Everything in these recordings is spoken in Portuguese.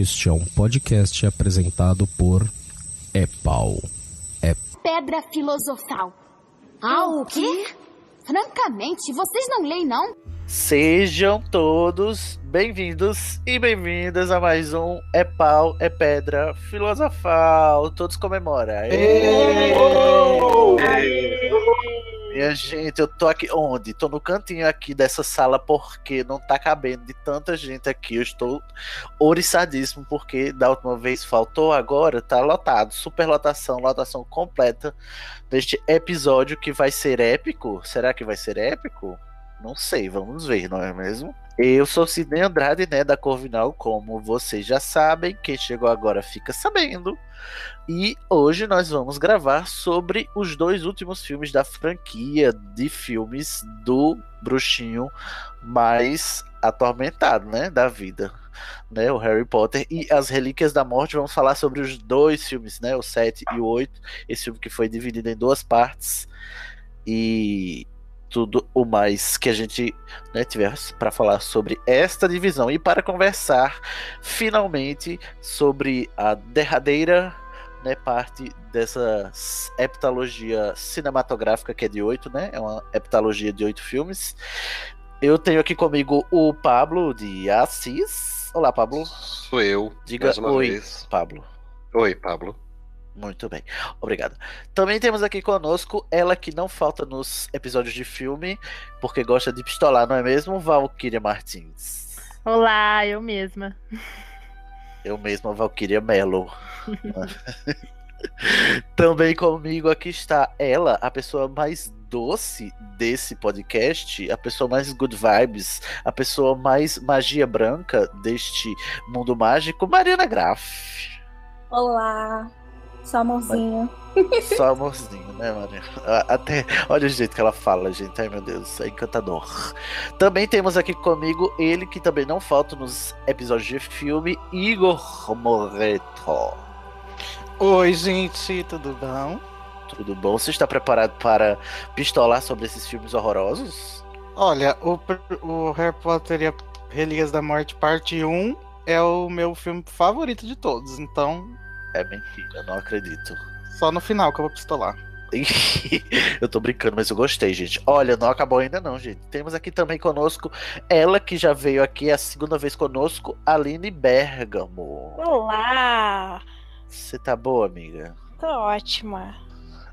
Este é um podcast apresentado por Epau. É Pedra filosofal. Ah, o quê? Francamente, vocês não leem, não? Sejam todos bem-vindos e bem-vindas a mais um É Pau, É Pedra Filosofal. Todos comemoram. Aê! Minha gente, eu tô aqui. Onde? Tô no cantinho aqui dessa sala porque não tá cabendo de tanta gente aqui. Eu estou oriçadíssimo porque da última vez faltou, agora tá lotado. Super lotação, lotação completa deste episódio que vai ser épico. Será que vai ser épico? Não sei, vamos ver, não é mesmo? Eu sou Sidney Andrade, né, da Corvinal, como vocês já sabem, quem chegou agora fica sabendo. E hoje nós vamos gravar sobre os dois últimos filmes da franquia de filmes do bruxinho mais atormentado, né, da vida, né, o Harry Potter e as Relíquias da Morte. Vamos falar sobre os dois filmes, né, o 7 e o 8, esse filme que foi dividido em duas partes. E tudo o mais que a gente né, tiver para falar sobre esta divisão e para conversar finalmente sobre a derradeira né, parte dessa heptalogia cinematográfica que é de oito, né? É uma heptalogia de oito filmes. Eu tenho aqui comigo o Pablo de Assis. Olá, Pablo. Sou eu. Diga mais uma oi, vez. Pablo. Oi, Pablo. Muito bem, obrigado. Também temos aqui conosco ela que não falta nos episódios de filme, porque gosta de pistolar, não é mesmo, Valkyria Martins? Olá, eu mesma. Eu mesma, Valkyria Mello. Também comigo aqui está ela, a pessoa mais doce desse podcast, a pessoa mais good vibes, a pessoa mais magia branca deste mundo mágico, Mariana Graff. Olá, só amorzinho. Só amorzinho, né, Maria? Até, olha o jeito que ela fala, gente. Ai, meu Deus, é encantador. Também temos aqui comigo ele que também não falta nos episódios de filme, Igor Moreto. Oi, gente, tudo bom? Tudo bom? Você está preparado para pistolar sobre esses filmes horrorosos? Olha, o, o Harry Potter e a Relíquias da Morte, parte 1, é o meu filme favorito de todos, então. É mentira, não acredito. Só no final que eu vou pistolar. eu tô brincando, mas eu gostei, gente. Olha, não acabou ainda não, gente. Temos aqui também conosco ela que já veio aqui a segunda vez conosco, Aline Bergamo. Olá! Você tá boa, amiga? Tô ótima.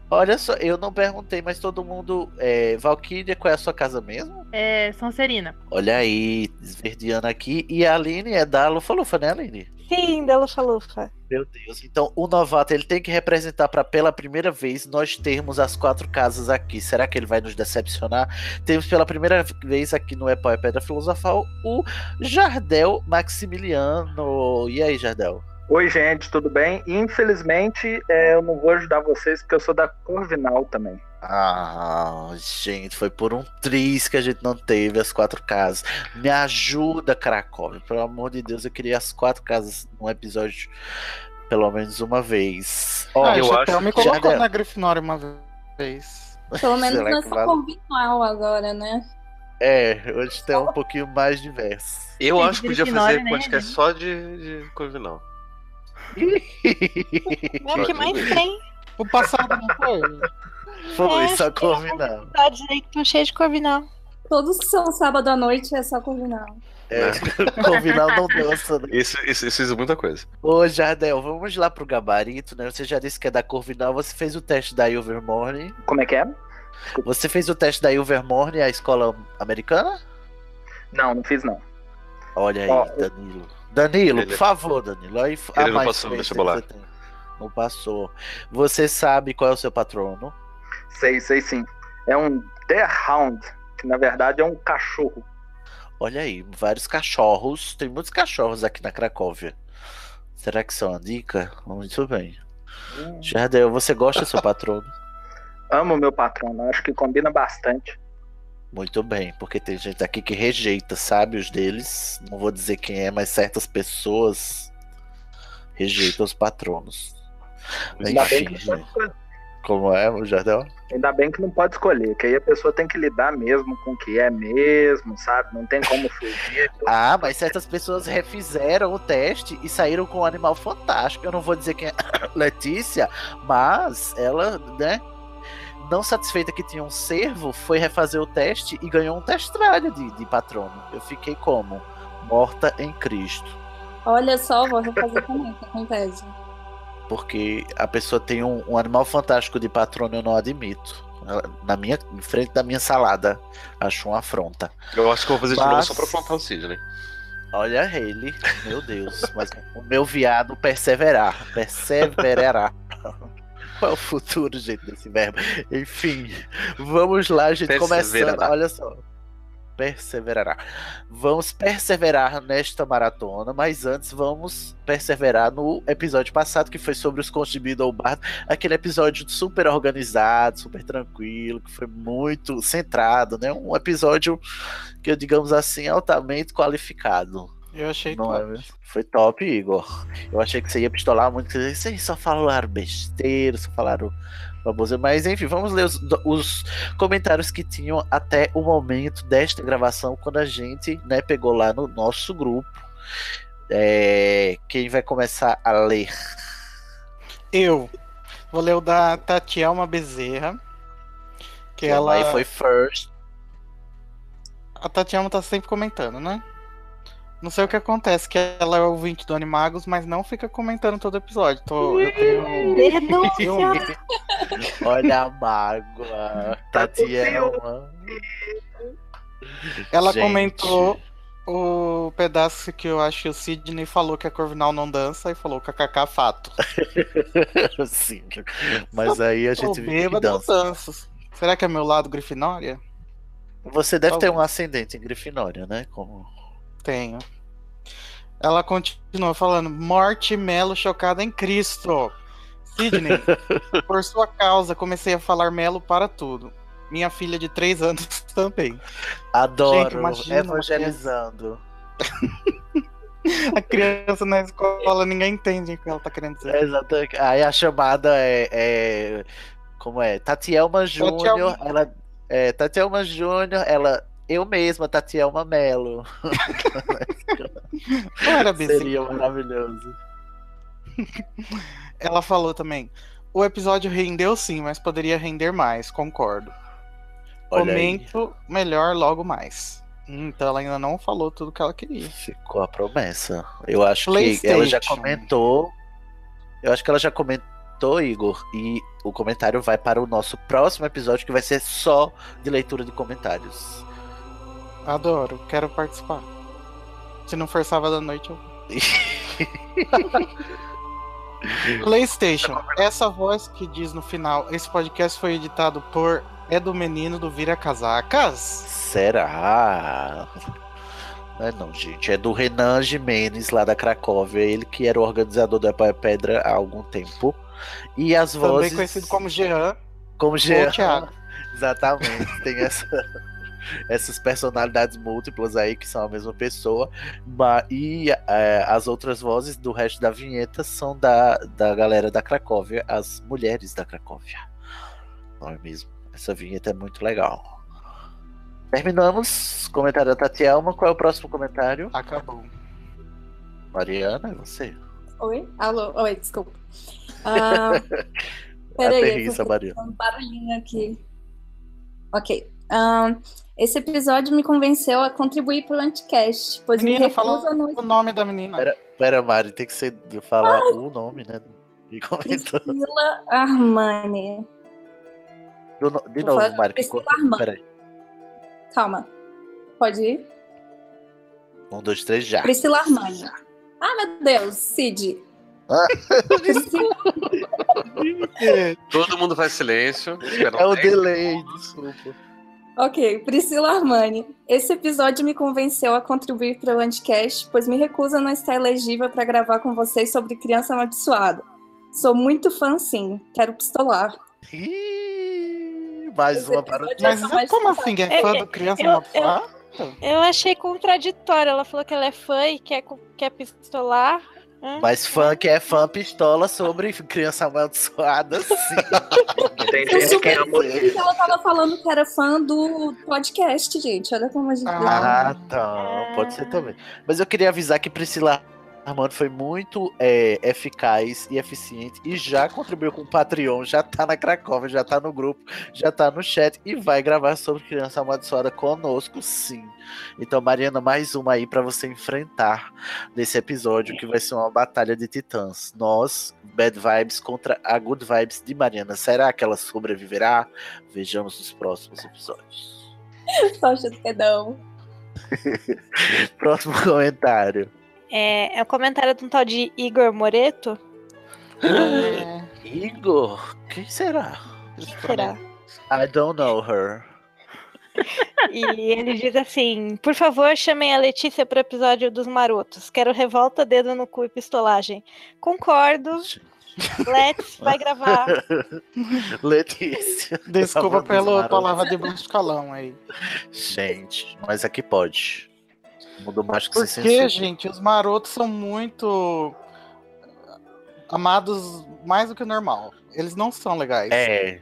Olha só, eu não perguntei, mas todo mundo. É, Valkyria, qual é a sua casa mesmo? É Sonserina. Olha aí, esverdeando aqui. E a Aline é da Lufa-Lufa, né, Aline? Sim, da Lufa-Lufa. Meu Deus. Então, o novato ele tem que representar para pela primeira vez nós termos as quatro casas aqui. Será que ele vai nos decepcionar? Temos pela primeira vez aqui no Epau é Pedra Filosofal o Jardel Maximiliano. E aí, Jardel? Oi, gente, tudo bem? Infelizmente, é, eu não vou ajudar vocês porque eu sou da Corvinal também. Ah, gente, foi por um triz que a gente não teve as quatro casas. Me ajuda, Cracóvia. Pelo amor de Deus, eu queria as quatro casas num episódio pelo menos uma vez. Ó, ah, eu acho me colocou já- na Grifinória uma vez. Pelo menos Será nessa vale? convencional agora, né? É, hoje tem um pouquinho mais diverso. Eu Tem acho que podia fazer né, podcast gente? só de, de Corvinal. É o que mais tem. O passado não foi? Foi, É, só que estão cheias de Corvinal. Todos que são sábado à noite é só convenal. É, Corvinal não dança, né? Isso, isso, isso diz muita coisa. Ô, Jardel, vamos lá pro gabarito, né? Você já disse que é da Corvinal, você fez o teste da Ilvermorny. Como é que é? Você fez o teste da Ilvermorny, a escola americana? Não, não fiz não. Olha aí, Ó, Danilo. Danilo, Ele- por favor, Danilo. Aí, Ele não mais passou no vestibular. Não passou. Você sabe qual é o seu patrono? Sei, sei sim. É um Deerhound, que na verdade é um cachorro. Olha aí, vários cachorros. Tem muitos cachorros aqui na Cracóvia. Será que são a dica? Muito bem. Jardel, você gosta do seu patrono? Amo meu patrono, acho que combina bastante. Muito bem, porque tem gente aqui que rejeita, sabe, os deles. Não vou dizer quem é, mas certas pessoas rejeitam os patronos. Ainda bem Enfim, que, Como é, o Jardel? Ainda bem que não pode escolher, que aí a pessoa tem que lidar mesmo com o que é mesmo, sabe? Não tem como fugir. Ah, mas certas pessoas refizeram o teste e saíram com um animal fantástico. Eu não vou dizer quem é Letícia, mas ela, né? Não satisfeita que tinha um cervo, foi refazer o teste e ganhou um testralha de, de patrono. Eu fiquei como? Morta em Cristo. Olha só, vou refazer também, que acontece. Porque a pessoa tem um, um animal fantástico de patrono, eu não admito. Na minha, em frente da minha salada. Acho uma afronta. Eu acho que vou fazer de novo Mas- só pra afrontar o Sidney. Olha ele, meu Deus. Mas o meu viado perseverar. Perseverará. Qual é o futuro, gente, desse verbo? Enfim, vamos lá, gente. Começando. Olha só. Perseverará. Vamos perseverar nesta maratona, mas antes vamos perseverar no episódio passado, que foi sobre os contos de Middlebardo. Aquele episódio super organizado, super tranquilo, que foi muito centrado, né? Um episódio que, digamos assim, altamente qualificado. Eu achei Não top. é mesmo? Foi top, Igor. Eu achei que você ia pistolar muito, que vocês só falaram besteira, só falaram baboseira. Mas enfim, vamos ler os, os comentários que tinham até o momento desta gravação, quando a gente né, pegou lá no nosso grupo. É, quem vai começar a ler? Eu vou ler o da Tatielma Bezerra. Que ela. Aí foi first. A Tatiana tá sempre comentando, né? Não sei o que acontece, que ela é ouvinte do Animagos, mas não fica comentando todo episódio. Tô, eu tenho. Denúncia! Olha a mágoa. Tatiana. Ela Gente. comentou o pedaço que eu acho que o Sidney falou que a Corvinal não dança e falou kkk fato. Sim. Mas aí a gente viu que dança. danço. Será que é meu lado Grifinória? Você deve ter Talvez. um ascendente em Grifinória, né? Como... Tenho. Ela continua falando: Morte Melo chocada em Cristo. Sidney, por sua causa, comecei a falar Melo para tudo. Minha filha de 3 anos também. Adoro, Gente, imagina evangelizando. A criança na escola, ninguém entende o que ela tá querendo dizer. Exatamente. Aí a chamada é. é- como é? Tatielma Júnior. Tatielma. Ela. É, Tatielma Júnior, ela. Eu mesma. Não era Bessie. Seria maravilhoso. Ela falou também. O episódio rendeu sim, mas poderia render mais, concordo. Olha aí. Comento melhor logo mais. Então ela ainda não falou tudo que ela queria. Ficou a promessa. Eu acho que ela já comentou. Eu acho que ela já comentou, Igor. E o comentário vai para o nosso próximo episódio, que vai ser só de leitura de comentários. Adoro, quero participar. Se não for sábado à noite, eu. PlayStation. Essa voz que diz no final, esse podcast foi editado por É do Menino do Vira Casacas. Será? Não é não, gente. É do Renan Jimenez, lá da Cracóvia. Ele que era o organizador do Apoia Pedra há algum tempo. E as Também vozes. conhecido como Jean. como Jean. Exatamente. Tem essa, essas personalidades múltiplas aí que são a mesma pessoa. E é, as outras vozes do resto da vinheta são da, da galera da Cracóvia, as mulheres da Cracóvia. Não é mesmo? Essa vinheta é muito legal. Terminamos. Comentário da Tatielma. Qual é o próximo comentário? Acabou. Mariana, é você. Oi? Alô? Oi, desculpa. Ah, peraí, Aterrissa, eu tô Mariana. um barulhinho aqui. Ok. Ah, esse episódio me convenceu a contribuir para o Anticast, pois Menina, me não o nome da menina. Pera, pera, Mari, tem que ser, falar o nome, né? E comentar. Priscila Armani. Do no- De Vou novo, falar Mari. Priscila. Armani. Peraí. Calma. Pode ir? Um, dois, três, já. Priscila Armani. Ah, meu Deus, Cid. Ah. Todo mundo faz silêncio. É o tempo. delay, desculpa. Ok, Priscila Armani. Esse episódio me convenceu a contribuir para o Anticast, pois me recuso a não estar elegível para gravar com vocês sobre criança amaldiçoada. Sou muito fã, sim. Quero pistolar. Ih, Mais Esse uma para episódio Mas mais como fã. assim? É fã É, do Criança eu- Amaldiçoada? Eu achei contraditório. Ela falou que ela é fã e quer, quer pistolar. Mas funk é fã pistola sobre criança amaldiçoada, sim. Tem gente que ama. entendi que ela tava falando que era fã do podcast, gente. Olha como a gente. Ah, tá. Pode ser também. Mas eu queria avisar que Priscila Armando foi muito é, eficaz e eficiente e já contribuiu com o Patreon, já tá na Cracóvia, já tá no grupo, já tá no chat e vai gravar sobre criança amaldiçoada conosco, sim. Então, Mariana, mais uma aí pra você enfrentar nesse episódio que vai ser uma batalha de titãs. Nós, Bad Vibes contra a Good Vibes de Mariana. Será que ela sobreviverá? Vejamos nos próximos episódios. Poxa, pedão. Próximo comentário. É, é um comentário de um tal de Igor Moreto. Igor? Quem será? Quem será? I don't know her. E ele diz assim: Por favor, chamem a Letícia pro episódio dos marotos. Quero revolta, dedo no cu e pistolagem. Concordo. Let's vai gravar. Letícia. Desculpa pela palavra de baixo escalão aí. Gente, mas aqui pode. Mundo mágico se Porque, censura. gente, os marotos são muito amados mais do que o normal. Eles não são legais. É.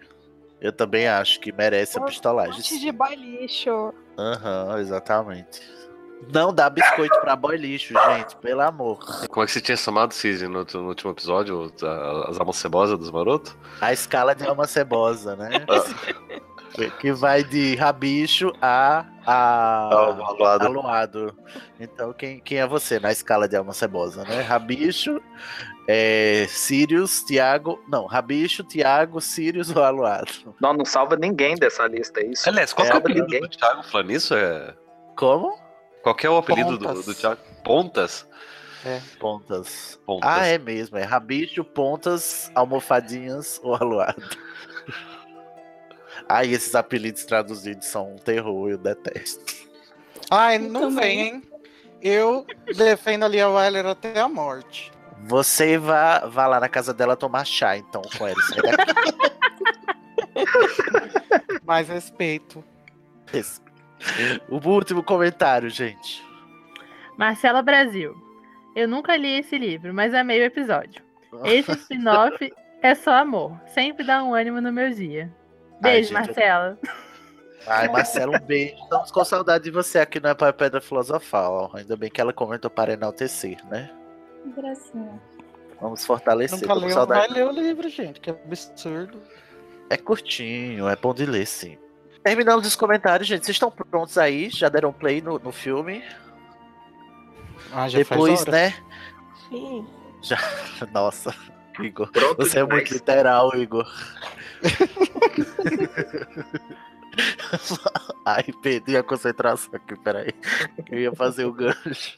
Eu também acho que merece a Um pistolagem. monte de boy lixo. Aham, exatamente. Não dá biscoito pra boy lixo, gente, pelo amor. Como é que você tinha chamado, Cisne, no, no último episódio? As almas cebosas dos marotos? A escala de alma cebosa, né? que vai de rabicho a, a Aluado. aluado. Então, quem, quem é você na escala de alma cebosa, né? Rabicho, é, Sirius, Tiago. Não, Rabicho, Tiago, Sirius ou aluado? Não, não salva ninguém dessa lista, é isso? Aliás, qual que é o apelido ninguém. do Thiago falando isso? É... Como? Qual que é o apelido do, Pontas. do Thiago? Pontas? Pontas. Pontas. Ah, é mesmo. É rabicho, pontas, almofadinhas ou aluado. Ai, esses apelidos traduzidos são um terror, eu detesto. Ai, Eu não também. vem, hein? Eu defendo a Lia Wyler até a morte. Você vá, vá lá na casa dela tomar chá, então, com ela. Sai daqui. Mais respeito. o último comentário, gente. Marcela Brasil. Eu nunca li esse livro, mas amei o episódio. Esse spin-off é só amor. Sempre dá um ânimo no meu dia. Ai, Beijo, gente, Marcela. Ai, Marcelo, um beijo. Estamos com saudade de você aqui no Pai Pedra Filosofal. Ainda bem que ela comentou para enaltecer, né? Gracinha. Vamos fortalecer. Nunca leu, saudade. vai ler o livro, gente, que absurdo. É curtinho, é bom de ler, sim. Terminamos os comentários, gente. Vocês estão prontos aí? Já deram play no, no filme? Ah, já Depois, né? Sim. Já. Nossa, Igor. Pronto Você é demais. muito literal, Igor. Ai, perdi a concentração aqui, peraí. Eu ia fazer o gancho.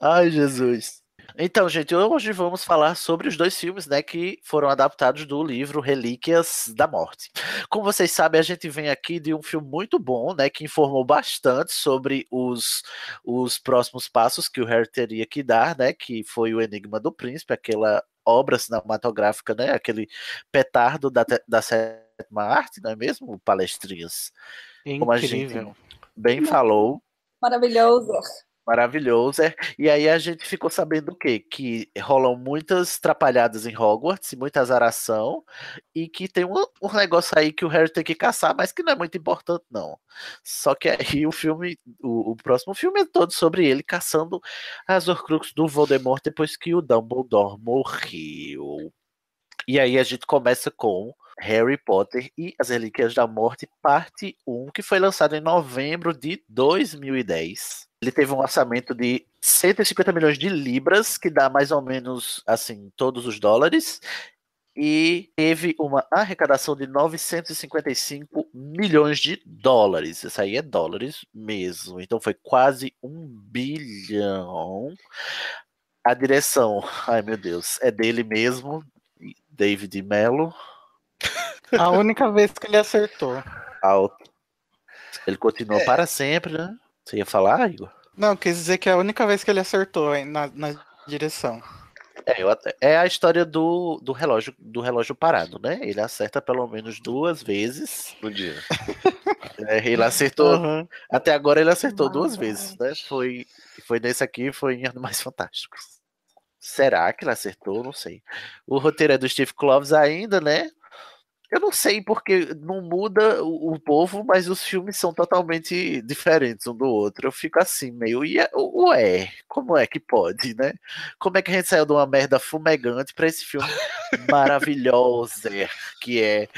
Ai, Jesus. Então, gente, hoje vamos falar sobre os dois filmes, né, que foram adaptados do livro Relíquias da Morte. Como vocês sabem, a gente vem aqui de um filme muito bom, né, que informou bastante sobre os, os próximos passos que o Harry teria que dar, né, que foi o Enigma do Príncipe, aquela obra cinematográfica, né, aquele petardo da, da sétima arte, não é mesmo, palestrinhas? Como a gente Incrível. bem falou, Maravilhoso. Maravilhoso. é. E aí a gente ficou sabendo o quê? Que rolam muitas trapalhadas em Hogwarts, muita azaração, e que tem um, um negócio aí que o Harry tem que caçar, mas que não é muito importante, não. Só que aí o filme, o, o próximo filme é todo sobre ele caçando as Horcruxes do Voldemort depois que o Dumbledore morreu. E aí a gente começa com Harry Potter e as Relíquias da Morte, parte 1, que foi lançado em novembro de 2010. Ele teve um orçamento de 150 milhões de libras, que dá mais ou menos assim todos os dólares, e teve uma arrecadação de 955 milhões de dólares. Isso aí é dólares mesmo. Então foi quase um bilhão. A direção, ai meu Deus, é dele mesmo, David Mello. A única vez que ele acertou. Alto. Ele continuou para sempre, né? Você ia falar, Igor? Não, quis dizer que é a única vez que ele acertou hein, na, na direção. É, até- é a história do, do relógio do relógio parado, né? Ele acerta pelo menos duas vezes. No dia. É, ele acertou. Uhum. Até agora ele acertou duas vezes, né? Foi, foi nesse aqui, foi em Animais Fantásticos. Será que ela acertou? Não sei. O roteiro é do Steve Kloves ainda, né? Eu não sei porque não muda o, o povo, mas os filmes são totalmente diferentes um do outro. Eu fico assim, meio, e, ué, como é que pode, né? Como é que a gente saiu de uma merda fumegante para esse filme maravilhoso, que é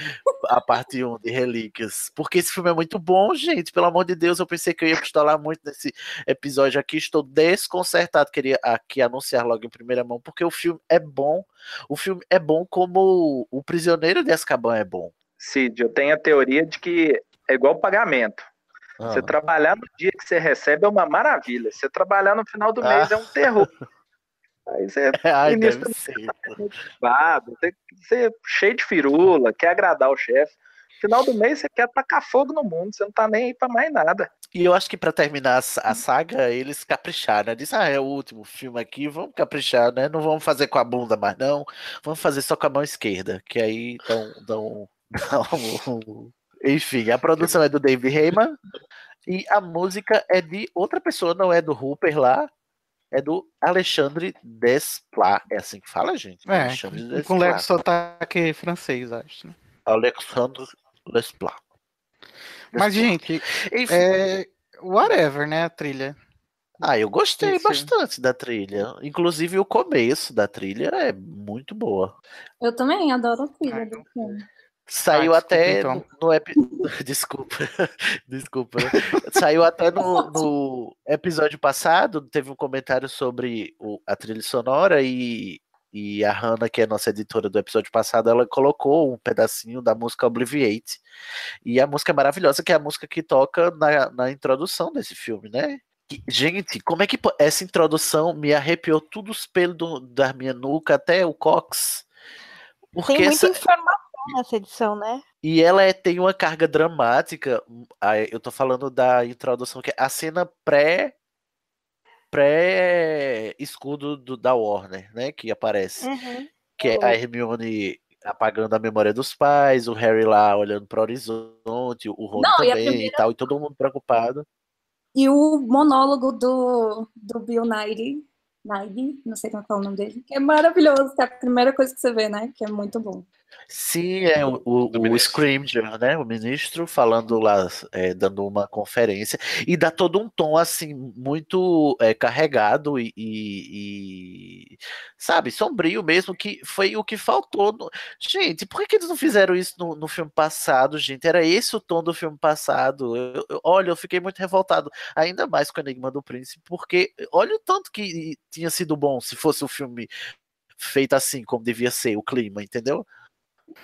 a parte 1 de Relíquias? Porque esse filme é muito bom, gente, pelo amor de Deus, eu pensei que eu ia pistolar muito nesse episódio aqui, estou desconcertado, queria aqui anunciar logo em primeira mão, porque o filme é bom, o filme é bom como o Prisioneiro de Azkaban é bom. Cid, eu tenho a teoria de que é igual pagamento. Ah. Você trabalhar no dia que você recebe é uma maravilha. Você trabalhar no final do mês é um terror. Aí você Ai, ser. motivado, tem que ser cheio de firula, quer agradar o chefe. Final do mês você quer tacar fogo no mundo, você não tá nem aí pra mais nada. E eu acho que pra terminar a sa- a saga, eles capricharam, né? Diz, ah, é o último filme aqui, vamos caprichar, né? Não vamos fazer com a bunda mais não, vamos fazer só com a mão esquerda, que aí dão... dão, dão- Enfim, a produção é do David Heyman e a música é de outra pessoa, não é do Hooper lá, é do Alexandre Desplat. É assim que fala, gente? É, Alexandre com Desplat. leve sotaque francês, acho. né? Alexandre Desplat. Mas, gente, Enfim. é. Whatever, né? A trilha. Ah, eu gostei Esse- bastante da trilha. Inclusive o começo da trilha é muito boa. Eu também adoro a trilha do filme. Saiu Ah, desculpa, até então. no, no epi... Desculpa, desculpa. Saiu até no, no episódio passado, teve um comentário sobre o- a trilha sonora e, e a Hannah, que é nossa editora do episódio passado, ela colocou um pedacinho da música Obliviate. E a música é maravilhosa, que é a música que toca na, na introdução desse filme, né? Gente, como é que essa introdução me arrepiou todos os pelos do- da minha nuca até o cox? Porque Tem muita essa, informação nessa edição, né? e ela é- tem uma carga dramática. hum, Eu tô falando da introdução, que é a cena pré. Pré-escudo do- da Warner, né? Que aparece. Uhum. Que é a Hermione apagando a memória dos pais, o Harry lá olhando para o horizonte, o Ron Não, e também e primeira- tal, e todo mundo preocupado. E o monólogo do, do Bill Nighy, Nighy, não sei como é é o nome dele, que é maravilhoso, que é a primeira coisa que você vê, né? Que é muito bom. Sim, é o, o, o ministro. Scrimger, né? O ministro falando lá, é, dando uma conferência, e dá todo um tom assim, muito é, carregado e, e- e, sabe, sombrio mesmo, que foi o que faltou. no- Gente, por que, que eles não fizeram isso no, no filme passado, gente? Era esse o tom do filme passado. Eu- eu- olha, eu fiquei muito revoltado, ainda mais com o Enigma do Príncipe, porque olha o tanto que tinha sido bom se fosse o filme feito assim, como devia ser, o clima, entendeu?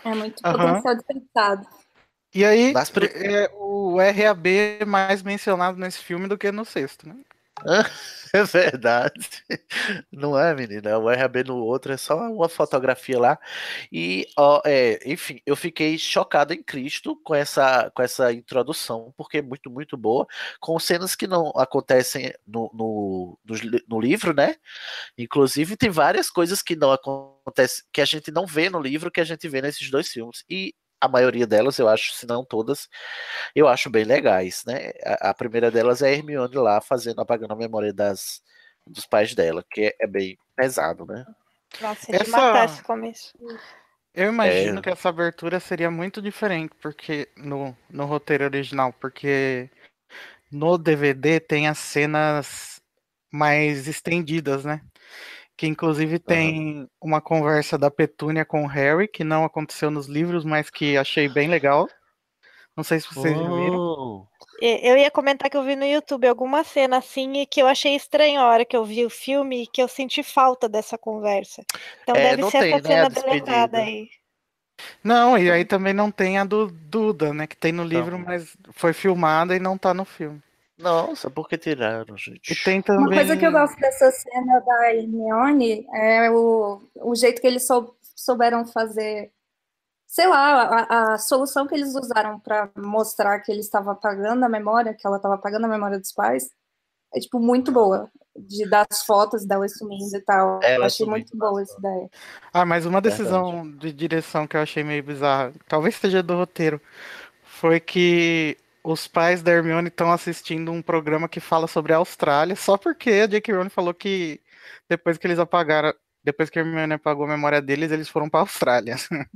É muito Aham. potencial desperdiçado. E aí, é o RAB é mais mencionado nesse filme do que no sexto, né? É verdade. Não é, menina? O RAB no outro é só uma fotografia lá. E, ó, é, enfim, eu fiquei chocado em Cristo com essa, com essa introdução, porque é muito, muito boa, com cenas que não acontecem no, no, no livro, né? Inclusive, tem várias coisas que não acontecem, que a gente não vê no livro, que a gente vê nesses dois filmes. E a maioria delas, eu acho, se não todas, eu acho bem legais, né? A, a primeira delas é a Hermione lá fazendo, apagando a memória das, dos pais dela, que é, é bem pesado, né? Nossa, de Essa- matar esse começo. Eu imagino É. que essa abertura seria muito diferente porque no, no roteiro original, porque no DVD tem as cenas mais estendidas, né? Que inclusive tem uma conversa da Petúnia com o Harry, que não aconteceu nos livros, mas que achei bem legal. Não sei se vocês já viram. Oh, E- Eu ia comentar que eu vi no YouTube alguma cena assim e que eu achei estranho a hora que eu vi o filme e que eu senti falta dessa conversa. Então É, deve não ser tem, essa né, a cena delegada despedida. aí. Não, e aí também não tem a do Duda, né? Que tem no livro, Não. mas foi filmada e não tá no filme. Nossa, por que tiraram, gente? E tem também. Uma coisa que eu gosto dessa cena da Hermione é o, o jeito que eles sou- souberam fazer, sei lá, a, a solução que eles usaram para mostrar que ele estava apagando a memória, que ela estava apagando a memória dos pais, é tipo muito boa. De dar as fotos dela sumindo e tal. Ela eu achei muito boa essa ideia. Ah, mas uma decisão de direção que eu achei meio bizarra, talvez seja do roteiro, foi que os pais da Hermione estão assistindo um programa que fala sobre a Austrália, só porque a J.K. Rowling falou que depois que eles apagaram Depois que a Hermione apagou a memória deles, eles foram pra Austrália.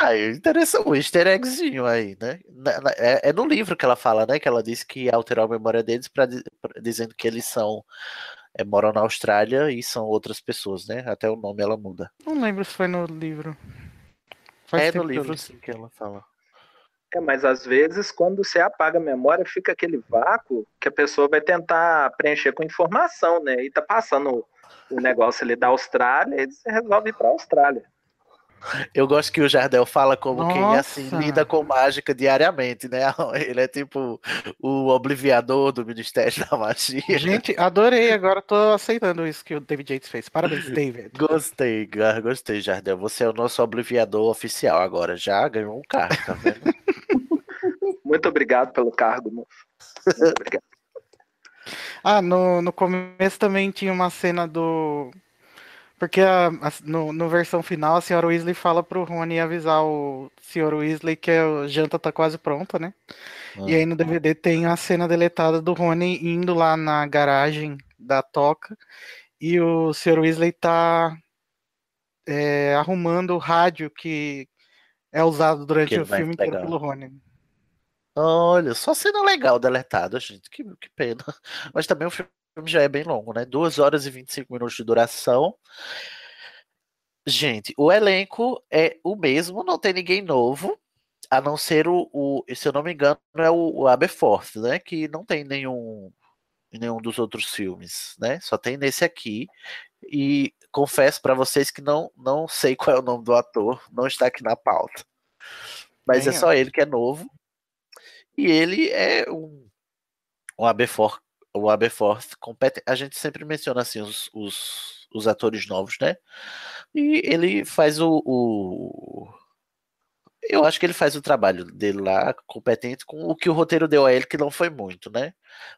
Ah, interessante, um easter eggzinho aí, né? É, é no livro que ela fala, né? Que ela disse que alterou a memória deles pra, pra- dizendo que eles são é, moram na Austrália e são outras pessoas, né? Até o nome ela muda. Não lembro se foi no livro. Faz é no livro li. sim que ela fala. É, mas às vezes, quando você apaga a memória, fica aquele vácuo que a pessoa vai tentar preencher com informação, né? E tá passando o negócio ali da Austrália, e você resolve ir pra Austrália. Eu gosto que o Jardel fala como quem assim Nossa. lida com mágica diariamente, né? Ele é tipo o obliviador do Ministério da Magia. Gente, adorei. Agora tô aceitando isso que o David Yates fez. Parabéns, David. Gostei, Gar- gostei, Jardel. Você é o nosso obliviador oficial agora. Já ganhou um cargo, tá vendo? Muito obrigado pelo cargo, moço. Muito obrigado. Ah, no, no começo também tinha uma cena do. Porque a, a- no, no versão final a senhora Weasley fala pro Rony avisar o senhor Weasley que a janta tá quase pronta, né? E aí no DVD tem a cena deletada do Rony indo lá na garagem da Toca e o senhor Weasley tá é, arrumando o rádio que é usado durante o filme inteiro pelo Rony. Olha, só cena legal deletada, gente. Que, que pena. Mas também o filme já é bem longo, né? 2 horas e 25 minutos de duração. Gente, o elenco é o mesmo, não tem ninguém novo, a não ser o, o se eu não me engano, é o, o Aberforth, né? Que não tem nenhum nenhum dos outros filmes, né? Só tem nesse aqui. E confesso pra vocês que não não sei qual é o nome do ator, não está aqui na pauta. Mas é só ele que é novo. E ele é um, um Aberforth, o Aberforth competente. A gente sempre menciona assim os, os, os atores novos, né? E ele faz o, o- Eu acho que ele faz o trabalho dele lá competente com o que o roteiro deu a ele, que não foi muito, né?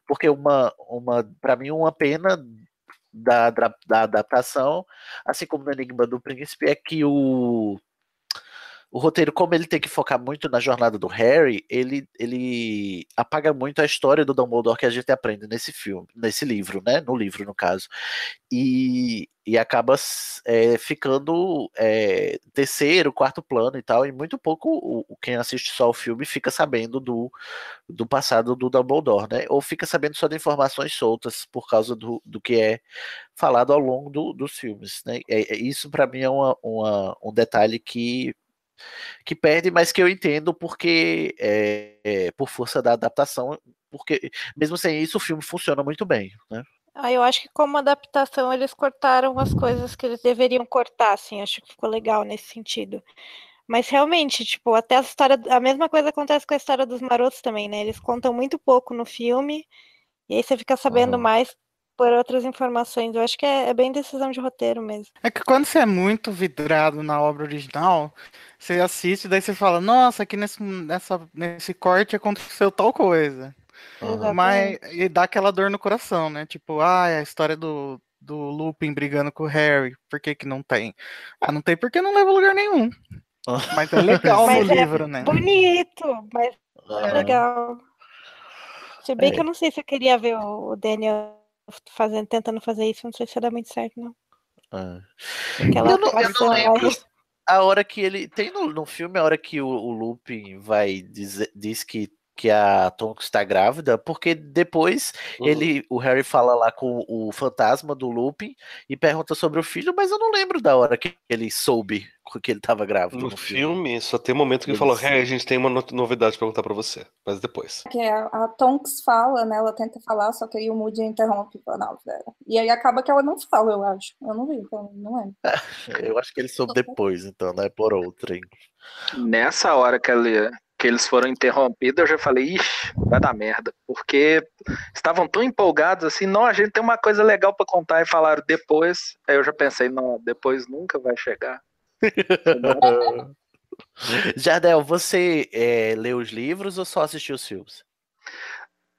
Porque uma, uma para mim, uma pena da, da, da adaptação, assim como no Enigma do Príncipe, é que o o roteiro, como ele tem que focar muito na jornada do Harry, ele, ele apaga muito a história do Dumbledore que a gente aprende nesse filme, nesse livro, né? No livro, no caso. E, e acaba é, ficando é, terceiro, quarto plano e tal, e muito pouco o, quem assiste só o filme fica sabendo do, do passado do Dumbledore, né? Ou fica sabendo só de informações soltas por causa do, do que é falado ao longo do- dos filmes, né? É, é- isso para mim é uma, uma- um detalhe que que perde, mas que eu entendo porque é, é, por força da adaptação, porque mesmo sem isso o filme funciona muito bem, né? Ah, eu acho que como adaptação eles cortaram as coisas que eles deveriam cortar, assim, acho que ficou legal nesse sentido. Mas realmente, tipo, até a história, a mesma coisa acontece com a história dos marotos também, né? Eles contam muito pouco no filme, e aí você fica sabendo mais por outras informações. Eu acho que é, é bem decisão de roteiro mesmo. É que quando você é muito vidrado na obra original, você assiste, daí você fala, nossa, aqui nesse, nessa, nesse corte aconteceu tal coisa. Mas e dá aquela dor no coração, né? Tipo, ah, a história do, do Lupin brigando com o Harry, por que que não tem? Ah, não tem porque não leva a lugar nenhum. Mas é legal Mas no é livro, né? Bonito, mas é legal. Se bem É. que eu não sei se eu queria ver o Daniel fazendo, tentando fazer isso, não sei se ia dar muito certo, não. É. Aquela Eu não, eu não lembro a hora que ele. Tem no, no filme a hora que o, o Lupin vai dizer, diz que, que a Tonks está grávida, porque depois Uhum. ele, o Harry fala lá com o fantasma do Lupin e pergunta sobre o filho, mas eu não lembro da hora que ele soube que ele estava grávido No no filme. filme, só tem um momento que ele falou. Harry, a gente tem uma no- novidade pra contar pra você. Mas depois. Que a, a Tonks fala, né? Ela tenta falar, só que aí o Moody interrompe e fala, não, pera. E aí acaba que ela não fala, eu acho. Eu não vi, então não lembro. Eu acho que ele soube depois, então, né? Por outra. hein? Nessa hora que, ele- que eles foram interrompidos, eu já falei, ixi, vai dar merda. Porque estavam tão empolgados assim, não, a gente tem uma coisa legal pra contar e falaram depois. Aí eu já pensei, não, depois nunca vai chegar. Jardel, você é, leu os livros ou só assistiu os filmes?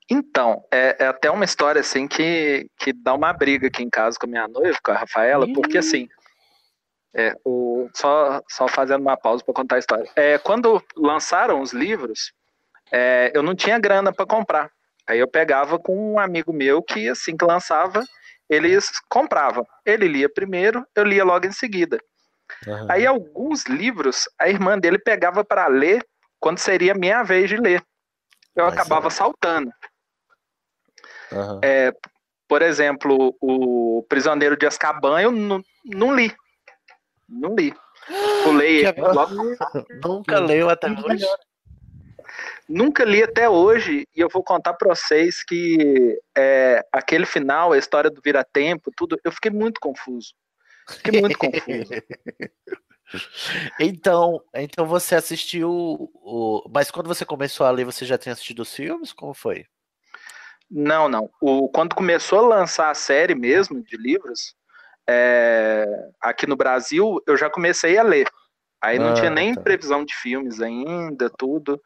Então, é, é até uma história assim que, que dá uma briga aqui em casa com a minha noiva, com a Rafaela, porque assim, é, o, só, só fazendo uma pausa para contar a história. É, quando lançaram os livros, é, eu não tinha grana para comprar. Aí eu pegava com um amigo meu que assim que lançava, eles compravam. Ele lia primeiro, eu lia logo em seguida. Aham. Aí alguns livros a irmã dele pegava para ler quando seria minha vez de ler. Eu Mas acabava é. saltando. Aham. É, por exemplo, o Prisioneiro de Azkaban eu não, não li. Não li. Pulei ele logo. Nunca leu até hoje. Nunca li até hoje e eu vou contar para vocês que é, aquele final, a história do vira-tempo, tudo, eu fiquei muito confuso. Fiquei muito confuso. Então, então você assistiu o. Mas quando você começou a ler, você já tinha assistido os filmes? Como foi? Não, não. O, quando começou a lançar a série mesmo de livros, é, aqui no Brasil, eu já comecei a ler. Aí não Ah, tinha nem tá. previsão de filmes ainda, tudo.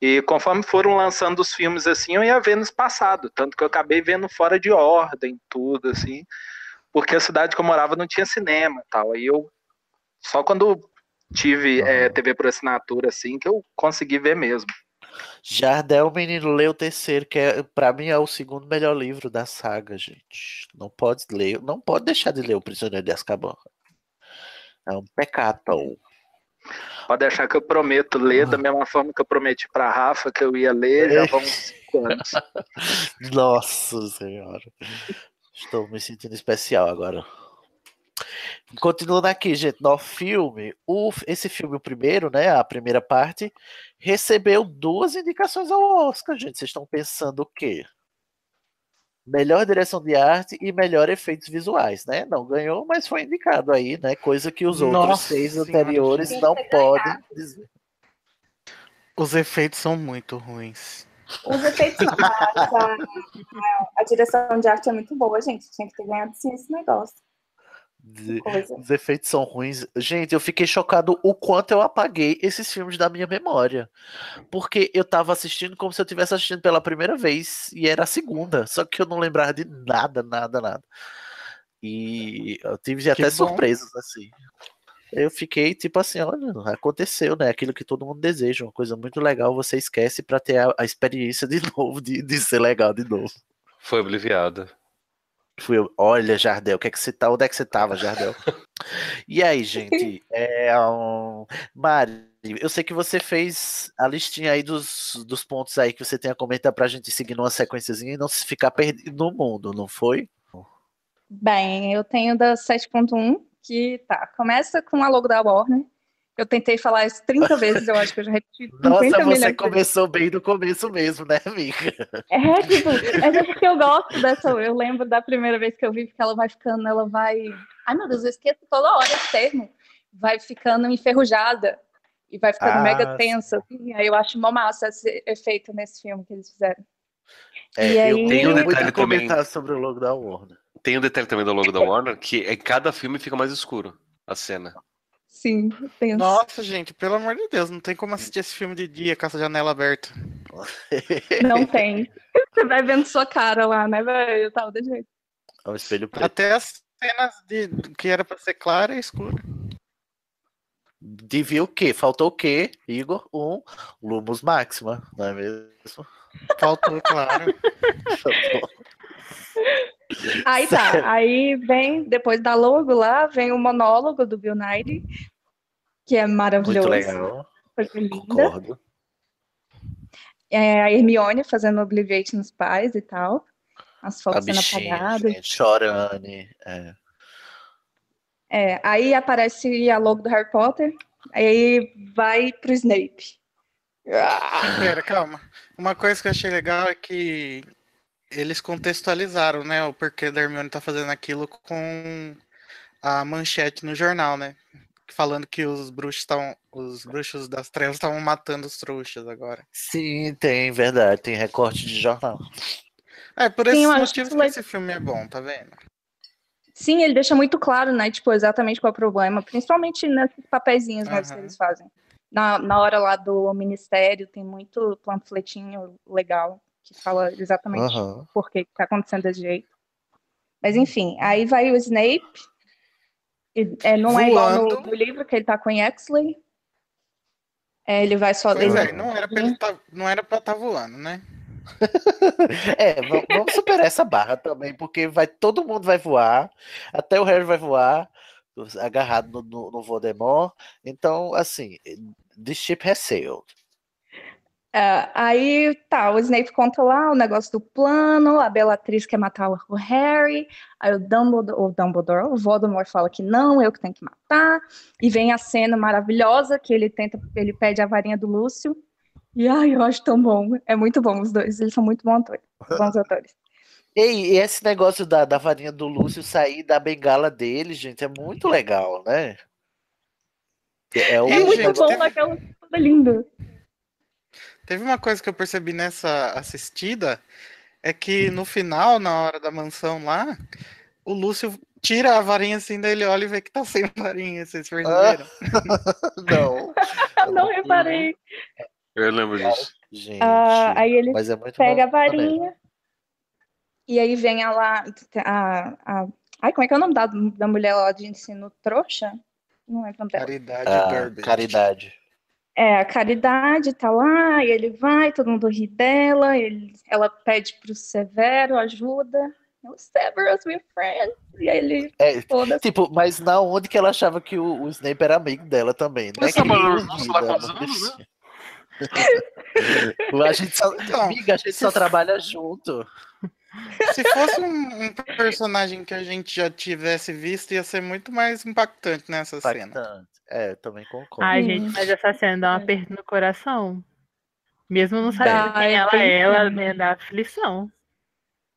E conforme foram lançando os filmes assim, eu ia vendo espaçado. Tanto que eu acabei vendo fora de ordem, tudo, assim. Porque a cidade que eu morava não tinha cinema e tal. Aí eu. Só quando tive é, TV por assinatura, assim, que eu consegui ver mesmo. Jardel, menino, lê o terceiro, que é, pra mim é o segundo melhor livro da saga, gente. Não pode ler, não pode deixar de ler O Prisioneiro de Azkaban. É um pecado. Pode deixar que eu prometo ler da mesma forma que eu prometi pra Rafa que eu ia ler, já vão cinco anos. Nossa Senhora. Estou me sentindo especial agora. Continuando aqui, gente, no filme, o, esse filme, o primeiro, né, a primeira parte, recebeu duas indicações ao Oscar, gente. Vocês estão pensando o quê? Melhor direção de arte e melhor efeitos visuais, né? Não ganhou, mas foi indicado aí, né? Coisa que os outros Nossa seis Senhora, anteriores não podem dizer. Os efeitos são muito ruins. Os efeitos a, a, a direção de arte é muito boa, gente. Tinha que ter ganhado sim esse negócio. De-. Os efeitos são ruins. Gente, eu fiquei chocado o quanto eu apaguei esses filmes da minha memória. Porque eu tava assistindo como se eu tivesse assistindo pela primeira vez e era a segunda. Só que eu não lembrava de nada, nada, nada. E eu tive até bom. surpresas, assim. Eu fiquei tipo assim, olha, aconteceu, né? Aquilo que todo mundo deseja, uma coisa muito legal, você esquece pra ter a, a experiência de novo, de, de ser legal de novo. Foi obliviada. Fui eu, olha, Jardel, o que é que você tá? Onde é que você tava, Jardel? E aí, gente? É, um... Mari, eu sei que você fez a listinha aí dos, dos pontos aí que você tem a comentar pra gente seguir numa sequenciazinha e não se ficar perdido no mundo, não foi? Bem, eu tenho da 7.1, que tá. Começa com a logo da Warner. Eu tentei falar isso 30 vezes, eu acho que eu já repeti 50 Nossa, você de vezes. começou bem do começo mesmo, né, amiga? É, tipo, é porque eu gosto dessa. Eu lembro da primeira vez que eu vi que ela vai ficando, ela vai. Ai, meu Deus, eu esqueço toda hora esse termo. Vai ficando enferrujada e vai ficando Ah, mega tensa. assim. Aí eu acho mó massa esse efeito nesse filme que eles fizeram. É, E eu aí- tenho Tem um detalhe a também. comentar sobre o logo da Warner. Tem um detalhe também do logo da Warner, que em cada filme fica mais escuro a cena. Sim, tenso. Nossa, gente, pelo amor de Deus, não tem como assistir esse filme de dia com essa janela aberta. Não tem. Você vai vendo sua cara lá, né, velho? Eu tava de jeito. É um espelho preto. Até as cenas de, que era pra ser clara é escura. Devia o quê? Faltou o quê, Igor? Um Lumos Máxima, não é mesmo? Faltou, claro. Aí tá, aí vem, depois da logo lá, vem o monólogo do Bill Nighy, que é maravilhoso. Muito legal, Coisa linda. concordo. É, a Hermione fazendo Obliviate nos pais e tal. As fotos sendo apagadas. chorane. É. É, aí aparece a logo do Harry Potter, aí vai pro Snape. Ah, Pera, calma. Uma coisa que eu achei legal é que eles contextualizaram, né, o porquê da Hermione tá fazendo aquilo com a manchete no jornal, né? Falando que os bruxos estão, os bruxos das trevas estavam matando os trouxas agora. Sim, tem, verdade, tem recorte de jornal. É, por Sim, motivos isso que le- esse filme é bom, tá vendo? Sim, ele deixa muito claro, né? Tipo, exatamente qual é o problema, principalmente nesses papeizinhos mesmo que Aham. eles fazem. Na, na hora lá do ministério, tem muito panfletinho legal que fala exatamente Aham. por que que tá acontecendo desse jeito. Mas enfim, aí vai o Snape. E, é, não é igual no, Voando. no livro, que ele tá com o Exley. É, ele vai só Pois é, não era pra ele tá, não era pra estar voando, né? É, va- vamos superar essa barra também, porque vai, todo mundo vai voar, até o Harry vai voar, agarrado no, no, no Voldemort. Então, assim, the ship has sailed. É, aí tá, o Snape conta lá o negócio do plano, a Bellatrix quer matar o Harry, aí o Dumbledore, o Dumbledore, o Voldemort fala que não, eu que tenho que matar, e vem a cena maravilhosa que ele tenta, ele pede a varinha do Lúcio, e ai, eu acho tão bom, é muito bom os dois, eles são muito bons atores. Bons atores. E, e esse negócio da, da varinha do Lúcio sair da bengala dele, gente, é muito legal, né? É, o É muito bom naquela coisa linda. Teve uma coisa que eu percebi nessa assistida, é que no final, na hora da mansão lá, o Lúcio tira a varinha assim, daí ele olha e vê que tá sem varinha, vocês perceberam? Não, Não reparei. Eu lembro disso. gente. Ah, aí ele mas é muito pega a bom também. varinha. E aí vem a lá. A, a, ai, como é que é o nome da, da mulher lá de ensino trouxa? Não lembro o nome dela. Caridade Ah, caridade. É, a Caridade tá lá, e ele vai, todo mundo ri dela, ele, ela pede pro Severo ajuda. O Severus, my friend. E aí ele, É, tipo, mas na onde que ela achava que o, o Snape era amigo dela também, né? Trabalhou iludida, juntos lá com os não anos, deixa. a gente só, Então, amiga, a gente só trabalha junto. Se fosse um, um personagem que a gente já tivesse visto, ia ser muito mais impactante nessa cena. É, também concordo. Ai, gente, mas essa cena dá um aperto no coração. Mesmo não sabendo Dá, quem é ela é, ela me dá aflição.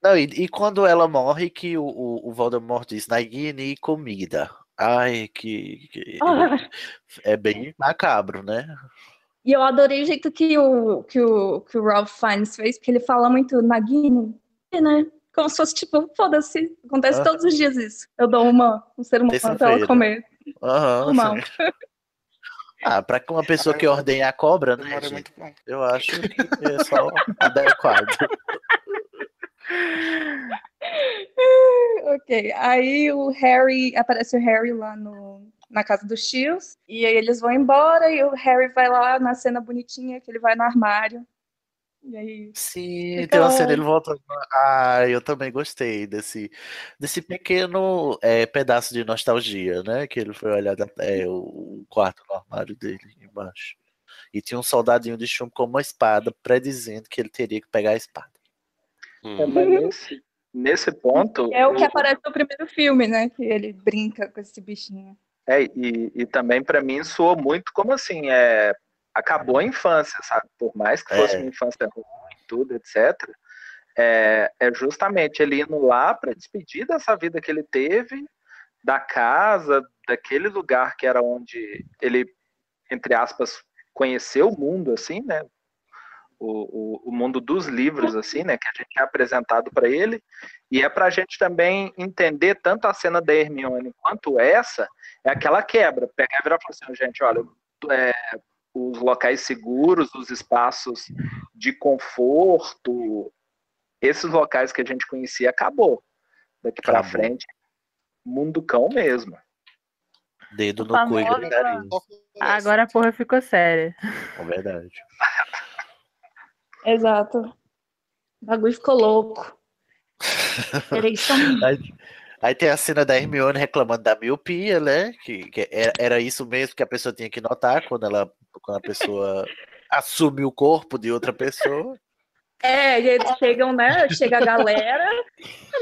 Não, e, e quando ela morre, que o, o, o Voldemort diz, Nagini comida. Ai, que, que- Ah, É bem macabro, né? e eu adorei o jeito que o, que o, que o Ralph Fiennes fez, porque ele fala muito Nagini, né? Como se fosse tipo, foda-se, acontece Ah. todos os dias isso. Eu dou uma, um ser humano pra ela comer. Aham, sim. Ah, pra uma pessoa que ordenha a cobra, né, gente? muito bom. Eu acho que é só adequado. Ok, aí o Harry, aparece o Harry lá no, na casa dos tios, e aí eles vão embora, e o Harry vai lá na cena bonitinha, que ele vai no armário. E aí, Sim, Fica tem uma cena ele voltando. Ah, eu também gostei desse, desse pequeno é, pedaço de nostalgia, né? Que ele foi olhar é, o quarto no armário dele embaixo. E tinha um soldadinho de chumbo com uma espada, predizendo que ele teria que pegar a espada. Hum. É, nesse, nesse ponto. é o que eu- aparece no primeiro filme, né? Que ele brinca com esse bichinho. É, e, e também para mim soou muito como assim, é, acabou a infância, sabe? Por mais que fosse É. uma infância ruim, tudo, etc. É, é justamente ele indo lá para despedir dessa vida que ele teve, da casa, daquele lugar que era onde ele, entre aspas, conheceu o mundo, assim, né? O, o, o mundo dos livros, assim, né? Que a gente é apresentado para ele. E é para a gente também entender tanto a cena da Hermione quanto essa, é aquela quebra. Pegar e virar e falar assim, gente, olha, é, os locais seguros, os espaços de conforto, esses locais que a gente conhecia, acabou. Daqui para frente, mundo cão mesmo. Dedo no cu e gritaria. Agora a porra ficou séria. É verdade. Exato. O bagulho ficou louco. Peraí, só um Aí, tem a cena da Hermione reclamando da miopia, né? Que, que era, era isso mesmo que a pessoa tinha que notar quando, ela, quando a pessoa assume o corpo de outra pessoa. É, e eles chegam, né? Chega a galera.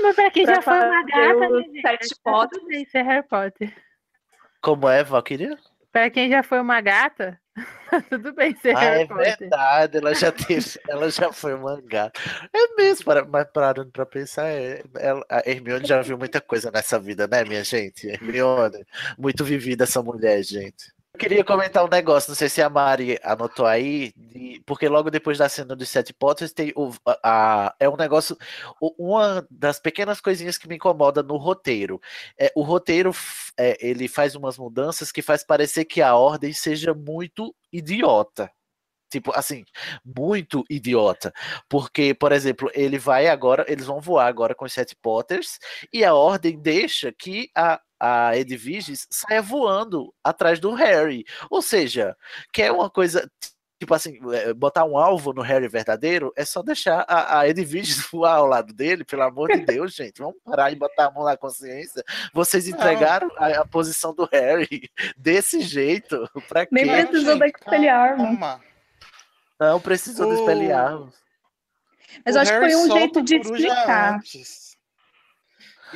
Mas pra quem Pra já foi uma gata, né, sete potes. tudo bem ser Harry Potter. Como é, Valkyria? Pra quem já foi uma gata, tudo bem ser Ah, Harry é Potter. verdade, ela já teve, ela já foi mangá. É mesmo, para- mas parando pra pensar, é, ela- a Hermione já viu muita coisa nessa vida, né, minha gente? Hermione, muito vivida essa mulher, gente. Eu queria comentar um negócio, não sei se a Mari anotou aí, de- porque logo depois da cena dos Sete Potters tem o, a, a- é um negócio, uma das pequenas coisinhas que me incomoda no roteiro. É, o roteiro é, ele faz umas mudanças que faz parecer que a ordem seja muito idiota. Tipo, assim, muito idiota. Porque, por exemplo, ele vai agora, eles vão voar agora com os Sete Potters, e a ordem deixa que a, a Edviges saia voando atrás do Harry. Ou seja, que é uma coisa. tipo assim, é, botar um alvo no Harry verdadeiro é só deixar a, a Edwige voar ao lado dele, pelo amor de Deus, gente. Vamos parar de botar a mão na consciência. Vocês entregaram a, a posição do Harry desse jeito. Pra Nem quê? precisou da Expelliarmus. Calma. Não precisou O- Expelliarmus. Mas O eu acho que foi um jeito a de explicar. antes.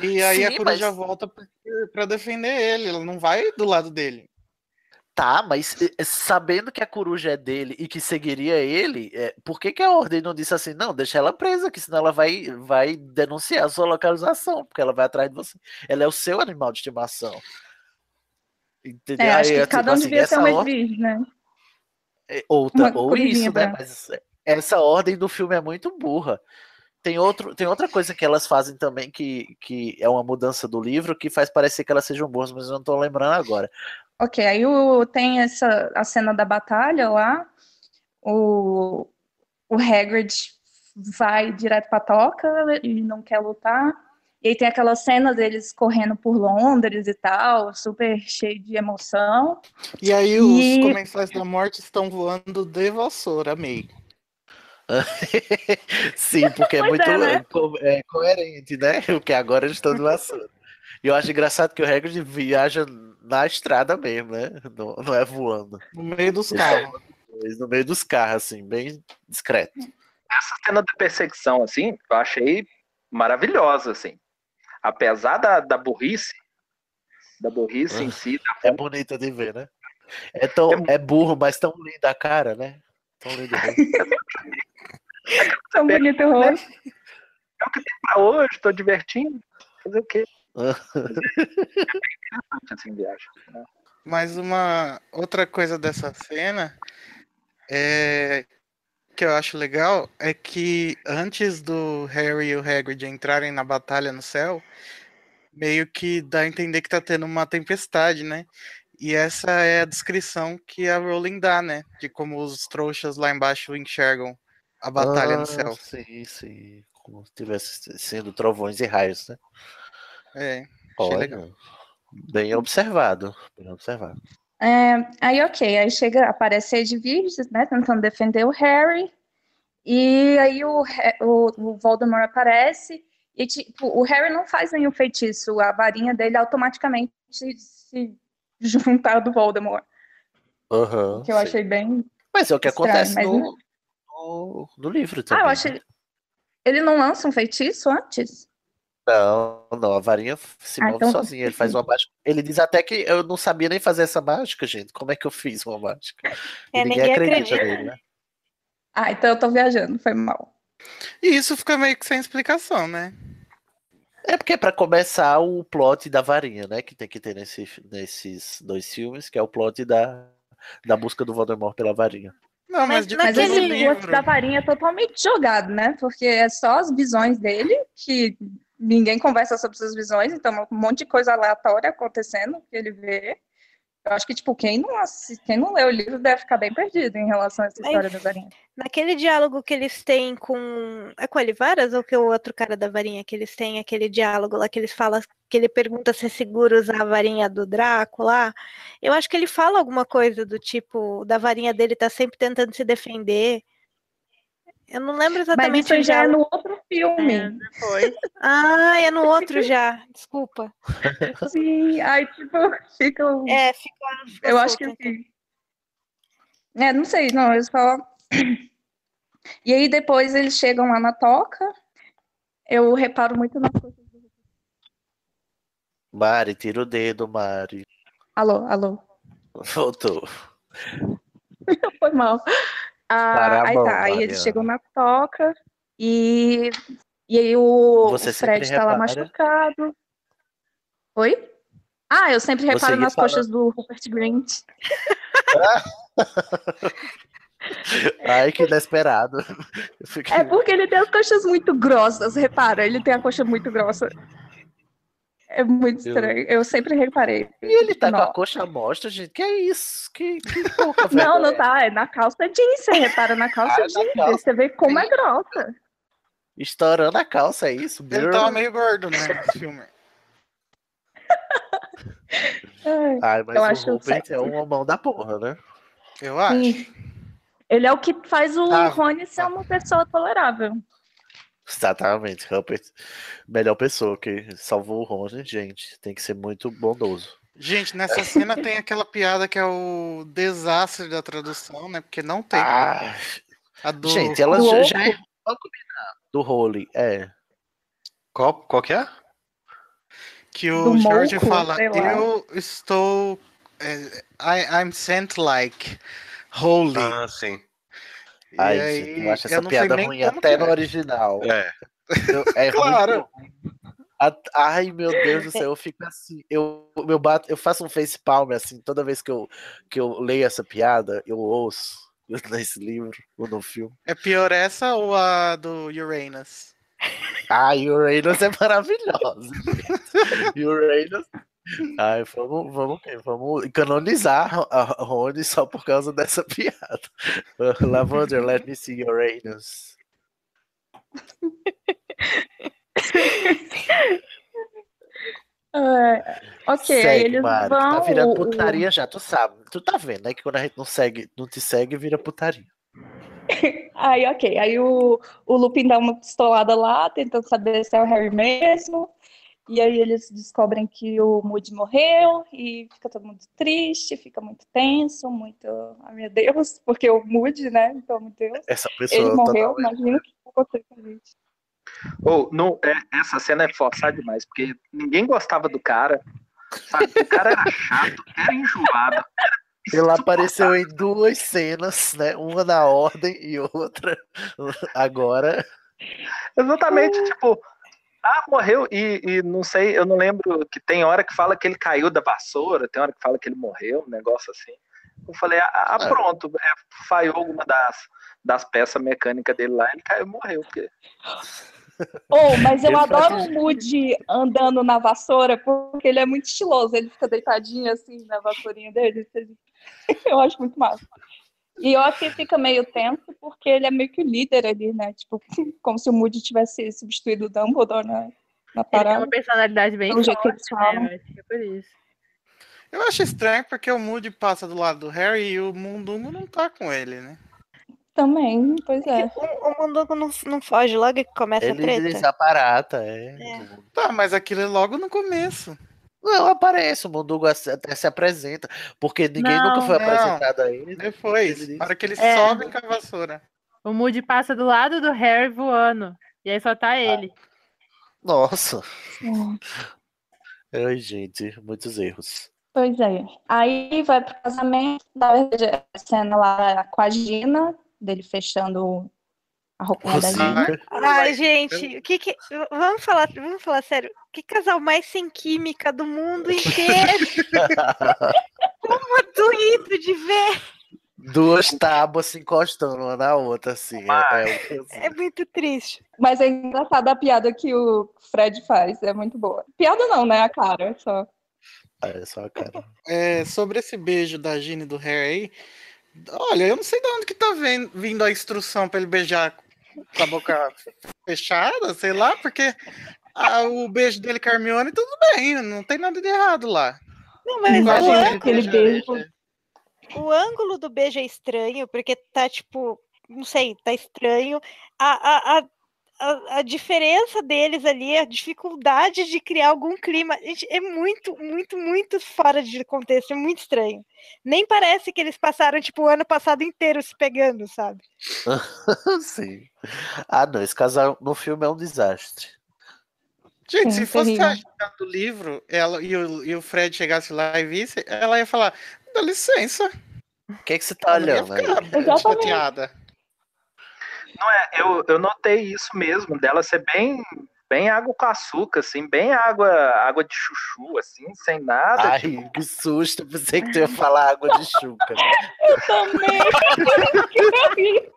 E aí a Sim, coruja mas- volta pra, pra defender ele. Ela não vai do lado dele. Tá, mas sabendo que a coruja é dele e que seguiria ele, eh, por que, que a ordem não disse assim, não, deixa ela presa, que senão ela vai, vai denunciar a sua localização, porque ela vai atrás de você. Ela é o seu animal de estimação. Entendeu? É, acho Aí, que tipo cada um assim, devia ser essa uma ordem- né? é, outra, uma ou isso, né? Mas essa ordem do filme é muito burra. Tem, outro, tem outra coisa que elas fazem também, que, que é uma mudança do livro, que faz parecer que elas sejam boas, mas eu não tô lembrando agora. Ok, aí o, tem essa a cena da batalha lá. O, o Hagrid vai direto pra toca e não quer lutar. E aí tem aquela cena deles correndo por Londres e tal, super cheio de emoção. E aí E- os comensais da morte estão voando de vassoura, amei. Sim, porque é muito é, né? co- é coerente, né? O que agora eles estão vassoura. E eu acho engraçado que o Hagrid viaja na estrada mesmo, né? Não, não é voando. No meio dos carros. No meio dos carros, assim, bem discreto. Essa cena da perseguição, assim, eu achei maravilhosa, assim. Apesar da, da burrice, da burrice em si, da É bonita de ver, né? É, tão, é burro, mas tão linda a cara, né? Tão lindo. Mesmo. Tão bonito o rosto. É o que tem pra hoje, tô divertindo. Fazer o quê? É interessante assim, viagem. né? Mas uma outra coisa dessa cena é que eu acho legal é que antes do Harry e o Hagrid entrarem na batalha no céu, meio que dá a entender que tá tendo uma tempestade, né? E essa é a descrição que a Rowling dá, né? De como os trouxas lá embaixo enxergam a batalha Ah, no céu. Sim, sim. Como se tivesse sendo trovões e raios, né? É. Olha, bem observado. Bem observado. É, aí, ok, aí chega, aparece a Edwige, né, tentando defender o Harry, e aí o, o, o Voldemort aparece, e tipo, o Harry não faz nenhum feitiço, a varinha dele automaticamente se junta ao do Voldemort, Aham, que eu sim. achei bem Mas é o que estranho, acontece no, no, no livro Ah, também. eu achei... né? Ele não lança um feitiço antes? Não, não, a varinha se Ah, move então- sozinha. Ele faz uma mágica. Ele diz até que eu não sabia nem fazer essa mágica, gente. Como é que eu fiz uma mágica? É, ninguém ninguém acredita acredita. nele, né? Ah, então eu tô viajando, foi mal. E isso fica meio que sem explicação, né? É porque é pra começar o plot da varinha, né? Que tem que ter nesse, nesses dois filmes, que é o plot da, da busca do Voldemort pela varinha. Não, mas, Mas Mas naquele esse negócio da varinha é totalmente jogado, né? Porque é só as visões dele, que ninguém conversa sobre essas visões, então um monte de coisa aleatória acontecendo que ele vê. Eu acho que, tipo, quem não, assi- quem não lê o livro deve ficar bem perdido em relação a essa história da varinha. Naquele diálogo que eles têm com. É com Olivaras ou que o outro cara da varinha que eles têm aquele diálogo lá que eles falam que ele pergunta se é seguro usar a varinha do Draco lá. Eu acho que ele fala alguma coisa do tipo da varinha dele tá sempre tentando se defender. Eu não lembro Mas exatamente isso aí o já é no outro filme. É, depois. Ah, é no outro já. Desculpa. Sim, aí, tipo, fica. É, fica. fica Eu acho que solto, então. assim. É, não sei, não, eu só. E aí depois eles chegam lá na toca. Eu reparo muito nas coisas. Mari, tira o dedo, Mari. Alô, alô. Voltou. Foi mal. Ah, aí tá, aí eles chegam na toca e, e aí o, o Fred tá lá repara? machucado. Oi? Ah, eu sempre reparo nas coxas do Rupert Grint. Ai, que inesperado. Fiquei- É porque ele tem as coxas muito grossas, repara, ele tem a coxa muito grossa. É muito Eu- estranho. Eu sempre reparei. E ele tá com Não. a coxa mostra, gente. Que é isso? Que, que pouca Não, não tá. É na calça jeans. Você repara na calça Ah, na jeans. calça. Você vê como é grossa. Estourando a calça, é isso? Ele Brrr. tava meio gordo, né, nesse filme. Ai, mas Eu o acho é um homão da porra, né? Eu acho. sim. Ele é o que faz o Ah, Rony ser uma pessoa tolerável. Exatamente, Rupert. Melhor pessoa que salvou o Rony, gente. Tem que ser muito bondoso. Gente, nessa cena tem aquela piada que é o desastre da tradução, né? Porque não tem. Ah, a do... gente, ela do já, é do Holy, é. Qual, qual que é? que o do George Mouco, fala, eu estou. é, I, I'm sent like holy. Ah, sim. Ai, aí, gente, eu acho essa piada ruim até no é. original. É. Eu- É Claro. Ai, meu Deus do céu, eu fico assim. Eu, eu, bato, eu faço um face palm assim, toda vez que eu, que eu leio essa piada, eu ouço nesse livro ou no filme. É pior essa ou a do Uranus? Ai, Uranus é maravilhosa. Uranus. Ai, vamos, vamos, vamos canonizar a Rony só por causa dessa piada. Lavander, let me see Uranus. É, ok, aí segue, eles Mari, que vão. Tá virando putaria já, tu sabe. Tu tá vendo, né? Que quando a gente não segue, não te segue, vira putaria. Aí, ok. Aí o, o Lupin dá uma pistolada lá, tentando saber se é o Harry mesmo. E aí eles descobrem que o Moody morreu e fica todo mundo triste, fica muito tenso, muito. Ai meu Deus, porque o Moody, né? Então, meu Deus. Essa pessoa Ele morreu, totalmente- imagina o que aconteceu com a gente. Ou, não, é- essa cena é forçada demais, porque ninguém gostava do cara. Sabe? O cara era chato, era enjoado. Ele apareceu em duas cenas, né? Uma na ordem e outra agora. Exatamente, tipo, ah, morreu e, e não sei, eu não lembro que tem hora que fala que ele caiu da vassoura, tem hora que fala que ele morreu, um negócio assim. Eu falei, ah, ah, É. pronto, é, falhou alguma das, das peças mecânicas dele lá, ele caiu e morreu. Porque... Oh, mas eu Ele adoro faz o Moody andando na vassoura, porque ele é muito estiloso. Ele fica deitadinho assim na vassourinha dele. Eu acho muito massa. E eu acho que ele fica meio tenso, porque ele é meio que o líder ali, né? Tipo, como se o Moody tivesse substituído o Dumbledore na, na Ele tem parada. uma personalidade bem jeito que forte, eles né? falam. Acho que é por isso. Eu acho estranho porque o Moody passa do lado do Harry e o Mundungo não tá com ele, né? Também, pois é. O, o Mundungo não, não foge logo que começa a Ele treta. desaparata, é. Tá, mas aquilo é logo no começo. Não, aparece, o Mundugo até se apresenta, porque ninguém nunca Não, foi não. apresentado a ele. Depois, Ele na hora que eles É. sobem com a vassoura. O Moody passa do lado do Harry voando. E aí só tá ele. Nossa, Hum, ai gente, muitos erros. Pois é. Aí vai pro casamento, na verdade, a cena lá com a Gina, dele fechando a roupinha da Gina. Ai, gente, o que que. Vamos falar, vamos falar sério. Que casal mais sem química do mundo inteiro. Como doído de ver. Duas tábuas se encostando uma na outra, assim. É, é, É muito triste. Mas é engraçado a piada que o Fred faz, é muito boa. Piada não, né? A cara, só. é só a cara. É, sobre esse beijo da Ginny e do Harry aí, olha, eu não sei de onde que tá vindo a instrução pra ele beijar com a boca fechada, sei lá, porque ah, o beijo dele com a Hermione, tudo bem, não tem nada de errado lá. Não, mas Imagina o, ângulo, beijo. o ângulo do beijo é estranho, porque tá tipo. Não sei, tá estranho. A, a, a, a, a diferença deles ali, a dificuldade de criar algum clima, gente, é muito, muito, muito fora de contexto, é muito estranho. Nem parece que eles passaram, tipo, o ano passado inteiro se pegando, sabe? Sim. Ah, não, esse casal no filme é um desastre. Gente, Sim, se fosse a do livro ela, e, o, e o Fred chegasse lá e visse, ela ia falar: dá licença. O que, é que você tá Ela ia olhando Exatamente. Não é, eu, eu notei isso mesmo, dela ser bem, bem água com açúcar, assim, bem água, água de chuchu, assim, sem nada. Ai, tipo, que susto, pensei que tu ia falar água de chuca. Eu também.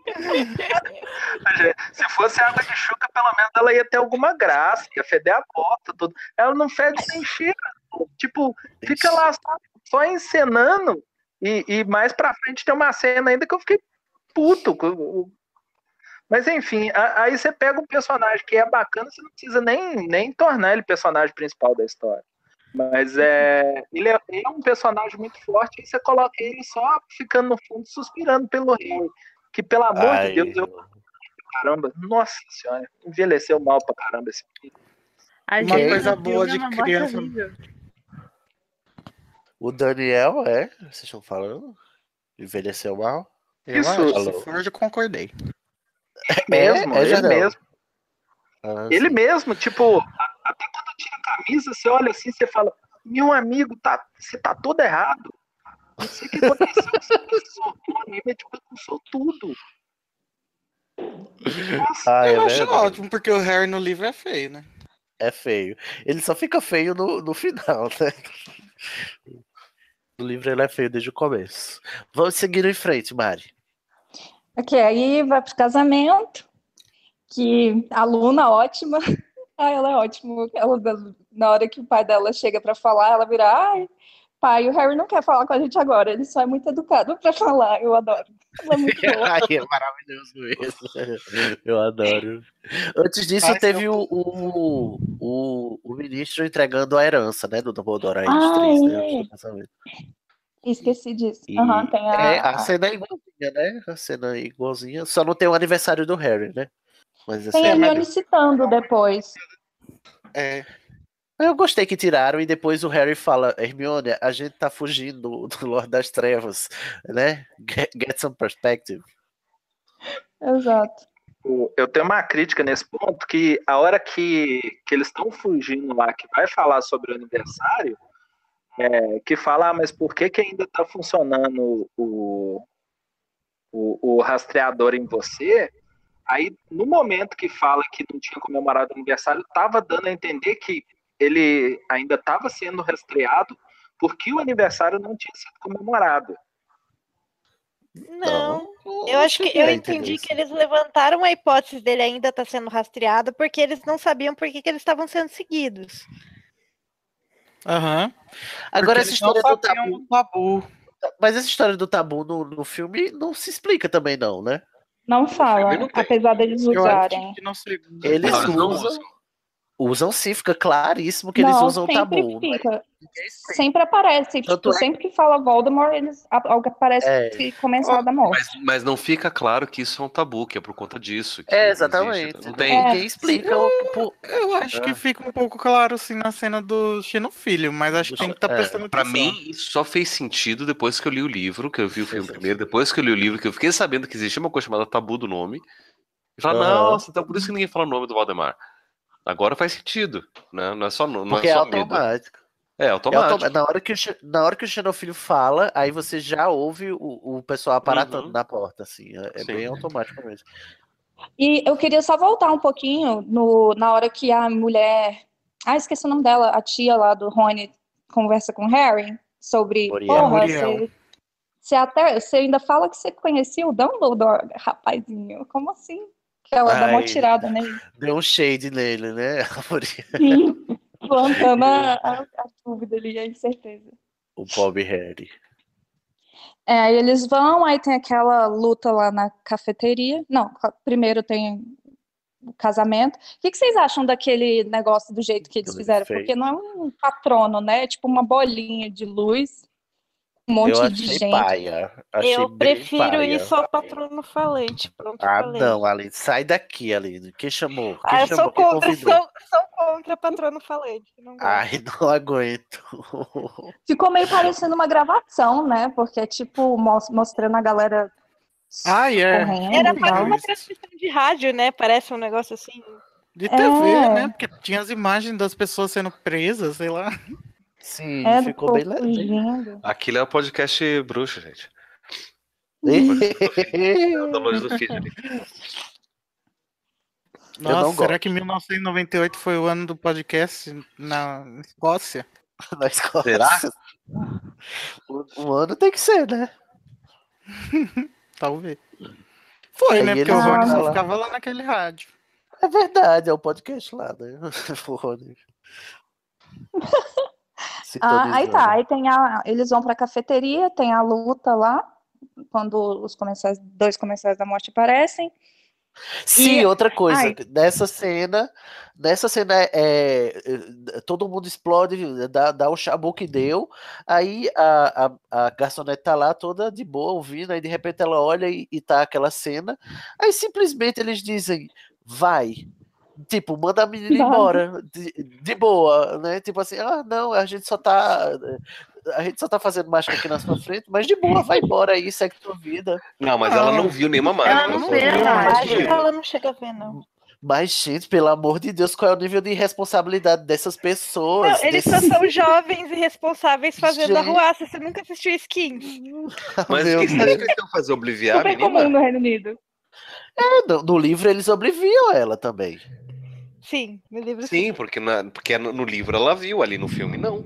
se fosse água de chuca, pelo menos ela ia ter alguma graça, ia feder a porta, tudo. Ela não fede nem cheira. Tipo, fica lá só, só encenando. E, e mais pra frente tem uma cena ainda que eu fiquei puto. Mas enfim, a- aí você pega um personagem que é bacana, você não precisa nem, nem tornar ele personagem principal da história. Mas é, ele é, ele é um personagem muito forte e você coloca ele só ficando no fundo, suspirando pelo Harry. que, pelo amor Ai, de Deus, eu. Caramba, nossa senhora, envelheceu mal pra caramba esse filme. A Uma coisa boa de é criança. O Daniel, é? Vocês estão falando? Envelheceu mal? Eu Isso. se for, eu concordei. Mesmo, é, ele Jardel? mesmo. Ah, Ele sim. mesmo, tipo, a- até quando tira a camisa, você olha assim, você fala, meu amigo, tá, você tá todo errado. Não sei o que aconteceu, você o anime te bagunçou tudo. Nossa, Ah, é eu acho verdade. ótimo, porque o Harry no livro é feio, né? É feio. Ele só fica feio no, no final, né? No livro ele é feio desde o começo. Vamos seguir em frente, Mari. Ok, aí vai pro casamento, que a Luna, ótima. Ah, ela é ótima. Ela, na hora que o pai dela chega pra falar, ela vira, ai, pai, o Harry não quer falar com a gente agora, ele só é muito educado pra falar, eu adoro. Ela é muito boa. Ai, é maravilhoso mesmo. Eu adoro. Antes disso, Ai, teve o, o, o, o ministro entregando a herança, né? Do Dumbledore a eles Ah, três, né? é. Esqueci disso. E Aham, tem a, é, a cena é igualzinha, né? A cena é igualzinha. Só não tem o aniversário do Harry, né? Mas tem a é Hermione citando depois. É, Eu gostei que tiraram e depois o Harry fala, Hermione, a gente tá fugindo do Lord das Trevas, né? Get, get some perspective. Exato. eu tenho uma crítica nesse ponto, que a hora que, que eles estão fugindo lá, que vai falar sobre o aniversário, é, que fala, ah, mas por que, que ainda tá funcionando o, o, o rastreador em você? Aí, no momento que fala que não tinha comemorado o aniversário, tava dando a entender que ele ainda estava sendo rastreado porque o aniversário não tinha sido comemorado. Não. Eu acho que eu entendi que eles levantaram a hipótese dele ainda estar sendo rastreado porque eles não sabiam por que, que eles estavam sendo seguidos. aham. Agora, Porque essa história do tabu. do tabu. Mas essa história do tabu no, no filme não se explica também, não, né? Não fala, não apesar deles Eu usarem. acho que não sei. Eles Não, não usam. Usam. Sim, fica claríssimo que eles não, usam o tabu. mas fica. sabe. Sempre aparece. Tanto Tipo, é- sempre que fala Voldemort, eles aparece É. que começa a dar morte. Mas, mas não fica claro que isso é um tabu, que é por conta disso. que É, existe. exatamente. Não tem. É. Ninguém explica. o- o- Eu acho que Ah. fica um pouco claro assim na cena do Xenofilho, mas acho que tem que estar É, prestando Pra atenção. mim, isso só fez sentido depois que eu li o livro, que eu vi o filme primeiro, depois que eu li o livro, que eu fiquei sabendo que existia uma coisa chamada tabu do nome. E falar, Aham. nossa, então por isso que ninguém fala o nome do Valdemar. Agora faz sentido, né? Não é só, não Porque é é só medo. automático. É É automático. automa- na, hora que o, na hora que o Xenofilho fala, aí você já ouve o, o pessoal aparatando Uhum. na porta, assim. É, é Sim. bem automático mesmo. E eu queria só voltar um pouquinho no, na hora que a mulher. Ah, esqueci o nome dela, a tia lá do Rony conversa com o Harry sobre. Muriel. Porra, Muriel. você, você até. Você ainda fala que você conhecia o Dumbledore, rapazinho. Como assim? Que ela dá uma Ai. tirada nele. Deu um shade nele, né? Sim, plantando a, a, a dúvida ali, a incerteza. o pobre Harry. É, aí eles vão, aí tem aquela luta lá na cafeteria. Não, primeiro tem o casamento. O que que vocês acham daquele negócio do jeito que eles fizeram? Porque não é um patrono, né? É tipo uma bolinha de luz, monte Eu de gente. paia. Achei eu prefiro paia. isso ao patrono falante. Pronto, Ah, falei. não, Aline. Sai daqui, Aline. Quem chamou? Quem Ah, eu chamou? sou contra, sou, sou contra patrono falante. Não. Ai, não aguento. Ficou meio parecendo uma gravação, né? Porque é tipo mos- mostrando a galera Ai, é. correndo Era e mais tal. uma transmissão de rádio, né? Parece um negócio assim. De TV, É. né? Porque tinha as imagens das pessoas sendo presas, sei lá. Sim, É, do ficou bem legal. Aquilo é o podcast bruxo, gente. Da loja do feed. ali. Nossa, não será gosto. que 1998 foi o ano do podcast na Escócia? Na escola. Será? O, o ano tem que ser, né? Talvez. Foi, Aí né? Porque o Rony só lá. ficava lá naquele rádio. É verdade, é o podcast lá, né? O Rony. Ah, aí tá, aí tem a, eles vão pra cafeteria, tem a luta lá, quando os comensais, dois comensais da morte aparecem. Sim, E- outra coisa, ai. nessa cena, nessa cena é, é, todo mundo explode, dá, dá o chabu que deu, aí a, a, a garçonete tá lá toda de boa ouvindo, aí de repente ela olha e, e tá aquela cena, aí simplesmente eles dizem, vai, tipo, manda a menina Vai. embora, de, de boa, né, tipo assim, ah, não, a gente só tá... A gente só tá fazendo mágica aqui na sua frente, mas de boa, vai embora aí, segue tua vida. Não, mas ela não viu nenhuma mágica. Ela não vê mágica. Ela não chega a ver, não. Mas, gente, pelo amor de Deus, qual é o nível de irresponsabilidade dessas pessoas? Não, eles só são jovens e responsáveis fazendo a Gente. ruaça. Você nunca assistiu Skins? Mas o que você acha Deus. que eles iam fazer? Obliviar Super menina? comum no Reino Unido. É, no, no livro eles obliviam ela também. Sim, no livro Sim, porque, na, porque no, no livro ela viu, ali no filme não.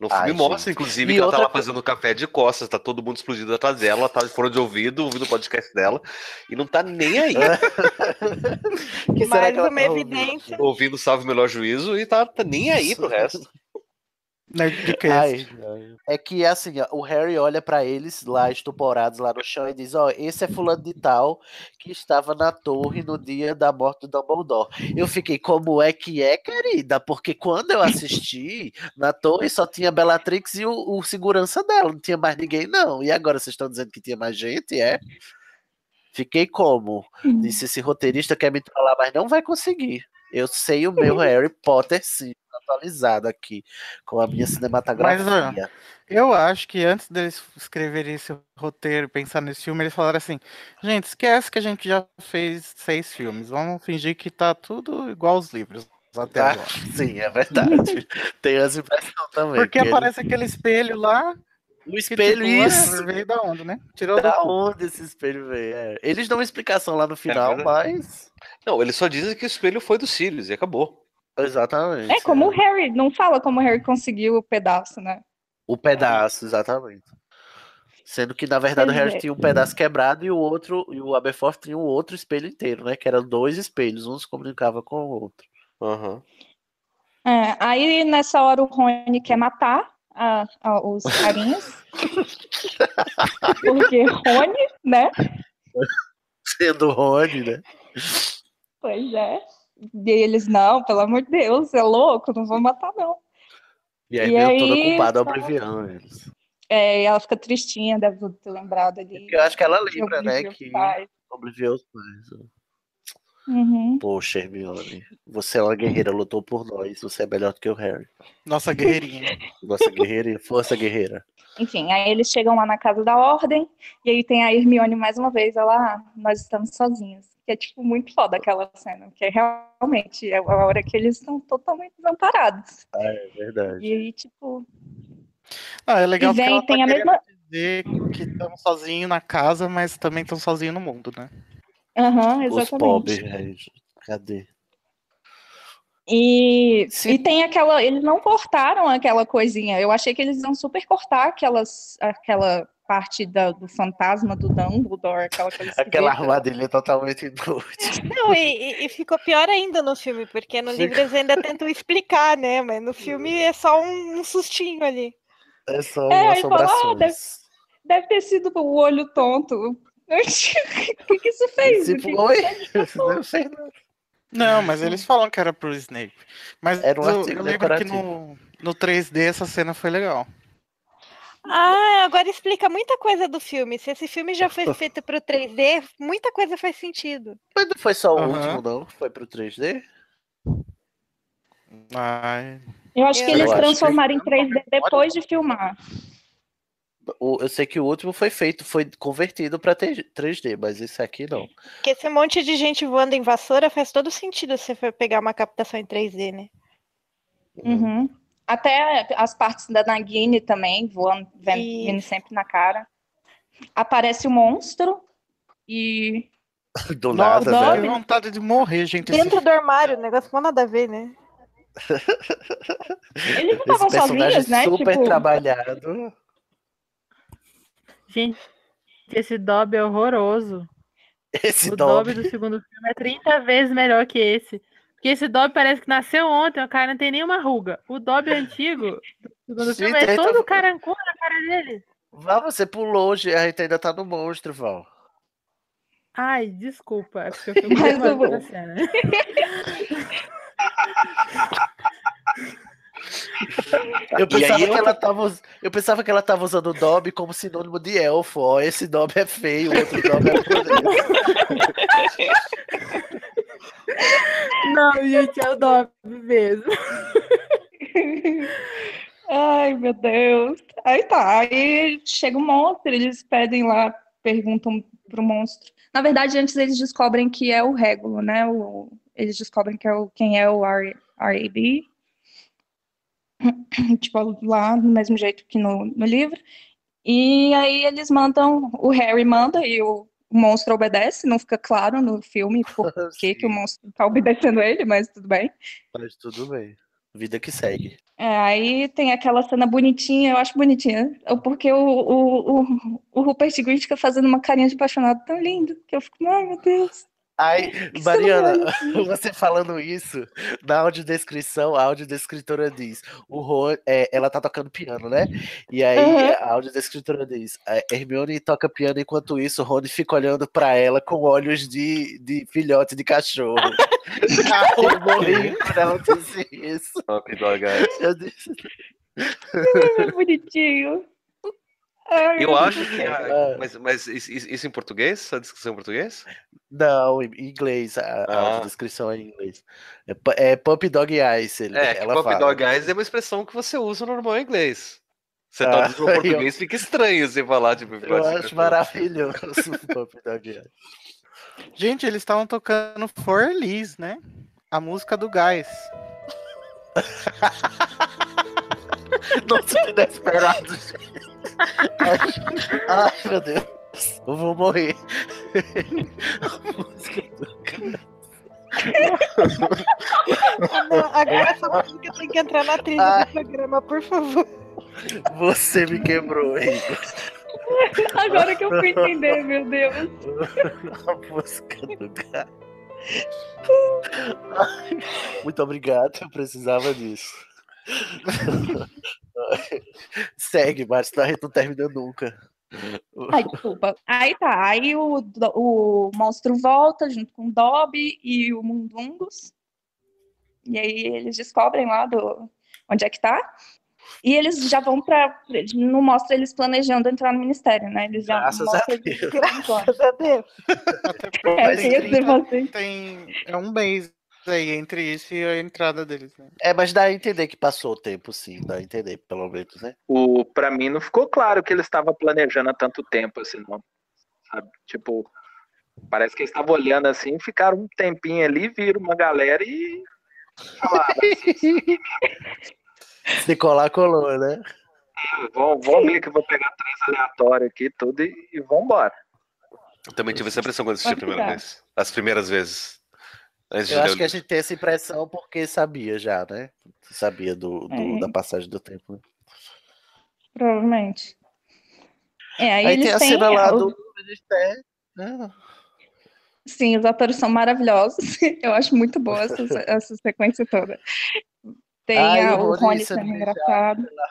No filme Ai, mostra, gente. inclusive, E que ela tá lá fazendo café de costas, tá todo mundo explodido atrás dela, ela tá de fone de ouvido, ouvindo o podcast dela, e não tá nem aí. Que será Mais que ela uma tá ouvindo? evidência. ouvindo Salve Melhor Juízo e tá, tá nem aí pro resto. Nerdcast. Ai. É que assim, ó, o Harry olha pra eles lá estuporados lá no chão e diz: Ó, esse é fulano de tal que estava na torre no dia da morte do Dumbledore. Eu fiquei, como é que é, querida? Porque quando eu assisti, na torre só tinha Bellatrix e o, o segurança dela, não tinha mais ninguém, não. E agora vocês estão dizendo que tinha mais gente, é? Fiquei como? Disse esse roteirista quer me falar, mas não vai conseguir. Eu sei o meu Harry Potter sim, atualizado aqui, com a minha cinematografia. Eu acho que antes deles escreverem esse roteiro, pensar nesse filme, eles falaram assim: gente, esquece que a gente já fez seis filmes, vamos fingir que tá tudo igual aos livros até Ah, agora. sim, é verdade. Tem essa impressão também. Porque que ele- aparece aquele espelho lá, O que espelho, tipo, isso. veio da onde, né? Tirou Da da onde esse espelho veio? É, Eles dão uma explicação lá no final, verdade. mas. Não, eles só dizem que o espelho foi do Sirius e acabou. Exatamente. É como o Harry, não fala como o Harry conseguiu o pedaço, né? O pedaço, exatamente. Sendo que, na verdade, o Harry é. tinha um pedaço quebrado e o outro, e o Aberforth tinha um outro espelho inteiro, né? Que eram dois espelhos, um se comunicava com o outro. Aham. É, aí nessa hora o Rony quer matar a- a- os carinhas. Porque Rony, né? Sendo o Rony, né? Pois é. E eles, não, pelo amor de Deus, é louco, não vou matar, não. E aí, E veio toda aí, culpada ao só- Oblivion, eles. É, e ela fica tristinha, deve ter lembrado ali. Eu acho que ela lembra, né? Que Pai. Oblivion os pais. Uhum. Poxa, Hermione, você é uma guerreira, lutou por nós, você é melhor do que o Harry. Nossa guerreirinha. Nossa guerreira, força guerreira. Enfim, aí eles chegam lá na casa da ordem, e aí tem a Hermione mais uma vez, ela, ah, nós estamos sozinhos. Que é, tipo, muito foda aquela cena, porque realmente é a hora que eles estão totalmente desamparados. É verdade. E aí, tipo, Ah, é legal E porque vem- ela tá tem a mesma- dizer que estão sozinhos na casa, mas também estão sozinhos no mundo, né? aham, Os exatamente. pobres, velho. Cadê? E, Sim. e tem aquela. Eles não cortaram aquela coisinha. Eu achei que eles iam super cortar aquelas, aquela parte da- do fantasma do Dumbledore, aquela coisa Aquela armadilha totalmente inútil. Não, e, e- ficou pior ainda no filme, porque no Sim. livro eles ainda tentam explicar, né? Mas no filme é só um, um sustinho ali. É só É, uma aí fala, ah, assombrações. Deve ter sido o olho tonto. O que, que isso fez? Tipo, O que que oi? isso Não sei não. Não, mas eles falam que era pro Snape. Mas Era um eu, eu lembro que no, no 3D essa cena foi legal. Ah, agora explica muita coisa do filme. Se esse filme já foi feito pro 3D, muita coisa faz sentido. Mas não foi só o Aham. último, não? Foi pro 3D? Ai, Eu acho que Eu eles acho que- transformaram em 3D depois de filmar. Eu sei que o último foi feito, foi convertido pra 3D, mas esse aqui não. Porque esse monte de gente voando em vassoura faz todo sentido se você for pegar uma captação em 3D, né? Uhum. Até as partes da Nagini também, voando, vendo, vindo Isso. sempre na cara. Aparece o monstro e. Do nossa, nada, que né? vontade de morrer, gente. esse Dentro do armário, o negócio não nada a ver, né? Eles não Esse estavam personagem sozinhos, né? super Tipo, trabalhado. Gente, esse Dobby é horroroso. Esse o Dobby. Dobby do segundo filme é 30 vezes melhor que esse. Porque esse Dobby parece que nasceu ontem, o cara não tem nenhuma ruga. O Dobby antigo do segundo filme é tá- todo carancudo na cara dele. Vá você por longe, a gente ainda tá no monstro, Val. Ai, desculpa, é porque eu com essa cena. Eu pensava, que eu- ela tava, eu pensava que ela tava usando o Dobby como sinônimo de elfo. Ó, esse Dobby é feio, o outro Dobby é poderoso. Não, gente, é o Dobby mesmo. Ai, meu Deus. Aí tá, aí chega o monstro, eles pedem lá, perguntam pro monstro. Na verdade, antes eles descobrem que é o Régulo, né? O, eles descobrem que é o, quem é o R, RAB. Tipo, lá do mesmo jeito que no, no livro. E aí eles mandam, o Harry manda e o, o monstro obedece. Não fica claro no filme por que, que o monstro tá obedecendo ele, mas tudo bem. Mas tudo bem. Vida que segue. É, aí tem aquela cena bonitinha, eu acho bonitinha, porque o, o, o, o Rupert Grint fica fazendo uma carinha de apaixonado tão lindo, que eu fico, ai meu Deus. Ai, Mariana, você falando isso, na audiodescrição, a audiodescritora diz, o Ron, é, ela tá tocando piano, né? E aí Uhum. a audiodescritora diz, a Hermione toca piano, enquanto isso o Rony fica olhando pra ela com olhos de, de filhote de cachorro. Eu morri quando ela disse isso. Top Dog. Eu disse, É bonitinho. Eu acho que. céu. a- mas mas isso, em português? A descrição em português? não, em inglês, a, a Ah. audiodescrição é em inglês. É, é Puppy Dog Eyes, ele, É, ela fala. Dog Guys é uma expressão que você usa normal em inglês. Você Ah, traduz eu- português, fica estranho você falar, tipo, Eu filhote de acho cachorro. maravilhoso o Puppy Dog Eyes. Gente, eles estavam tocando For Liz, né? A música do Gás. Nossa, gente. Ai, meu Deus. Eu vou morrer. A música do- Ah, não, agora essa música tem que entrar na trilha Ai. do programa, por favor. Você me quebrou, Igor. Agora que eu fui entender, meu Deus. A música do gato. Ai, Muito obrigado, eu precisava disso. Segue, mas a gente não termina nunca. Ai, desculpa. Aí tá, aí o, o monstro volta junto com o Dobby e o Mundungus. E aí eles descobrem lá do, onde é que tá. E eles já vão pra. Não mostra eles planejando entrar no ministério, né? Eles já Graças a mostram Deus. eles- Graças a Deus. Até É, tem esse negócio. tem é um mês aí entre isso e a entrada deles, né? É, mas dá a entender que passou o tempo, sim. Dá a entender, pelo menos, né? O, pra mim não ficou claro que ele estava planejando há tanto tempo assim, não. Sabe? Tipo, parece que eles estavam olhando assim, ficaram um tempinho ali, viram uma galera e falaram, Se colar, colou, né? vamos, vamos ver que eu vou pegar três aleatórios aqui, tudo, e, e vambora. Eu também tive essa impressão quando assisti a primeira vez. As primeiras vezes. Antes Eu acho que a gente tem essa impressão porque sabia já, né? Sabia do, do- É. da passagem do tempo. né? Provavelmente. É, aí, Aí, eles tem a cena lá o- do ministério. né? Sim, os atores são maravilhosos. Eu acho muito boa essa, essa sequência toda. Tem Ai, a- o Rony sendo engraçado. pela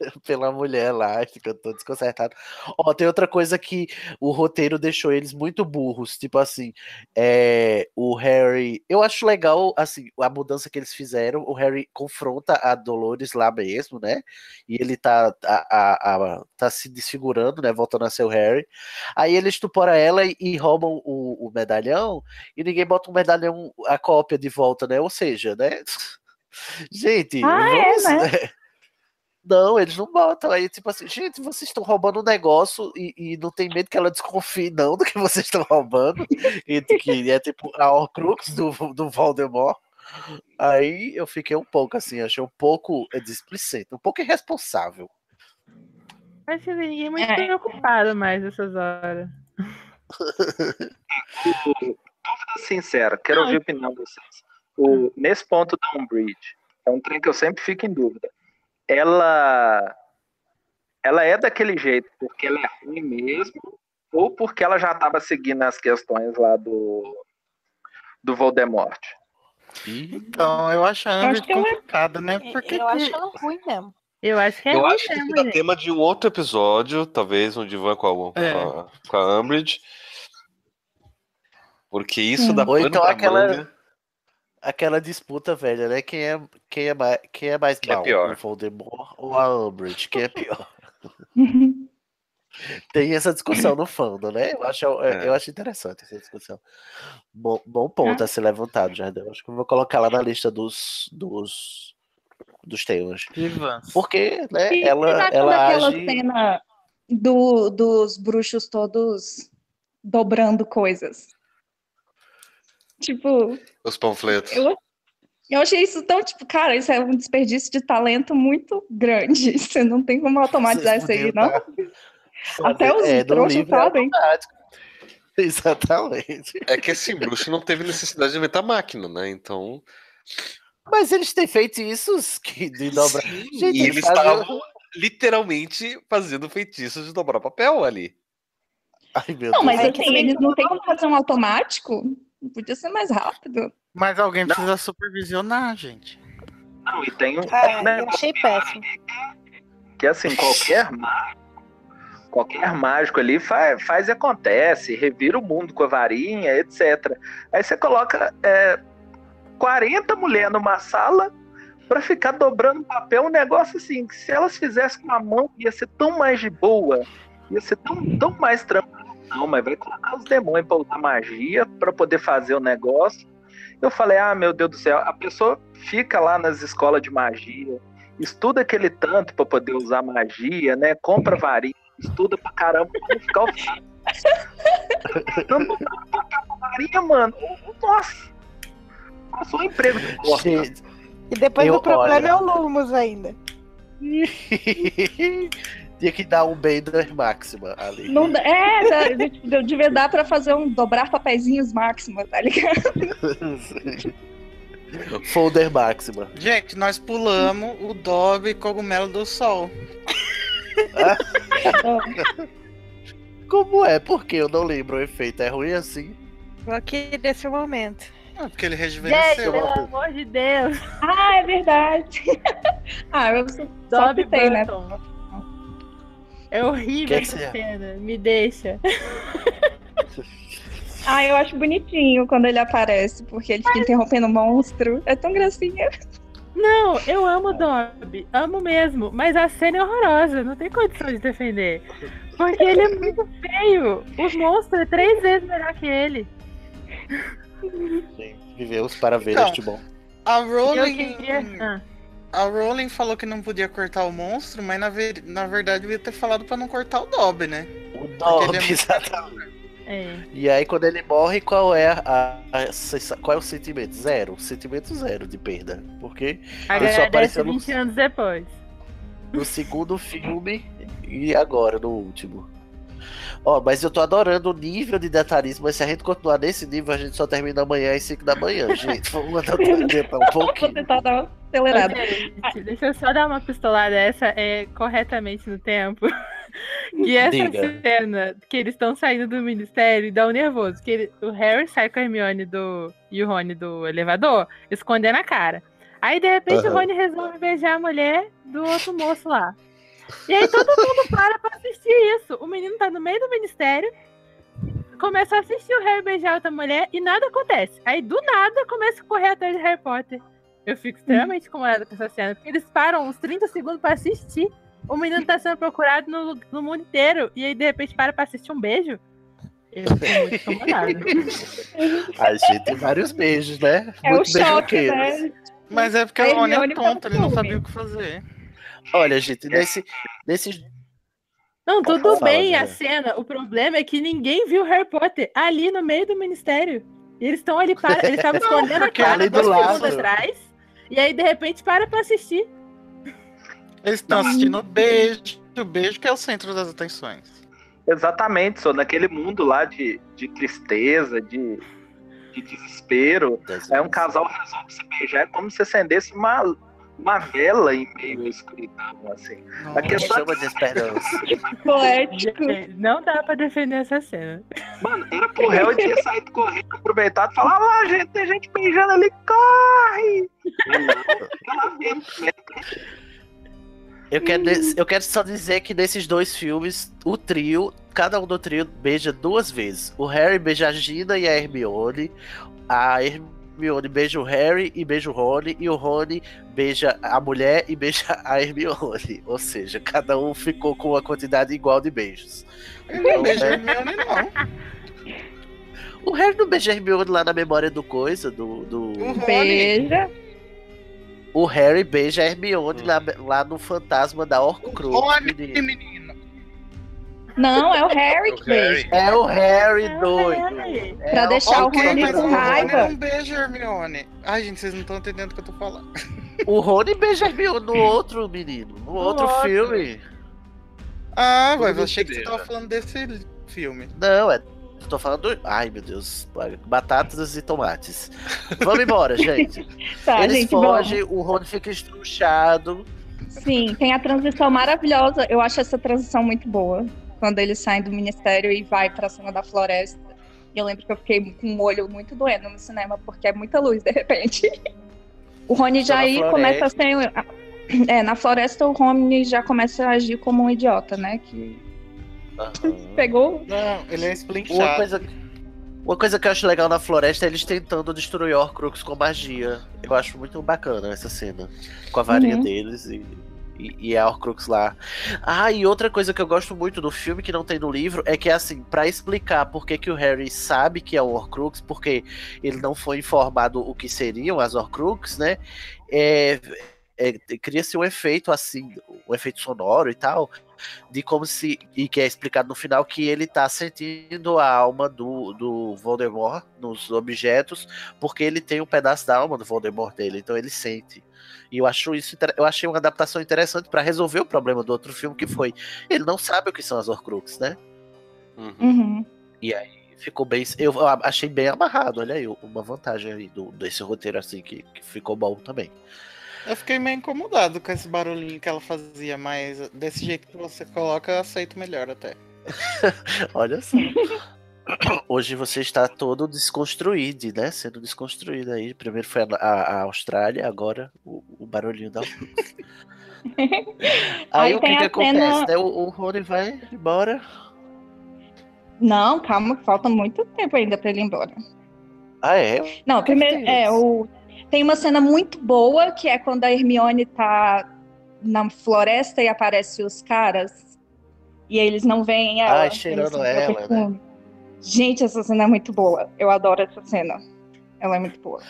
mulher lá, fica todo desconcertado. Ó, tem outra coisa que o roteiro deixou eles muito burros, tipo assim, é, o Harry, eu acho legal, assim, a mudança que eles fizeram, o Harry confronta a Dolores lá mesmo, né, e ele tá, a, a- a- tá se desfigurando, né, voltando a ser o Harry, aí ele estupora ela e, e roubam o, o medalhão, e ninguém bota o medalhão, a cópia de volta, né, ou seja, né, gente, Ah, é, vamos, né? não, eles não botam. Aí, tipo assim, gente, vocês estão roubando um negócio e, e não tem medo que ela desconfie, não, do que vocês estão roubando. E que é tipo a Horcrux do, do Voldemort. Aí eu fiquei um pouco assim, achei um pouco é, displicente, um pouco irresponsável. Mas assim, ninguém é muito É. preocupado mais nessas horas. Dúvida sincera, quero ouvir a opinião de vocês. O, nesse ponto da Umbridge, é um trem que eu sempre fico em dúvida. Ela, ela é daquele jeito porque ela é ruim mesmo, ou porque ela já estava seguindo as questões lá do, do Voldemort? Então, eu acho a Eu acho Umbridge que ela é- complicada, né? Porque eu acho ela ruim mesmo. Eu acho que é Eu ruim acho que isso mesmo, dá gente. tema de um outro episódio, talvez um divã com a, É. com a, com a Umbridge. Porque isso Sim. dá Ou pano então pra aquela- manga. Aquela disputa velha, né? Quem é, quem é, mais, quem é mais Quem é mal? pior? O Voldemort ou a Umbridge? Quem é pior? Tem essa discussão no fandom, né? Eu acho, eu, É. eu acho interessante essa discussão. Bom, bom ponto a ser levantado, Jardel. Acho que eu vou colocar lá na lista dos, dos, dos temas. Porque, né, E ela, que ela daquela age... cena do, dos bruxos todos dobrando coisas? Tipo, Os panfletos. eu, eu achei isso tão, tipo, cara, isso é um desperdício de talento muito grande. Você não tem como automatizar isso aí, não? Até os É, trouxas é sabem. Exatamente. É que esse bruxo não teve necessidade de inventar máquina, né? Então. Mas eles têm feitiços que de dobrar. Sim, Gente, e eles estavam literalmente fazendo feitiços de dobrar papel ali. Ai, meu Não, mas É que assim, eles não têm como fazer um automático? Podia ser mais rápido. Mas alguém precisa supervisionar, gente. Não, e tem um Ah, eu achei péssimo. que assim, qualquer mágico, qualquer mágico ali faz, faz e acontece, revira o mundo com a varinha, etc. Aí você coloca é, 40 mulheres numa sala pra ficar dobrando papel, um negócio assim, que se elas fizessem com a mão, ia ser tão mais de boa, ia ser tão, tão mais tranquilo. Não, mas vai colocar os demônios pra usar magia pra poder fazer o negócio. Eu falei, ah, meu Deus do céu, a pessoa fica lá nas escolas de magia, estuda aquele tanto pra poder usar magia, né? Compra varinha, estuda pra caramba pra não ficar ofendido. Não, não dá pra varinha, mano. Nossa! Passou um emprego de. Gente, E depois Eu- o problema olha. é o Lumos ainda. Tinha que dar um Bender máxima ali. Não, é, dá- eu devia dar pra fazer um dobrar papeizinhos máximo, tá ligado? Folder máxima. Gente, nós pulamos o Dobby Cogumelo do Sol. Como é? Porque eu não lembro o efeito. É ruim assim? Vou aqui desse momento. Ah, porque ele Gente, rejuvenesceu. pelo amor de Deus. Ah, é verdade. ah, eu só, só Dobby pitei, né? É horrível Que que essa cena. Me deixa. Ah, eu acho bonitinho quando ele aparece, porque ele fica interrompendo o monstro. É tão gracinha. Não, eu amo o Dobby. Amo mesmo. Mas a cena é horrorosa. Não tem condição de defender. Porque ele é muito feio. O monstro é três vezes melhor que ele. Gente, vivemos para ver Então, este bom. A Eu Rowling. queria. Ah. A Rowling falou que não podia cortar o monstro, mas na, ver- na verdade devia ter falado pra não cortar o Dobby, né? O Dobby, ele é- exatamente. É. E aí, quando ele morre, qual é a, a- sensa- qual é o sentimento? Zero. Sentimento zero de perda. Porque só Agradece apareceu no- 20 anos depois. no segundo filme e agora no último. Ó, mas eu tô adorando o nível de detalhismo, mas se a gente continuar nesse nível, a gente só termina amanhã às 5 da manhã, gente. Vamos mandar adiantar um Vou pouquinho. tentar dar uma acelerada. Ô, gente, deixa eu só dar uma pistolada essa é corretamente no tempo. Que essa Diga. cena que eles estão saindo do ministério dá um nervoso. Que ele- o Harry sai com a Hermione do, e o Rony do elevador, escondendo a cara. Aí, de repente, o Aham. Rony resolve beijar a mulher do outro moço lá. E aí todo mundo para pra assistir isso. O menino tá no meio do ministério, começa a assistir o Harry beijar outra mulher e nada acontece. Aí, do nada, começa a correr atrás de Harry Potter. Eu fico extremamente incomodada com essa cena, porque eles param uns 30 segundos pra assistir. O menino tá sendo procurado no, no mundo inteiro, e aí, de repente, para pra assistir um beijo. Eu fico muito incomodada. A gente tem vários beijos, né? É o Muito choque, beijoqueiros. né? Mas é porque A o Rony é Hermione no tonto, ele não sabia o que fazer. Olha, gente, nesse, nesses. Não, tudo bem a cena. O problema é que ninguém viu Harry Potter ali no meio do ministério. E eles estão ali para. Eles estavam escondendo a cara ali do dois lado. segundos atrás. E aí, de repente, para pra assistir. Eles estão assistindo o beijo, o beijo que é o centro das atenções. Exatamente, só naquele mundo lá de, de tristeza, de, de desespero. Aí um casal resolve se beijar, é como se acendesse uma, uma vela em meio à escuridão, assim. Nossa. A questão Chama de esperança. Poético. Não dá pra defender essa cena. Mano, era pro réu e tinha saído correndo, aproveitado e falar, lá, gente, tem gente beijando ali, corre! Ela veio, né? Eu quero, eu quero só dizer que nesses dois filmes, o trio cada um do trio beija duas vezes. O Harry beija a Gina e a Hermione. A Hermione beija o Harry e beija o Rony. E o Rony beija a mulher e beija a Hermione. Ou seja, cada um ficou com uma quantidade igual de beijos. Ele não beija é- a Hermione, não. O Harry não beija a Hermione lá na memória do coisa, do. do... O Rony. Beija. O Harry beija a Hermione lá, lá no fantasma da Horcrux. Rony, menino. Não, é o Harry que beija. É o Harry É doido. É Pra deixar o Rony mas com o Rony raiva. não beija Hermione. Ai, gente, vocês não estão entendendo o que eu tô falando. O Rony beija a Hermione no outro menino, no outro outro. filme. Ah, mas eu achei que você tava falando desse filme. Não, é. eu Tô falando. do- Ai, meu Deus. Batatas e tomates. Vamos embora, gente. Tá, Eles gente, bom. fogem, o Rony fica estruchado. Sim, tem a transição maravilhosa. Eu acho essa transição muito boa. Quando eles saem do ministério e vai pra cima da floresta. E eu lembro que eu fiquei com o olho muito doendo no cinema, porque é muita luz, de repente. O Rony já na aí começa a ser. É, na floresta o Rony já começa a agir como um idiota, né? Que pegou. Não, ele é Uma esplinchado. coisa, uma coisa que eu acho legal na floresta é eles tentando destruir Horcrux com magia. Eu acho muito bacana essa cena. Com a varinha Uhum. deles e, e, e a Horcrux lá. Ah, e outra coisa que eu gosto muito do filme, que não tem no livro, é que, assim, pra explicar por que, que o Harry sabe que é o Horcrux, porque ele não foi informado o que seriam as Horcrux, né? É, é, cria-se um efeito, assim, um efeito sonoro e tal, de como se. E que é explicado no final que ele tá sentindo a alma do, do Voldemort nos objetos, porque ele tem um pedaço da alma do Voldemort dele, então ele sente. E eu acho isso eu achei uma adaptação interessante pra resolver o problema do outro filme, que foi. Ele não sabe o que são as Horcrux, né? Uhum. Uhum. E aí ficou bem. Eu achei bem amarrado, olha aí, uma vantagem aí do, desse roteiro assim, que, que ficou bom também. Eu fiquei meio incomodado com esse barulhinho que ela fazia, mas desse jeito que você coloca, eu aceito melhor até. Olha só. Hoje você está todo desconstruído, né? Sendo desconstruído aí. Primeiro foi a, a- Austrália, agora o, o barulhinho da. Aí, Aí o que, que a acontece, cena- né? O, o Rony vai embora. Não, calma, falta muito tempo ainda pra ele ir embora. Ah, é? Não, primeiro, tem é, o, tem uma cena muito boa, que é quando a Hermione tá na floresta e aparece os caras, e eles não veem ela. Eles cheirando ela, né? Gente, essa cena é muito boa. Eu adoro essa cena. Ela é muito boa.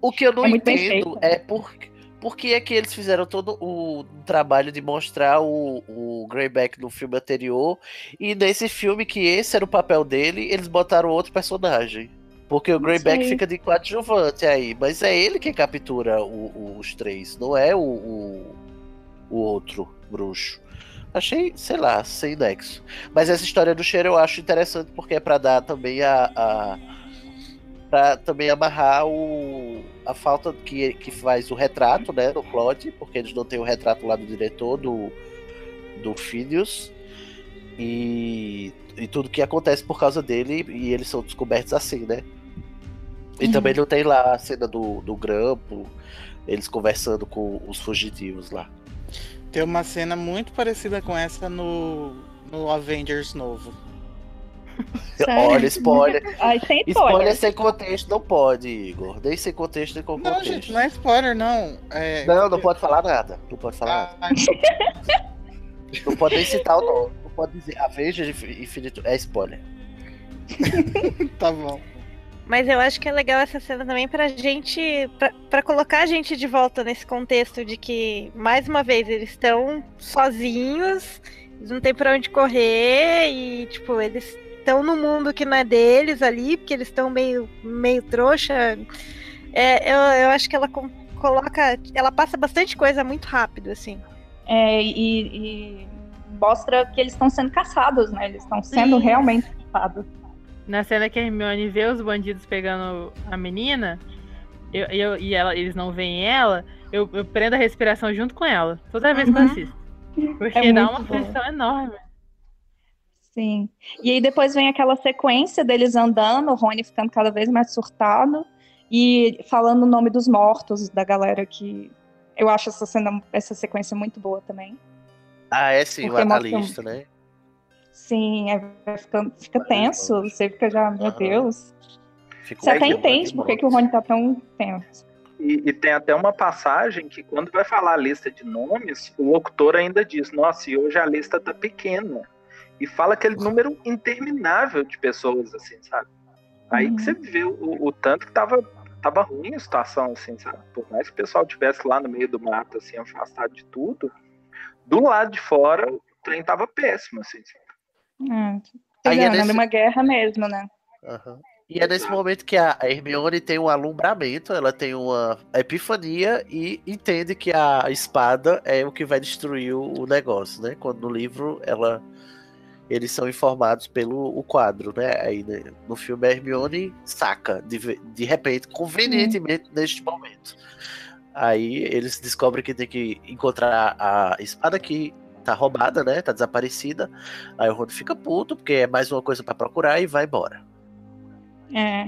O que eu não É entendo é por, por que é que eles fizeram todo o trabalho de mostrar o, o Greyback no filme anterior e nesse filme que esse era o papel dele, eles botaram outro personagem. Porque o Greyback fica de coadjuvante aí, mas é ele que captura o- o- os três, não é o, o outro bruxo. Achei, sei lá, sem nexo. Mas essa história do cheiro eu acho interessante porque é pra dar também a. a pra também amarrar o, a falta que, que faz o retrato, né, no plot, porque eles não têm o retrato lá do diretor, do, do Phineas. E, e tudo que acontece por causa dele, e eles são descobertos assim, né? E Uhum. também não tem lá a cena do, do grampo, eles conversando com os fugitivos lá. Tem uma cena muito parecida com essa no, no Avengers novo. Sério? Olha, spoiler. Ai, sem Spoiler spoiler. sem contexto não pode, Igor. Nem sem contexto, nem com Não, contexto. gente, não é spoiler, não. É... Não, não pode falar nada. Não pode falar nada. Ah, Não pode nem citar o nome. Não pode dizer Avengers Infinito. É spoiler. tá bom. Mas eu acho que é legal essa cena também pra gente. Pra, pra colocar a gente de volta nesse contexto de que, mais uma vez, eles estão sozinhos, eles não tem pra onde correr e, tipo, eles estão no mundo que não é deles ali, porque eles estão meio, meio trouxa. É, eu, eu acho que ela coloca. Ela passa bastante coisa muito rápido, assim. É, e, e mostra que eles estão sendo caçados, né? Eles estão sendo realmente caçados. Na cena que a Hermione vê os bandidos pegando a menina, eu, eu- e ela, eles não veem ela, eu, eu prendo a respiração junto com ela. Toda vez que eu Uhum. assisto. Porque É dá uma aflição enorme. Sim. E aí depois vem aquela sequência deles andando, o Rony ficando cada vez mais surtado e falando o nome dos mortos da galera que eu acho essa cena, essa sequência muito boa também. Ah, é sim, Porque a mostra- lista, né? Sim, é, ficando, fica tenso. Você fica já, meu Aham. Deus. Fica Você até pouco entende por que, que o Rony tá tão tenso. E, e tem até uma passagem que quando vai falar a lista de nomes, o locutor ainda diz, nossa, e hoje a lista tá pequena. E fala aquele número interminável de pessoas, assim, sabe? Aí Uhum. que você vê o, o tanto que tava, tava ruim a situação, assim, sabe? Por mais que o pessoal estivesse lá no meio do mato, assim, afastado de tudo, do lado de fora o trem tava péssimo, assim. sabe? É, Aí é nesse- uma guerra mesmo, né? Aham. E é nesse momento que a Hermione tem um alumbramento, ela tem uma epifania e entende que a espada é o que vai destruir o negócio, né? Quando no livro ela eles são informados pelo o quadro, né? Aí né, no filme a Hermione saca de, de repente, convenientemente neste momento. Aí eles descobrem que tem que encontrar a espada que tá roubada, né? Tá desaparecida. Aí o Rony fica puto porque é mais uma coisa pra procurar e vai embora. É.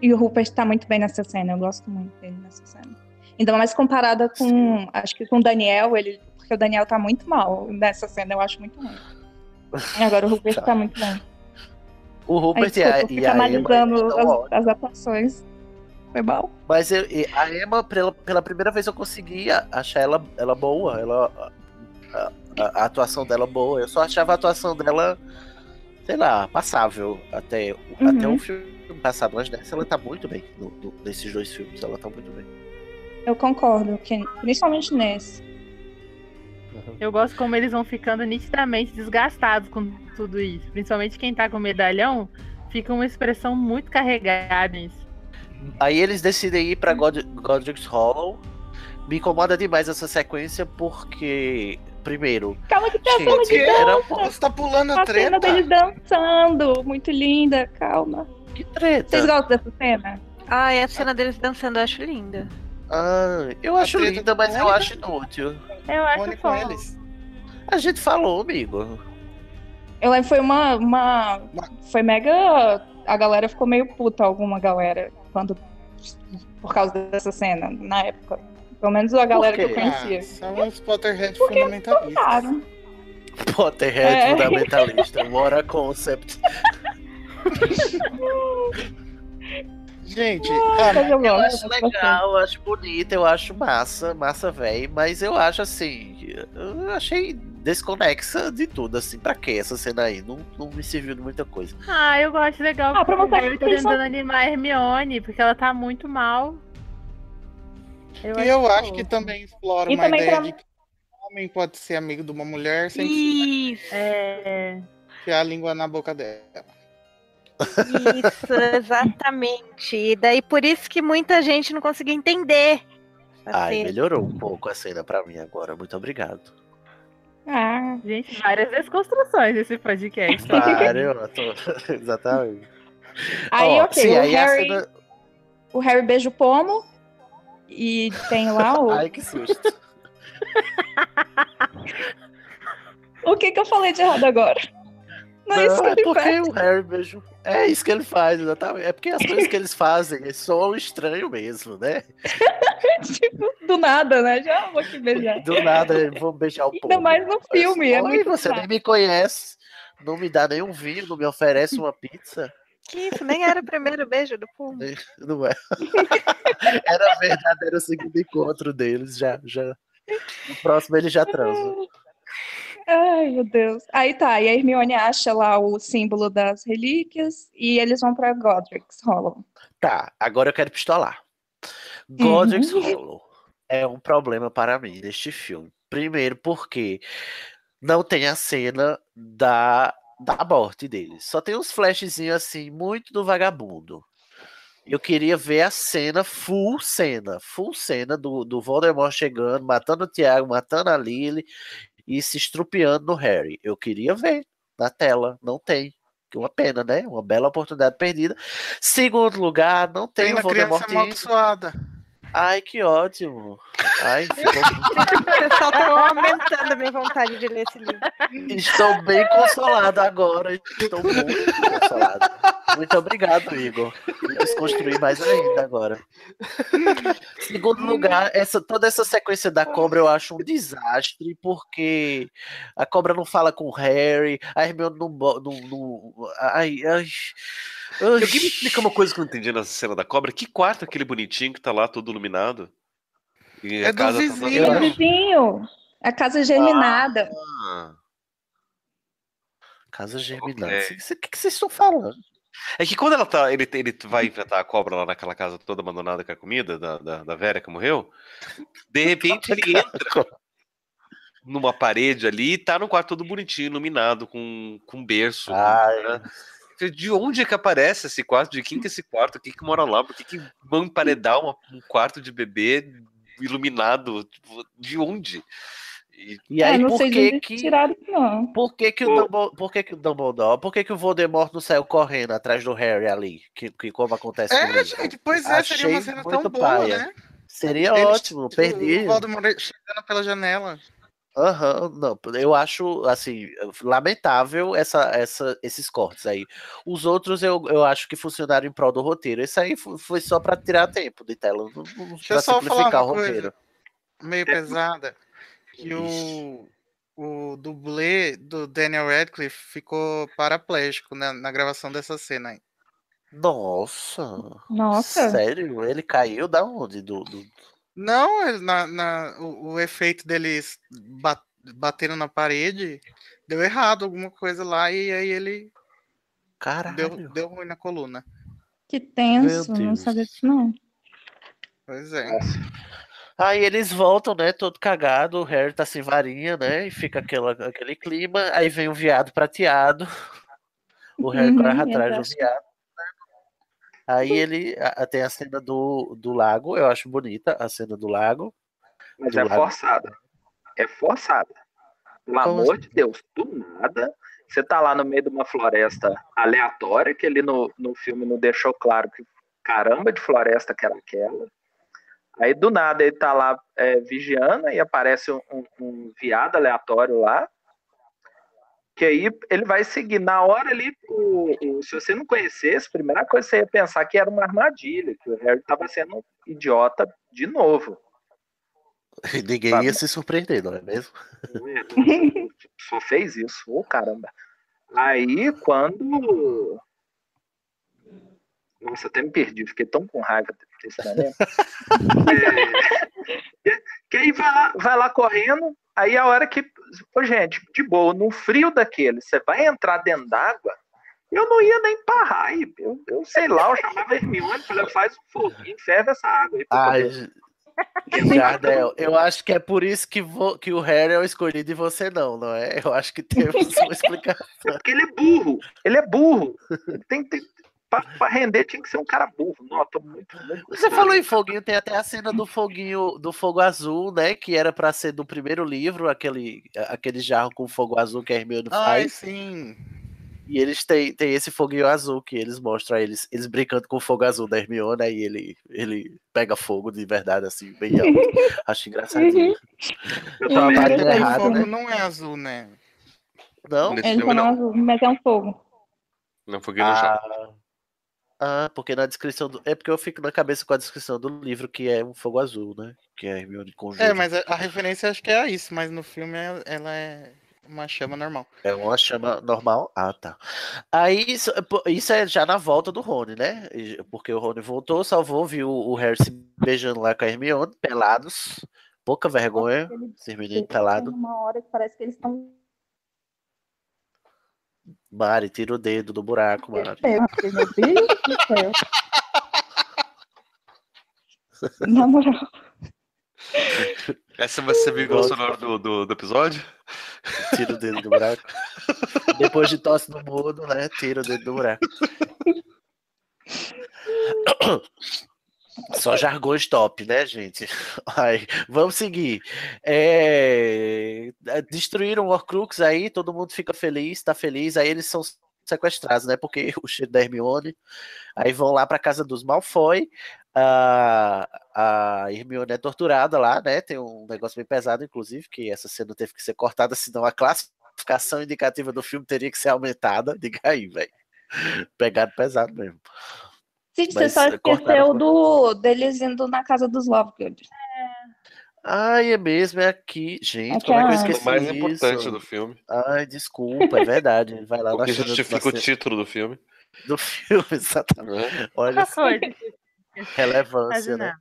E o Rupert tá muito bem nessa cena, eu gosto muito dele nessa cena. Ainda mais comparada com, acho que com o Daniel, ele, porque o Daniel tá muito mal nessa cena, eu acho muito ruim. E agora o Rupert tá muito bem. O Aí, Rupert e desculpa, a, e fico a Emma analisando estão as, as atuações. Foi mal. Mas eu- e a Emma, pela, pela primeira vez eu consegui achar ela, ela boa. Ela, a, atuação dela boa. Eu só achava a atuação dela, sei lá, passável até, o- Uhum. até o filme passado. Mas nessa ela tá muito bem. no- no- nesses dois filmes, ela tá muito bem. Eu concordo, que, principalmente nesse. Eu gosto como eles vão ficando nitidamente desgastados com tudo isso. Principalmente quem tá com medalhão, fica uma expressão muito carregada nisso. Aí eles decidem ir pra God, Godric's Hollow. Me incomoda demais essa sequência porque, primeiro, Calma que tem a Gente, cena de era dança. Você tá pulando a A cena treta? dele dançando, muito linda, calma. que treta. Vocês gostam dessa cena? Ai, a cena deles dançando eu acho linda. Ah, eu acho treta linda, mas eu acho inútil. Eu acho eles. A gente falou, amigo. Eu lembro foi uma, uma. Foi mega. A galera ficou meio puta, alguma galera, quando. Por causa dessa cena, na época. Pelo menos a galera que eu conhecia. Ah, são os Potterhead Porque fundamentalistas. Claro. Potterhead É. fundamentalista. What a concept. Gente, ah, eu acho legal, eu acho bonito, eu acho massa, massa velho, mas eu acho assim, eu achei desconexa de tudo, assim, pra que essa cena aí? Não, não me serviu de muita coisa. Ah, eu gosto legal. Ah, pra porque mostrar que tentando animar a Hermione, porque ela tá muito mal. Eu e eu acho fofo. que também explora E uma também ideia pra- de que um homem pode ser amigo de uma mulher sem Isso, É... a língua na boca dela. isso, exatamente. E daí por isso que muita gente não conseguiu entender. Ai, cena. melhorou um pouco a cena pra mim agora, muito obrigado. Ah, Gente, várias desconstruções desse podcast. Para, eu tô... Exatamente. aí, Ó, ok. sim, o, aí a Harry, cena- o Harry beija o pomo. E tem lá o. Ai, que susto. O que, que eu falei de errado agora? Não, é isso Não, que é ele porque faz. o Harry beijo. É isso que ele faz, exatamente. É porque as coisas que eles fazem soam estranho mesmo, né? tipo, do nada, né? Já vou aqui beijar. Do nada, vamos beijar o povo. Ainda mais no filme. É Oi, muito você nem chato. me conhece, não me dá nenhum vinho, não me oferece uma pizza. Que isso, nem era o primeiro beijo do Puma. Não é? Era verdade, era o segundo encontro deles, já, já. No próximo ele já transa. Ai, meu Deus. Aí tá, e a Hermione acha lá o símbolo das relíquias e eles vão pra Godric's Hollow. Tá, agora eu quero pistolar. Godric's Hollow é um problema para mim neste filme. Primeiro porque não tem a cena da, da morte deles. Só tem uns flashzinhos assim, muito do vagabundo. Eu queria ver a cena, full cena, full cena do, do Voldemort chegando, matando o Tiago, matando a Lily e se estrupiando no Harry. Eu queria ver na tela, não tem. Que Uma pena, né? Uma bela oportunidade perdida. Segundo lugar, não tem, Tem o criança Voldemort. amaldiçoada. Ai, que ótimo. Ai, ficou... O pessoal tá aumentando a minha vontade de ler esse livro. Estou bem consolado agora. Estou muito consolado. Muito obrigado, Igor. Me desconstruir mais ainda agora. Segundo lugar, essa, toda essa sequência da cobra eu acho um desastre, porque a cobra não fala com o Harry, a Hermione não. não, não ai, ai. Alguém me explica uma coisa que eu não entendi nessa cena da cobra? Que quarto aquele bonitinho que tá lá todo iluminado? E É a do tá vizinho. É toda- o vizinho. A casa germinada. Ah. Casa germinada. Ok. O que, que vocês estão falando? É que quando ela tá, ele, ele vai enfrentar a cobra lá naquela casa toda abandonada com a comida da, da, da Vera que morreu, de repente ele entra numa parede ali e tá no quarto todo bonitinho, iluminado, com, com berço. Ai. né? De onde é que aparece esse quarto? De quem que é esse quarto? Quem que mora lá? Por que, que vão emparedar uma- um quarto de bebê iluminado? Tipo, De onde? E- E aí, não por que que. tiraram não. Por que que, o Dumbledore, por que que o Dumbledore, por que que o Voldemort não saiu correndo atrás do Harry ali, que, que como acontece com É, ele? gente, pois é, seria uma Achei cena tão boa, paia. né? Seria Eles- ótimo, perdi. O Voldemort chegando pela janela. Aham, não, eu acho, assim, lamentável essa, essa, esses cortes aí. Os outros eu, eu acho que funcionaram em prol do roteiro. Esse aí fo- foi só pra tirar tempo de tela, não- não- Deixa eu pra só falar simplificar uma o roteiro. coisa meio pesada. Que o, o dublê do Daniel Radcliffe ficou paraplégico na, na gravação dessa cena aí. Nossa, Nossa. sério? Ele caiu da onde? Do, do... Não, ele- na, na- o, o efeito deles ba- batendo na parede deu errado alguma coisa lá e aí ele Caralho. deu, deu ruim na coluna. Que tenso, não sabia disso, não. Pois é. Aí eles voltam, né? Todo cagado, o Harry tá sem varinha, né? E fica aquela, aquele clima. Aí vem o viado prateado. O Harry Uhum, corre atrás do viado. Aí ele a- a- tem a cena do, do lago, eu acho bonita a cena do lago. Mas Do é lado. forçada. É forçada. Pelo Como amor assim? de Deus, do nada. Você tá lá no meio de uma floresta aleatória, que ele no, no filme não deixou claro que caramba de floresta que era aquela. Aí do nada ele tá lá é, vigiando e aparece um, um- um viado aleatório lá. Que aí ele vai seguir. Na hora ali, o- o- se você não conhecesse, a primeira coisa você ia pensar que era uma armadilha, que o Harry tava sendo um idiota de novo. E ninguém Sabe? ia se surpreender, não é mesmo? Só fez isso, ô caramba. Aí quando. Nossa, até me perdi, fiquei tão com raiva desse momento. É, que aí vai lá, vai lá correndo, aí a hora que. Ô, gente, de boa, num frio daquele, você vai entrar dentro d'água, eu não ia nem parar. aí, Eu, eu sei lá, eu chamava Hermione, falei, faz um foguinho, ferve essa água aí. Ai, poder- Jardel, eu acho que é por isso que, vo- que o Harry é o escolhido e você não, não é? Eu acho que temos uma explicação. Porque ele é burro. Ele é burro. Ele tem que pra render tinha que ser um cara burro. Tô muito, muito. Você falou em foguinho, tem até a cena do foguinho, do fogo azul, né? Que era pra ser do primeiro livro, aquele, aquele jarro com fogo azul que a Hermione Ai, faz. sim. E eles têm, têm esse foguinho azul que eles mostram eles, eles brincando com o fogo azul da Hermione, aí ele, ele pega fogo de verdade, assim, bem alto. Acho engraçadinho. Eu também. batendo Uhum. errado, o fogo né? não é azul, né? Não? Ele não. azul, mas é um fogo. Não foguei no chão. Ah, porque na descrição do. É porque eu fico na cabeça com a descrição do livro que é um fogo azul, né? Que é Hermione conjunto. É, mas a, referência acho que é a isso, mas no filme é- ela é uma chama normal. É uma chama normal? Ah, tá. Aí isso, pô, isso é já na volta do Rony, né? Porque o Rony voltou, salvou, viu o Harry se beijando lá com a Hermione, pelados. Pouca vergonha, Ele- esses meninos pelados. Uma hora que parece que eles estão. Mari, tira o dedo do buraco, Mari. Meu Deus do céu. Na moral. Essa vai ser a vírgula sonora do, do, do episódio? Tira o dedo do buraco. Depois de tosse no mudo, né? Tira o dedo do buraco. Só jargões top, né, gente? Vamos seguir. É, Destruíram o Horcrux aí, todo mundo fica feliz, tá feliz. Aí eles são sequestrados, né? Porque o cheiro da Hermione. Aí vão lá pra casa dos Malfoy. A, a Hermione é torturada lá, né? Tem um negócio bem pesado, inclusive, que essa cena teve que ser cortada, senão a classificação indicativa do filme teria que ser aumentada. Diga aí, velho. Pegado pesado mesmo. Cid, você só cortaram esqueceu do, deles indo na casa dos Lovegood. Ai, é mesmo, é aqui. Gente, Aqui como é que eu é esqueci O mais isso? importante do filme. Ai, desculpa, é verdade. Ele vai lá O na que justifica o título do filme. do filme, exatamente. né? Olha foi? relevância, né?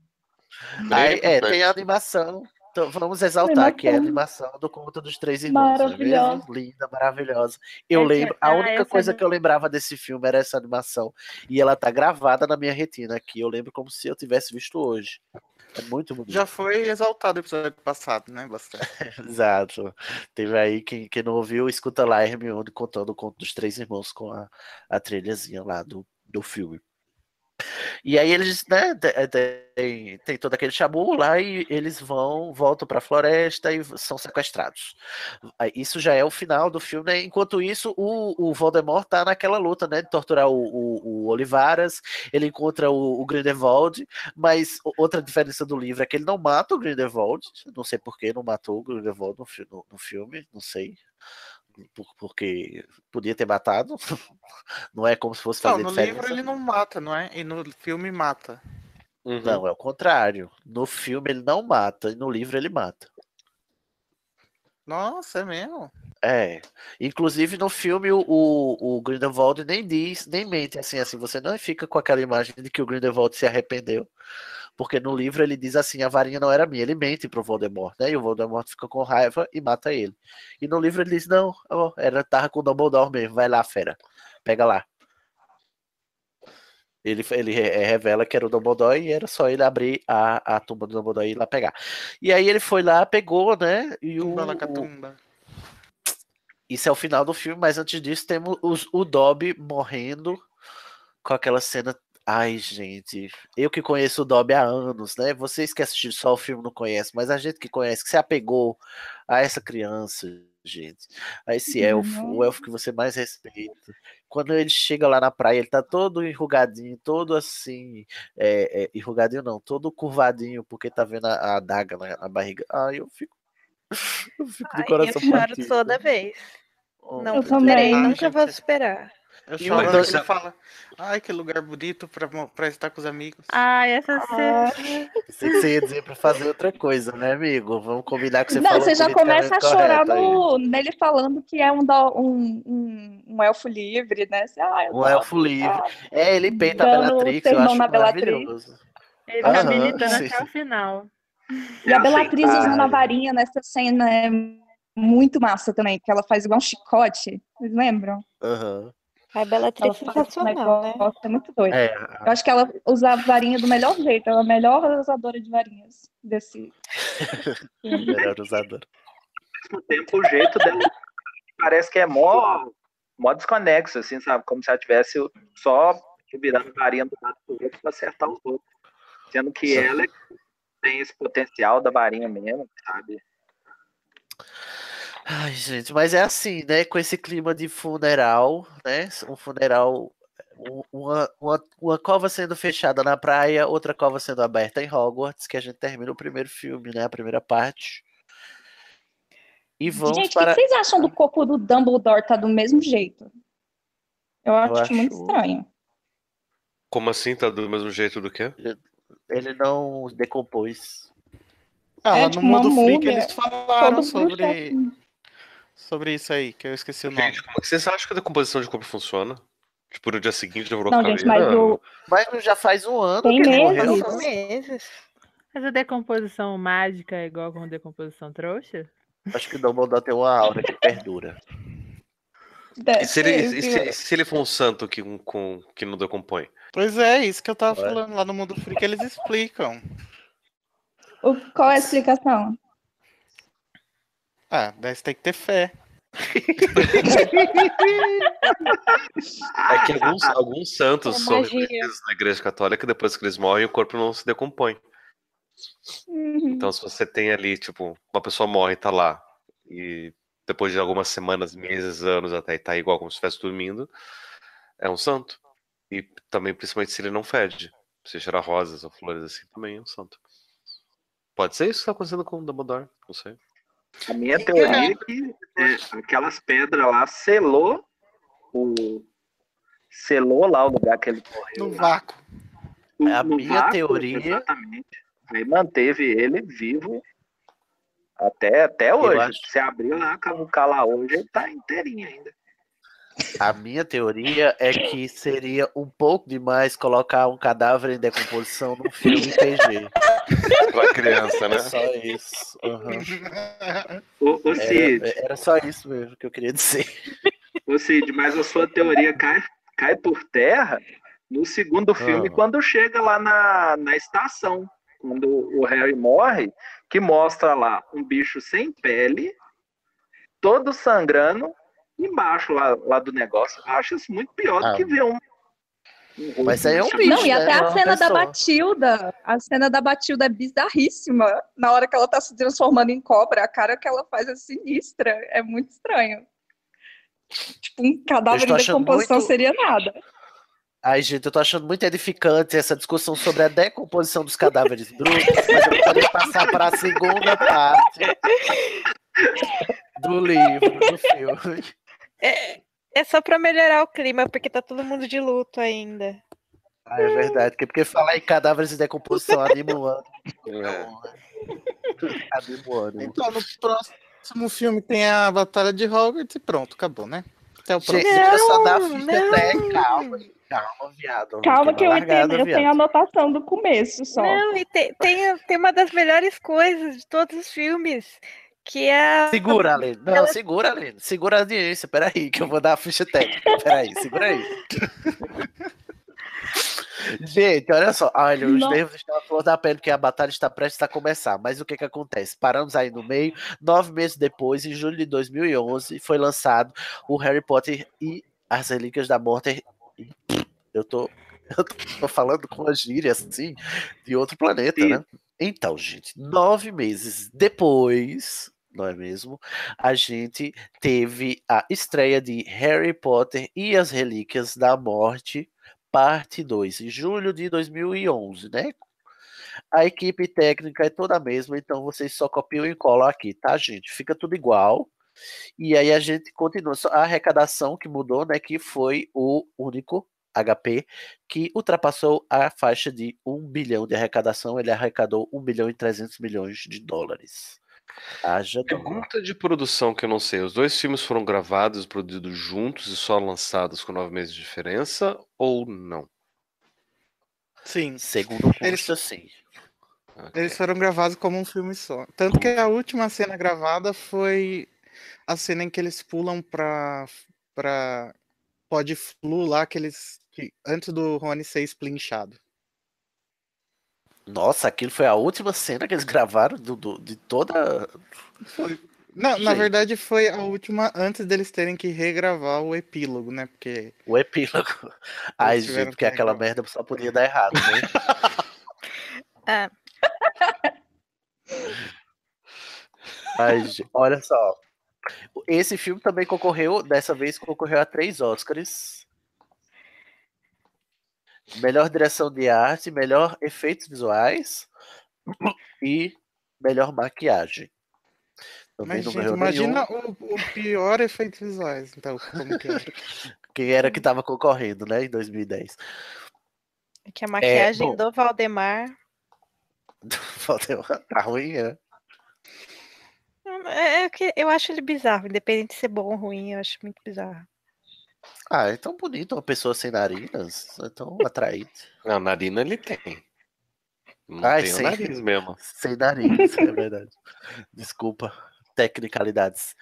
Aí, é, tem a animação. Então, vamos exaltar que é a Animação. animação do Conto dos Três Irmãos. não é mesmo? Linda, maravilhosa. Eu Essa- lembro, a única essa coisa do- que eu lembrava desse filme era essa animação. E ela tá gravada na minha retina aqui. Eu lembro como se eu tivesse visto hoje. É muito bonito. Já foi exaltado o episódio passado, né? Bastante. Exato. Teve aí, quem, quem não ouviu, escuta lá a Hermione contando o conto dos três irmãos com a, a trilhazinha lá do, do filme. E aí eles, né, te- tem, tem todo aquele chabu lá e eles vão, voltam pra floresta e são sequestrados. Isso já é o final do filme, né? Enquanto isso, o, o Voldemort tá naquela luta, né, de torturar o, o, o Olivaras, ele encontra o, o Grindelwald, mas outra diferença do livro é que ele não mata o Grindelwald, não sei por que não matou o Grindelwald no, no, no filme, não sei. Por- porque podia ter matado, não é como se fosse Não, fazer no diferença. livro ele não mata, não é? E no filme mata. Uhum. Não, é o contrário. No filme ele não mata, e no livro ele mata. Nossa, é mesmo? É. Inclusive no filme o, o, o Grindelwald nem diz, nem mente assim, assim, você não fica com aquela imagem de que o Grindelwald se arrependeu. Porque no livro ele diz assim, a varinha não era minha, ele mente pro Voldemort, né? E o Voldemort fica com raiva e mata ele. E no livro ele diz, não, era tava com o Dumbledore mesmo, vai lá, fera. Pega lá. Ele, ele eh, revela que era o Dumbledore e era só ele abrir a, a tumba do Dumbledore e ir lá pegar. E aí ele foi lá, pegou, né? E o, Tumba isso é o final do filme, mas antes disso temos os- o Dobby morrendo com aquela cena. Ai, gente, eu que conheço o Dobby há anos, né? Vocês que assistiram só o filme não conhecem, mas a gente que conhece, que se apegou a essa criança, gente, a esse elfo, o elfo que você mais respeita. Quando ele chega lá na praia, ele tá todo enrugadinho, todo assim, é, é, enrugadinho não, todo curvadinho, porque tá vendo a, a adaga na, na barriga. Ai, eu fico, eu fico de Ai, coração eu choro partido. toda vez. Oh, Não Eu superei, nunca vou gente. superar. Eu E choro o quando Dan- ele fala, ai, que lugar bonito pra, pra estar com os amigos. Ai, essa cena. Pensei que você ia dizer pra fazer outra coisa, né, amigo? Vamos combinar que você Não, falou você já politicamente começa a chorar no, nele falando que é um, um, um, um elfo livre, né? Você, ah, Um elfo livre. ah. É, ele peita a Bellatrix, eu acho na Bellatrix. maravilhoso. Ele tá Aham, militando sim. até o final. E a Bellatrix Aceitável. usando a varinha nessa cena é muito massa também, que ela faz igual um chicote. Vocês lembram? Aham. A Bellatrix Ela é sensacional, né? é muito doido. É, Eu acho que ela usa a varinha do melhor jeito, ela é a melhor usadora de varinhas desse melhor usador. mesmo tempo, o jeito dela parece que é mó, mó desconexo, assim, sabe? Como se ela tivesse só virando varinha do lado do outro pra acertar os outros. Sendo que ela é tem esse potencial da varinha mesmo, sabe? Ai, gente, mas é assim, né? Com esse clima de funeral, né? Um funeral. um- Uma, uma, uma cova sendo fechada na praia, outra cova sendo aberta em Hogwarts, que a gente termina o primeiro filme, né? A primeira parte. E vamos Gente, o para. que vocês acham do corpo do Dumbledore tá do mesmo jeito? Eu acho, acho- muito estranho. Como assim? Tá do mesmo jeito do que? Ele não decompôs. Ah, É, lá tipo, no mundo freak múmia, eles falaram Todo sobre, bruxo. Sobre isso aí, que eu esqueci o nome. Gente, como é que vocês acham que a decomposição de corpo funciona? Tipo, no dia seguinte já virou Não, gente, mas o, Mas já faz um ano Tem que ele meses. morreu. Meses. Mas a decomposição mágica é igual com decomposição trouxa? Acho que o Dumbledore tem uma aura que perdura. E se ele, e se, se ele for um santo que, um- com, que não decompõe? Pois é, isso que eu tava Ué. falando lá no mundo freak, eles explicam. o- qual é a explicação? Ah, daí você tem que ter fé. É que alguns, alguns santos É são reconhecidos na igreja católica, depois que eles morrem, o corpo não se decompõe. Uhum. Então, se você tem ali, tipo, uma pessoa morre e tá lá, e depois de algumas semanas, meses, anos até estar igual como se estivesse dormindo, é um santo. E também, principalmente se ele não fede. Se cheirar rosas ou flores assim, também é um santo. Pode ser isso que está acontecendo com o Dumbledore, não sei. A minha teoria é que é, aquelas pedras lá selou o. selou lá o lugar que ele morreu. No lá. vácuo. O- A no minha teoria- Exatamente. Aí manteve ele vivo até, até hoje. acho- Se abrir lá, cavucar lá hoje, ele tá inteirinho ainda. A minha teoria é que seria um pouco demais colocar um cadáver em decomposição num filme PG. Pra criança, né? Só isso. Ô, ô Cid, Era, era só isso mesmo que eu queria dizer. ô Cid, mas a sua teoria cai, cai por terra no segundo filme, Ah. quando chega lá na, na estação. Quando o Harry morre, que mostra lá um bicho sem pele, todo sangrando, embaixo lá, lá do negócio. Eu acho isso muito pior Ah. do que ver um. Mas aí é um bicho. Não, e né? até É a uma cena da. Batilda, a cena da Batilda é bizarríssima. Na hora que ela tá se transformando em cobra, a cara que ela faz é sinistra. É muito estranho. Tipo, um cadáver em achando decomposição muito- seria nada. Ai, gente, eu tô achando muito edificante essa discussão sobre a decomposição dos cadáveres brutos, mas eu passar para a segunda parte do livro, do filme. É, é só pra melhorar o clima, porque tá todo mundo de luto ainda. Ah, é verdade, porque, porque falar em cadáveres em decomposição anima o ano. É. Anima o ano. Então, no próximo filme tem a Batalha de Hogwarts e pronto, acabou, né? Até o próximo. deixa eu só dar a Não, ficha até. não. Calma, calma, viado. Calma que eu entendo, eu tenho a anotação do começo só. Não, e tem, tem, tem uma das melhores coisas de todos os filmes, que é. Segura, Aline. Não, Ela- segura, Aline. Segura a audiência. Peraí, que eu vou dar a ficha técnica. Peraí, segura aí. Gente, olha só. Olha, os nervos estão à flor da pele, porque a batalha está prestes a começar. Mas o que que acontece? Paramos aí no meio. Nove meses depois, em julho de 2011, foi lançado o Harry Potter e as Relíquias da Morte. Eu tô, eu tô falando com a gíria, assim, de outro planeta, Sim. né? Então, gente, nove meses depois, não é mesmo? A gente teve a estreia de Harry Potter e as Relíquias da Morte, parte 2, em julho de 2011, né? A equipe técnica é toda a mesma, então vocês só copiam e colam aqui, tá, gente? Fica tudo igual. E aí a gente continua. A arrecadação que mudou, né? Que foi o único HP que ultrapassou a faixa de 1 bilhão de arrecadação. Ele arrecadou 1 bilhão e 300 milhões de dólares. Haja. Pergunta de produção que eu não sei. Os dois filmes foram gravados, produzidos juntos e só lançados com nove meses de diferença ou não? Sim, Segundo o Eles- consta, sim. Ok. eles foram gravados como um filme só. Tanto que a última cena gravada foi a cena em que eles pulam pra, pra Pod Flu lá, que eles. que- antes do Rony ser splinchado. Nossa, aquilo foi a última cena que eles gravaram do, do- de toda. Não, na verdade foi a última antes deles terem que regravar o epílogo, né? Porque O epílogo. Ai, gente, porque que aquela merda só podia dar errado, né? Ah. Ai, gente, olha só. Esse filme também concorreu, dessa vez concorreu a três Oscars. Melhor direção de arte, melhor efeitos visuais e melhor maquiagem. Também Mas, não gente, imagina o, o pior efeitos visuais. Então, como que é? Quem era que estava concorrendo, né, em 2010. Que a maquiagem bom. do Valdemar. Faltou- tá ruim, né? É, é que eu acho ele bizarro, independente de ser bom ou ruim, eu acho muito bizarro. Ah, é tão bonito uma pessoa sem narinas. É tão atraente. A narina ele tem. Não Ai, tem o sim. nariz mesmo. Sem nariz, é verdade. Desculpa. Tecnicalidades.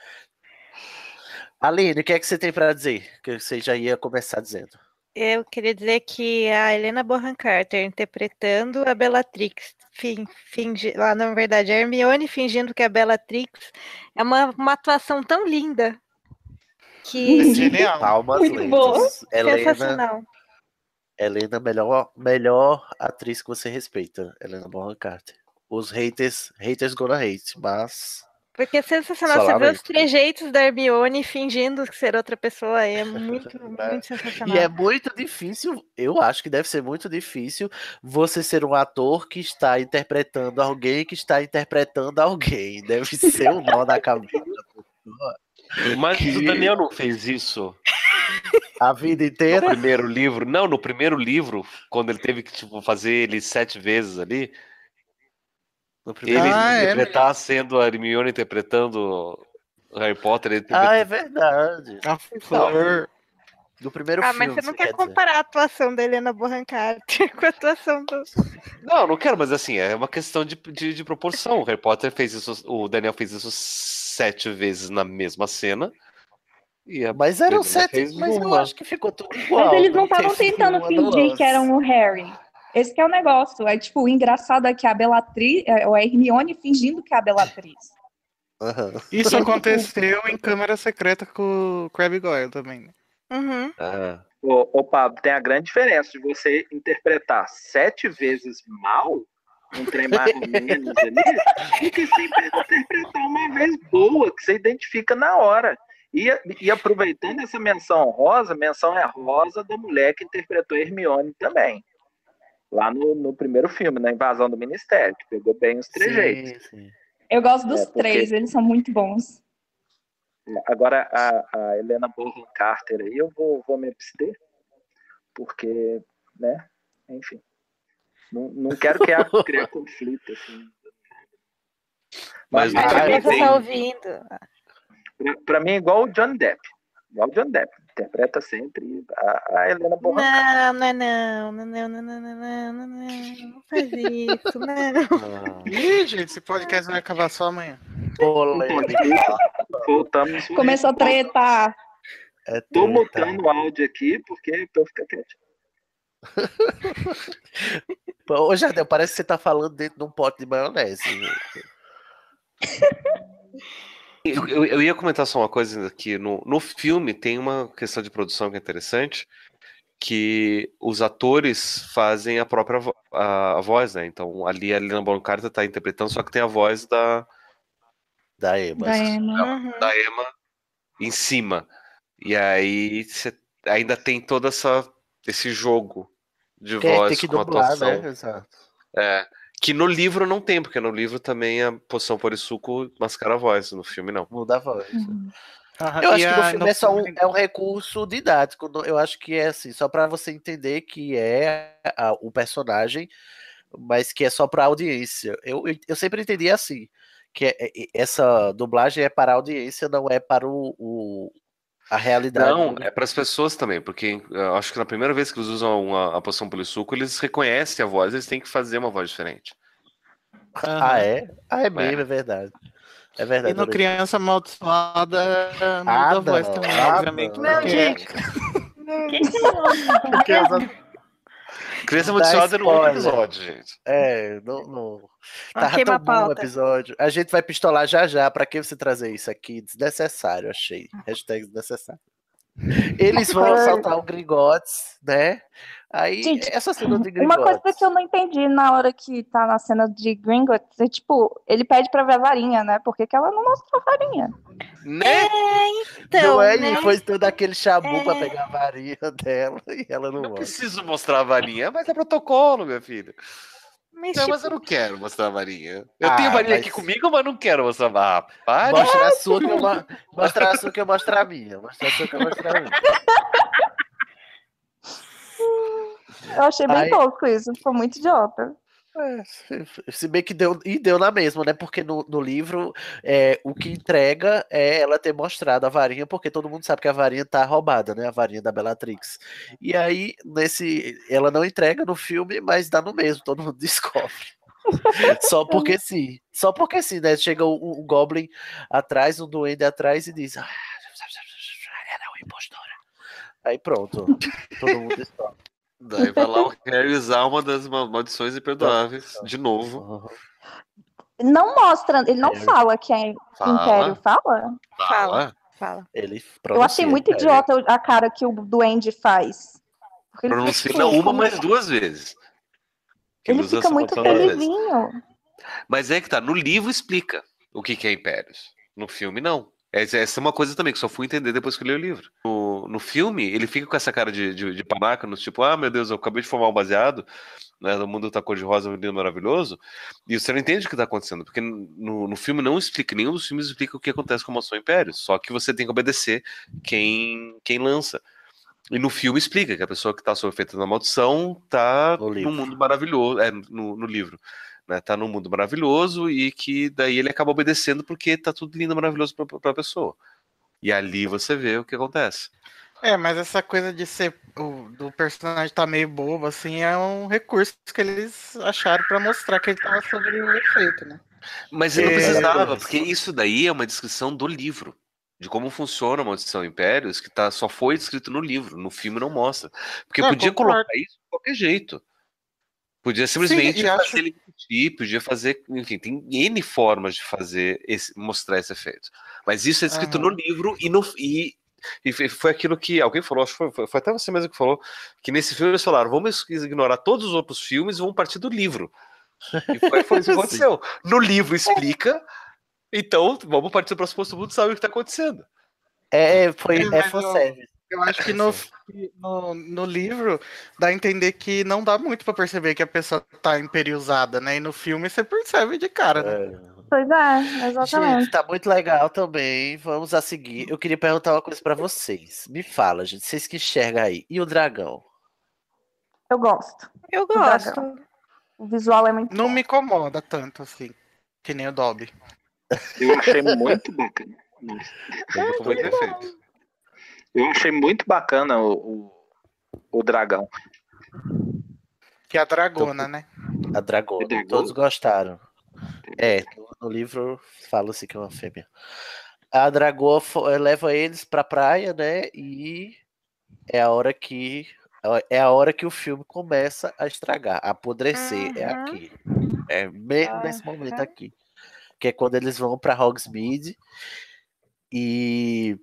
Aline, o que é que você tem para dizer? Que você já ia começar dizendo. Eu queria dizer que a Helena Bonham Carter interpretando a Bellatrix, fin, fingi, lá na verdade a Hermione fingindo que é a Bellatrix, é uma, uma atuação tão linda que Genial. Palmas Muito lentas. boa. Helena, sensacional. Helena melhor, melhor atriz que você respeita. Helena Bonham Carter. Os haters, haters gonna hate, mas Porque é sensacional. Você vê os trejeitos da Hermione fingindo ser outra pessoa. É muito, muito sensacional. E é muito difícil, eu acho que deve ser muito difícil você ser um ator que está interpretando alguém que está interpretando alguém. Deve ser um nó na cabeça. Mas o Daniel não fez isso A vida no inteira. primeiro livro. Não, no primeiro livro, quando ele teve que tipo, fazer ele sete vezes ali. No primeiro- Ele Ah, é interpretar sendo a Hermione interpretando o Harry Potter. Ele Ah, é verdade. A Fleur. Do primeiro Ah, filme. mas você não você quer quer dizer. comparar a atuação da Helena Bonham Carter com a atuação do. Não, não quero, mas assim, é uma questão de, de, de proporção. O Harry Potter fez isso, o Daniel fez isso sete vezes na mesma cena. E a Mas eram sete, mas eu uma. acho que ficou tudo igual. Mas eles não estavam tentando fingir que eram o Harry. Esse que é o negócio. É tipo, o engraçado é que a Bellatrix, é a Hermione fingindo que é a Bellatrix. Aham. Isso aconteceu em Câmara Secreta com o Crabbe Goyle também. né? Uhum. Ah, Ô, ô Pablo, tem a grande diferença de você interpretar sete vezes mal, um trem mais ou menos ali, do que você interpretar uma vez boa, que você identifica na hora. E, e aproveitando essa menção rosa, menção é rosa da mulher que interpretou Hermione também. Lá no, no primeiro filme, na Invasão do Ministério, que pegou bem os trejeitos. Sim, sim. Eu gosto dos É, porque- três, eles são muito bons. Agora, a, a Helena Bonham Carter aí, eu vou, vou me abster, porque, né, enfim, não, não quero criar, criar conflito, assim. Mas Mas, A tem- tá ouvindo. pra, pra mim, é igual o Johnny Depp, igual o Johnny Depp, interpreta sempre a, a Helena Bonham Não, não, é não, não, não, não, não, não, não, não, não, não faz isso, não. Ih, gente, esse podcast vai acabar só amanhã. polêmica. Voltamos. Começou a tretar. É Tô treta. mutando o áudio aqui, porque pra eu ficar quieto. Ô, Jardel, parece que você tá falando dentro de um pote de maionese. Eu, eu- eu ia comentar só uma coisa que no, no filme tem uma questão de produção que é interessante, que os atores fazem a própria vo- a, a voz, né? Então ali a Helena Bonham Carter tá interpretando, só que tem a voz da, Da Emma. Da Emma. Uhum. da Emma em cima. E aí você ainda tem todo essa, esse jogo de Que é, voz tem que com dublar, atuação. né? Exato. É, que no livro não tem, porque no livro também a posição Porissuco mascara a voz, no filme não. Muda a voz. Uhum. Eu e acho que no filme é só um, é um recurso didático. Eu acho que é assim, só pra você entender que é a- o personagem, mas que é só pra audiência. Eu, eu, eu sempre entendi assim, que é- é- essa dublagem é para a audiência, não é para o, o- a realidade. Não, do- é para as pessoas também, porque eu acho que na primeira vez que eles usam uma, a poção Polissuco, eles reconhecem a voz, eles têm que fazer uma voz diferente. Ah, é? Ah, é mesmo, é verdade. É E verdade. no eu não- Criança Amaldiçoada muda a voz também, obviamente. não. Gente. Quem que não? Criança Amaldiçoada no episódio, gente. É, não. não... Queimar tão bom o episódio. A gente vai pistolar já já. Pra que você trazer isso aqui? Desnecessário, achei. Hashtag desnecessário. Eles vão assaltar o Gringotts, né? Aí, Gente, essa cena de Uma Gringotts. coisa que eu não entendi na hora que tá na cena de Gringotts é tipo, ele pede pra ver a varinha, né? Por que, que ela não mostrou a varinha? Né? Então, não é? né? E foi todo aquele chabu pra É. pegar a varinha dela e ela não Não mostra. preciso mostrar a varinha, mas é protocolo, minha filha. Mas, Não, tipo, mas eu não quero mostrar a varinha. Eu Ah, tenho a varinha mas- aqui comigo, mas não quero mostrar. Ah. Mostra a sua que eu mo- mostra a sua que eu mostro a minha. Mostra a sua que eu mostro a minha. Eu achei bem Aí- tosco isso, ficou muito idiota. É, se- bem que deu, e deu na mesma, né? Porque no, no livro é, o que entrega é ela ter mostrado a varinha, porque todo mundo sabe que a varinha tá roubada, né? A varinha da Bellatrix. E aí, nesse. Ela não entrega no filme, mas dá no mesmo, todo mundo descobre. Só porque sim. Só porque sim, né? Chega o, o Goblin atrás, um duende atrás e diz. "Ah, ela é uma impostora. Aí pronto. Todo mundo descobre. Daí vai lá o Harry usar uma das ma- maldições imperdoáveis, de novo. Não mostra, ele não Harry. fala que é Império, fala? Fala. Fala. Ele Eu achei muito Harry. idiota a cara que o duende faz. Ele Pronuncia fica, não uma, mas duas vezes. Ele usa fica muito felizinho. Mas é que tá, no livro explica. o que, que é impérios. No filme, não. Essa essa é uma coisa também que só fui entender depois que eu li o livro. No, no filme, ele fica com essa cara de, de, de panaca, no tipo, ah, meu Deus, eu acabei de formar um baseado, né, o mundo tá cor-de-rosa, um lindo maravilhoso, e você não entende o que tá acontecendo, porque no, no filme não explica, nenhum dos filmes explica o que acontece com a Maçã Império, só que você tem que obedecer quem, quem lança. E no filme explica que a pessoa que tá sob efeito da maldição tá No livro. mundo maravilhoso, é, no, no livro. Né, tá num mundo maravilhoso e que daí ele acaba obedecendo porque tá tudo lindo e maravilhoso pra, pra pessoa. E ali você vê o que acontece. É, mas essa coisa de ser o, do personagem tá meio bobo, assim, é um recurso que eles acharam pra mostrar que ele tava sobre o efeito, né? Mas ele não É, precisava, porque isso daí é uma descrição do livro. De como funciona a Maldição Impérios, que tá, só foi descrito no livro, no filme não mostra. Porque Não, podia concordo. colocar isso de qualquer jeito. Podia simplesmente acho- fazer ele repetir, podia fazer. Enfim, tem N formas de fazer esse, mostrar esse efeito. Mas isso é descrito Aham. no livro e, no, e, e foi- aquilo que alguém falou, acho que foi, foi- foi até você mesmo que falou, que nesse filme eles falaram: vamos ignorar todos os outros filmes e vamos partir do livro. E foi, foi isso que aconteceu. No livro explica, então vamos partir do próximo todo mundo sabe o que está acontecendo. É, foi, É, é. Eu acho que no, no, no livro dá a entender que não dá muito pra perceber que a pessoa tá imperiosada, né? E no filme você percebe de cara, né? Pois é, exatamente. Gente, tá muito legal também. Vamos a seguir. Eu queria perguntar uma coisa pra vocês. Me fala, gente, vocês que enxergam aí. E o dragão? Eu gosto. Eu gosto. dragão. O visual é muito Não me incomoda tanto assim, que nem o Dobby. Eu achei muito bacana. Muito efeito. Eu achei muito bacana o, o, o dragão. Que é a dragona, né? A dragona. É dragona? Todos gostaram. É, no, livro fala-se que é uma fêmea. A dragoa eh, leva eles pra praia, né? E é a hora que é a hora que o filme começa a estragar, a apodrecer. É Uhum. aqui. É mesmo nesse momento aqui. Que é quando eles vão pra Hogsmeade e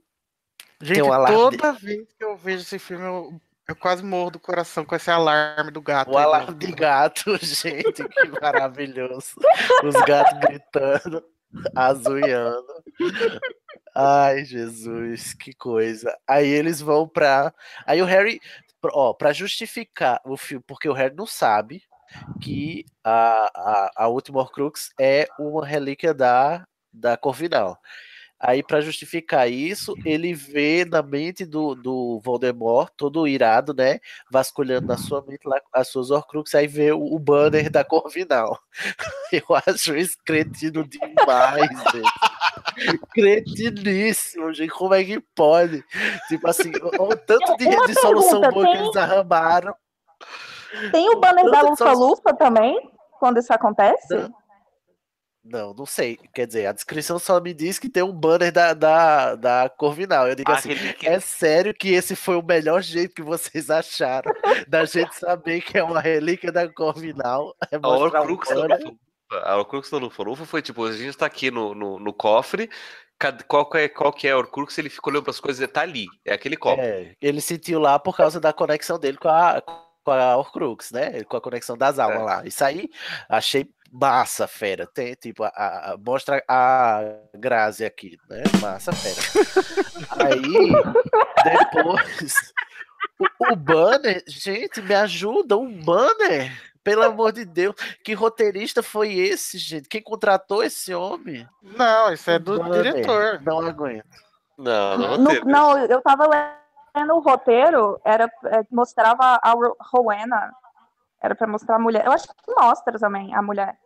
Gente, um toda vez que eu vejo esse filme, eu, eu quase morro do coração com esse alarme do gato. O aí do- alarme de gato, gente, que maravilhoso. Os gatos gritando, azulhando. Ai, Jesus, que coisa. Aí eles vão pra. Aí o Harry, ó, pra justificar o filme, porque o Harry não sabe que a, a, a última Horcrux é uma relíquia da, da Corvinal. Aí, pra justificar isso, ele vê na mente do, do Voldemort, todo irado, né? Vasculhando na sua mente lá as suas Horcruxes, aí vê o, o banner da Corvinal. Eu acho isso cretino demais, gente. Cretiníssimo, gente. Como é que pode? Tipo assim, o, tanto de Uma dissolução pergunta, boa que tem- eles arramaram. Tem o banner da Lufa-Lufa também, quando isso acontece? Não, não sei. Quer dizer, a descrição só me diz que tem um banner da, da, da Corvinal. Eu digo A assim, é sério que esse foi o melhor jeito que vocês acharam da gente saber que é uma relíquia da Corvinal? É A mostrar um Horcrux da. Lufa-Lufa. A Horcrux da Lufa-Lufa foi tipo, a gente tá aqui no, no, no cofre, qual que, é, qual que é a Horcrux? Ele ficou olhando pras coisas e tá ali, é aquele copo. É, ele sentiu lá por causa da conexão dele com a, com a Horcrux, né? Com a conexão das almas É. lá. Isso aí, achei massa, fera. Tem, tipo, a, a- mostra a Grazi aqui, né? Massa, fera. aí, depois, o, o banner, gente, me ajuda, um banner. Pelo amor de Deus, que roteirista foi esse, gente? Quem contratou esse homem? Não, isso é do Banner. diretor. Não aguento. Não, não No- roteiro. não, eu tava lendo o roteiro, era, é, mostrava a Ro- Rowena, era pra mostrar a mulher. Eu acho que mostra também a mulher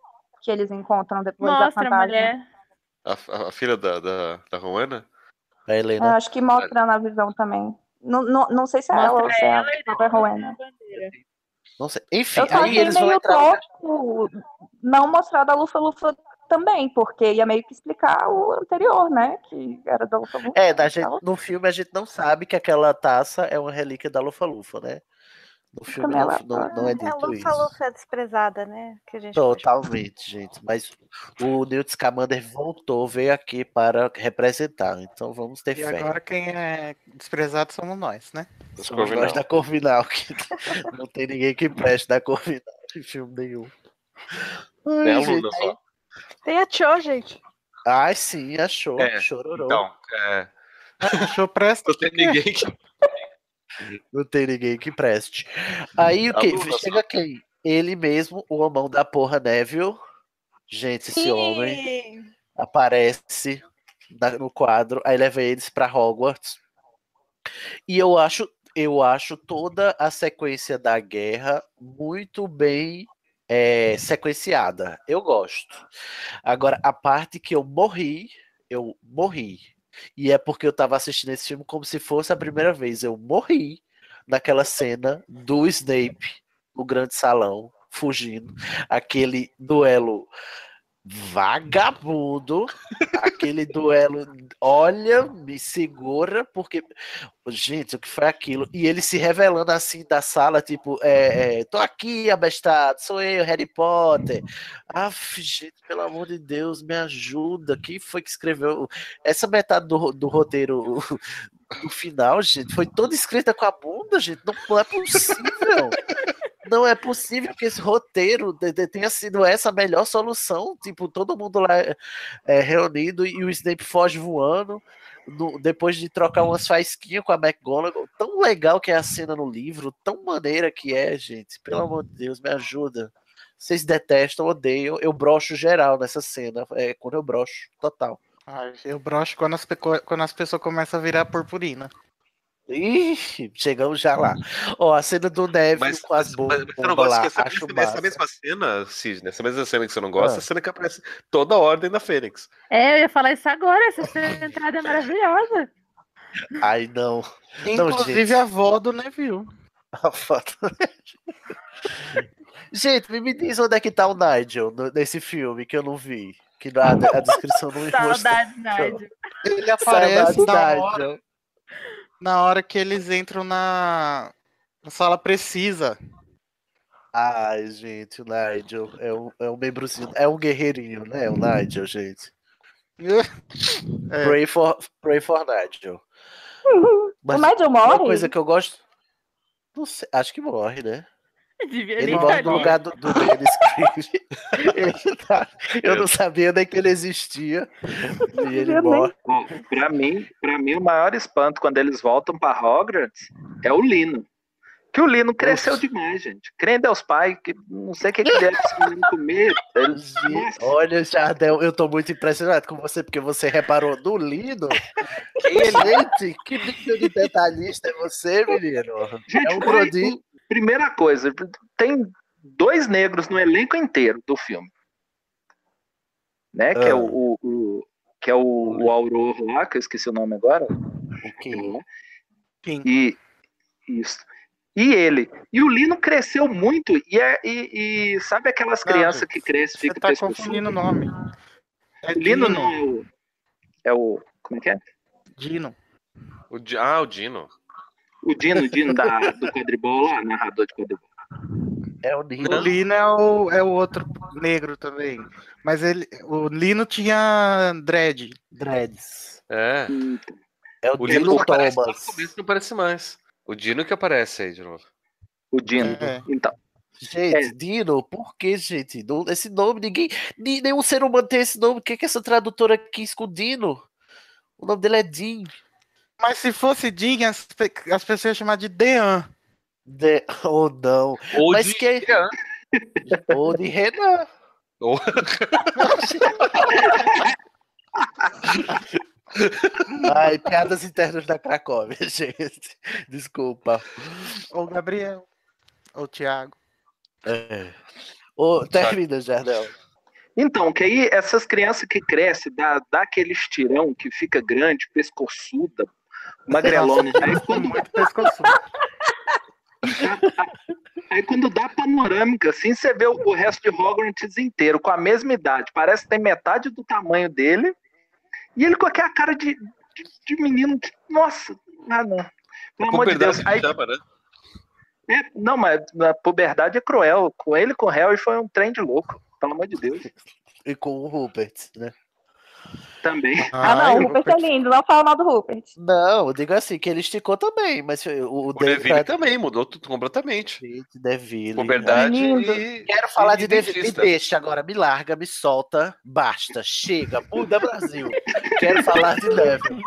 que eles encontram depois da Mostra a fantasma. mulher. A, a- a filha da, da, da Rowena? A Eu Helena. acho que mostra na visão também. Não, não, não sei se é Mostra ela ou se é a própria Rowena. a bandeira. Não sei. Enfim, Eu aí eles vão entrar. não mostrar da Lufa-Lufa também, porque ia meio que explicar o anterior, né? Que era da Lufa-Lufa. É, da gente, no filme a gente não sabe que aquela taça é uma relíquia da Lufa-Lufa, né? No filme Também não, ela- não, não é É, dito isso. Lufa-Lufa é desprezada, né? Que a gente pode Totalmente, gente. Mas o Newt Scamander voltou, veio aqui para representar. Então vamos ter E fé. agora quem é desprezado somos nós, né? Somos Corvinal. nós da Corvinal, que não tem ninguém que preste da Corvinal em filme nenhum. Ai, É a gente, Luna só. Tem a Cho, gente. Ai, sim, achou. É, Chororou. Então, é, Achou presta? não tem ninguém que. Não tem ninguém que preste. Aí o A que? Chega quem? Ele mesmo, o homão da porra Neville. Gente, esse homem Sim. aparece na- no quadro, aí leva eles pra Hogwarts. E eu acho, eu acho toda a sequência da guerra muito bem é, sequenciada. Eu gosto. Agora, a parte que eu morri, eu morri. E é porque eu tava assistindo esse filme como se fosse a primeira vez. Eu morri naquela cena do Snape no grande salão, fugindo. Aquele duelo vagabundo. aquele duelo. Olha, me segura, porque. Gente, o que foi aquilo? E ele se revelando assim da sala, tipo, é, é, tô aqui, abestado, sou eu, Harry Potter. Aff, gente, pelo amor de Deus, me ajuda. Quem foi que escreveu? Essa metade do, do roteiro no final, gente, foi toda escrita com a bunda, gente. Não, não é possível. Não é possível que esse roteiro de- de- tenha sido essa a melhor solução. Tipo, todo mundo lá é, reunido e o Snape foge voando. no- depois de trocar umas faísquinhas com a McGonagall. Tão legal que é a cena no livro, tão maneira que é, gente. Pelo amor de Deus, me ajuda. Vocês detestam, odeiam. Eu brocho geral nessa cena. É quando eu brocho, total. Ai, eu brocho quando as, quando as pessoas começam a virar purpurina. Ih, chegamos já lá. Ó, a cena do Neville Mas, com as bombas mas você não gosta lá, que essa, acho essa, essa mesma cena, Sidney, essa mesma cena que você não gosta, Ah. a cena que aparece toda a ordem da Fênix. É, eu ia falar isso agora. Essa entrada é maravilhosa. Ai, não. Não, Inclusive gente. a avó do Neville. A foto. Gente, me, me diz onde é que tá o Nigel nesse filme que eu não vi. Que a, a descrição não me mostrou. Saudades, Nádia. Ele aparece Saudades, na Nigel. Na hora que eles entram na, na sala precisa. Ai, gente, o Nigel é um, é um membrozinho, é um guerreirinho, né? O Nigel, gente. É. Pray, for, pray for Nigel. Mas o Nigel Uma morre? coisa que eu gosto. Não sei, acho que morre, né? Devia Ele tá no ali. lugar do, do Dennis. Ele tá- Eu não sabia nem que ele existia. E ele. Ó, Pra mim, pra mim, o maior espanto quando eles voltam pra Hogwarts é o Lino. Que o Lino cresceu demais, gente. Crê em Deus Pai, que não sei o que, que deve esse menino comer. Ele- Olha, Jardel, eu tô muito impressionado com você, porque você reparou no Lino. Gente, que nível de detalhista é você, menino? Gente, É um prodígio. Primeira coisa, tem dois negros no elenco inteiro do filme. Né? Que é Ah. o, o- o- que é o, o Auror lá, que eu esqueci o nome agora. O? Quem? E isso. E ele. E o Lino cresceu muito. E, é, e, e sabe aquelas Não, crianças que crescem e ficam tá confundindo o nome. É O Lino Dino. não é o. É o. Como é que é? Dino. O ah, o Dino. O Dino, o Dino da, do quadribol lá, narrador de quadribol. É o O Lino. Lino é o, é o outro negro também. Mas ele, o Lino tinha dread. Dreads. É. É o, O Dino Dino que aparece Thomas. começo não parece mais. O Dino que aparece aí de novo. O Dino. É. Então. Gente, É. Dino, por que, gente? Não- Esse nome, ninguém. ni- Nenhum ser humano tem esse nome. O que, que essa tradutora quis com o Dino? O nome dele é Din. Mas se fosse Jim, as, as pessoas iam chamar de Dean. De... Ou não. Ou Mas de que- Ian. Ou de Renan. Ou- Ai, piadas internas da Cracóvia, gente. Desculpa. Ou Gabriel. Ou Thiago. É. Ô, termina, Jardel. Então, que aí essas crianças que crescem, dá, dá aquele estirão que fica grande, pescoçuda, magrelona. Aí quando, Muito pescoçudo. aí quando dá panorâmica, assim, você vê o, resto de Hogwarts inteiro, com a mesma idade. Parece que tem metade do tamanho dele. E ele com aquela cara de, de, de menino. que- Nossa, ah, não. Pelo amor de Deus. Aí, chama, né? é, não, mas a puberdade é cruel. Com ele e com o Harry foi um trem de louco. Pelo amor de Deus. E com o Rupert, né? Também. Ah, não, o Rupert é lindo, não fala mal do Rupert. Não, eu digo assim, que ele esticou também, mas o, o, O Deville também mudou tudo completamente. Deville. Puberdade Lindo. e. Quero falar e de Deville. Me deixa agora, me larga, me solta. Basta, chega, muda Brasil. Quero falar de Devil.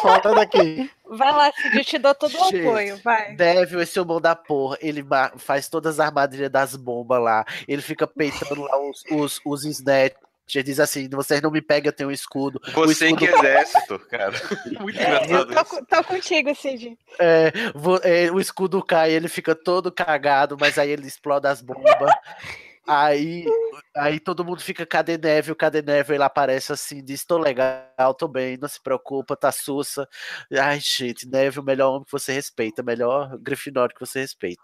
Fora daqui. Vai lá, Cid, eu te dou todo o apoio, vai. Devil, esse humor da porra, ele faz todas as armadilhas das bombas lá. Ele fica peitando lá os, os, os snatch. Ele diz assim: vocês não me pegam, eu tenho um escudo. Você escudo que exército, cara. Muito engraçado Tô, isso. co- tô contigo, Cid. É, vo- é, o escudo cai, ele fica todo cagado, mas aí ele explode as bombas. Aí, aí todo mundo fica, cadê Neville? Cadê Neville? Ele aparece assim, diz, tô legal, tô bem, não se preocupa, tá sussa. Ai, gente, Neville, o melhor homem que você respeita, melhor Grifinório que você respeita.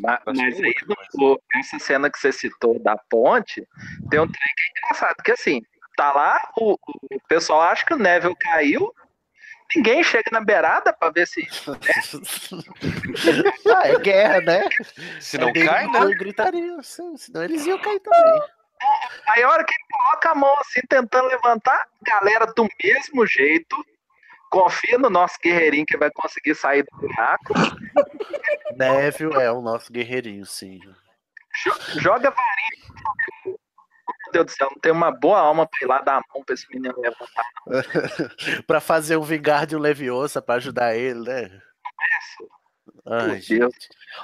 Ma- Mas, aí, no- essa cena que você citou da ponte, tem um trem que é engraçado, que assim, tá lá, o, o pessoal acha que o Neville caiu, ninguém chega na beirada pra ver se. ah, é guerra, né? Se não É cai, né? gritaria, senão eles iam cair também. Aí a hora que ele coloca a mão assim, tentando levantar, galera do mesmo jeito, confia no nosso guerreirinho que vai conseguir sair do buraco, Neville é o nosso guerreirinho, sim. joga varinha. Meu Deus do céu, não tem uma boa alma pra ir lá dar a mão pra esse menino levantar. pra fazer um Vingardium Leviosa pra ajudar ele, né? Ai. Deus.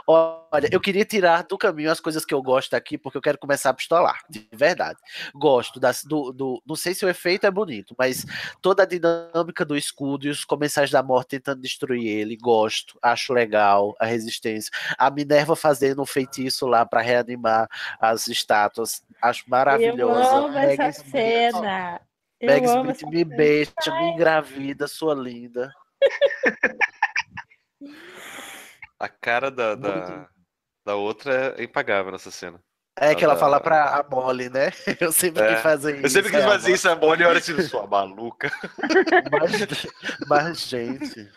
Olha, eu queria tirar do caminho as coisas que eu gosto aqui, porque eu quero começar a pistolar, de verdade. Gosto das, do, do. Não sei se o efeito é bonito, mas toda a dinâmica do escudo e os comensais da morte tentando destruir ele, gosto, acho legal a resistência. A Minerva fazendo um feitiço lá pra reanimar as estátuas, acho maravilhosa. Eu amo Meg essa Smith- cena. Meg Smith me beija, me engravida, sua linda. A cara da, da, da outra é impagável nessa cena. É que ela da- fala pra a Molly, né? Eu sempre É. quis fazer isso. Eu sempre quis é, a fazer isso, a Molly olha assim, sua maluca. Mas, mas, gente.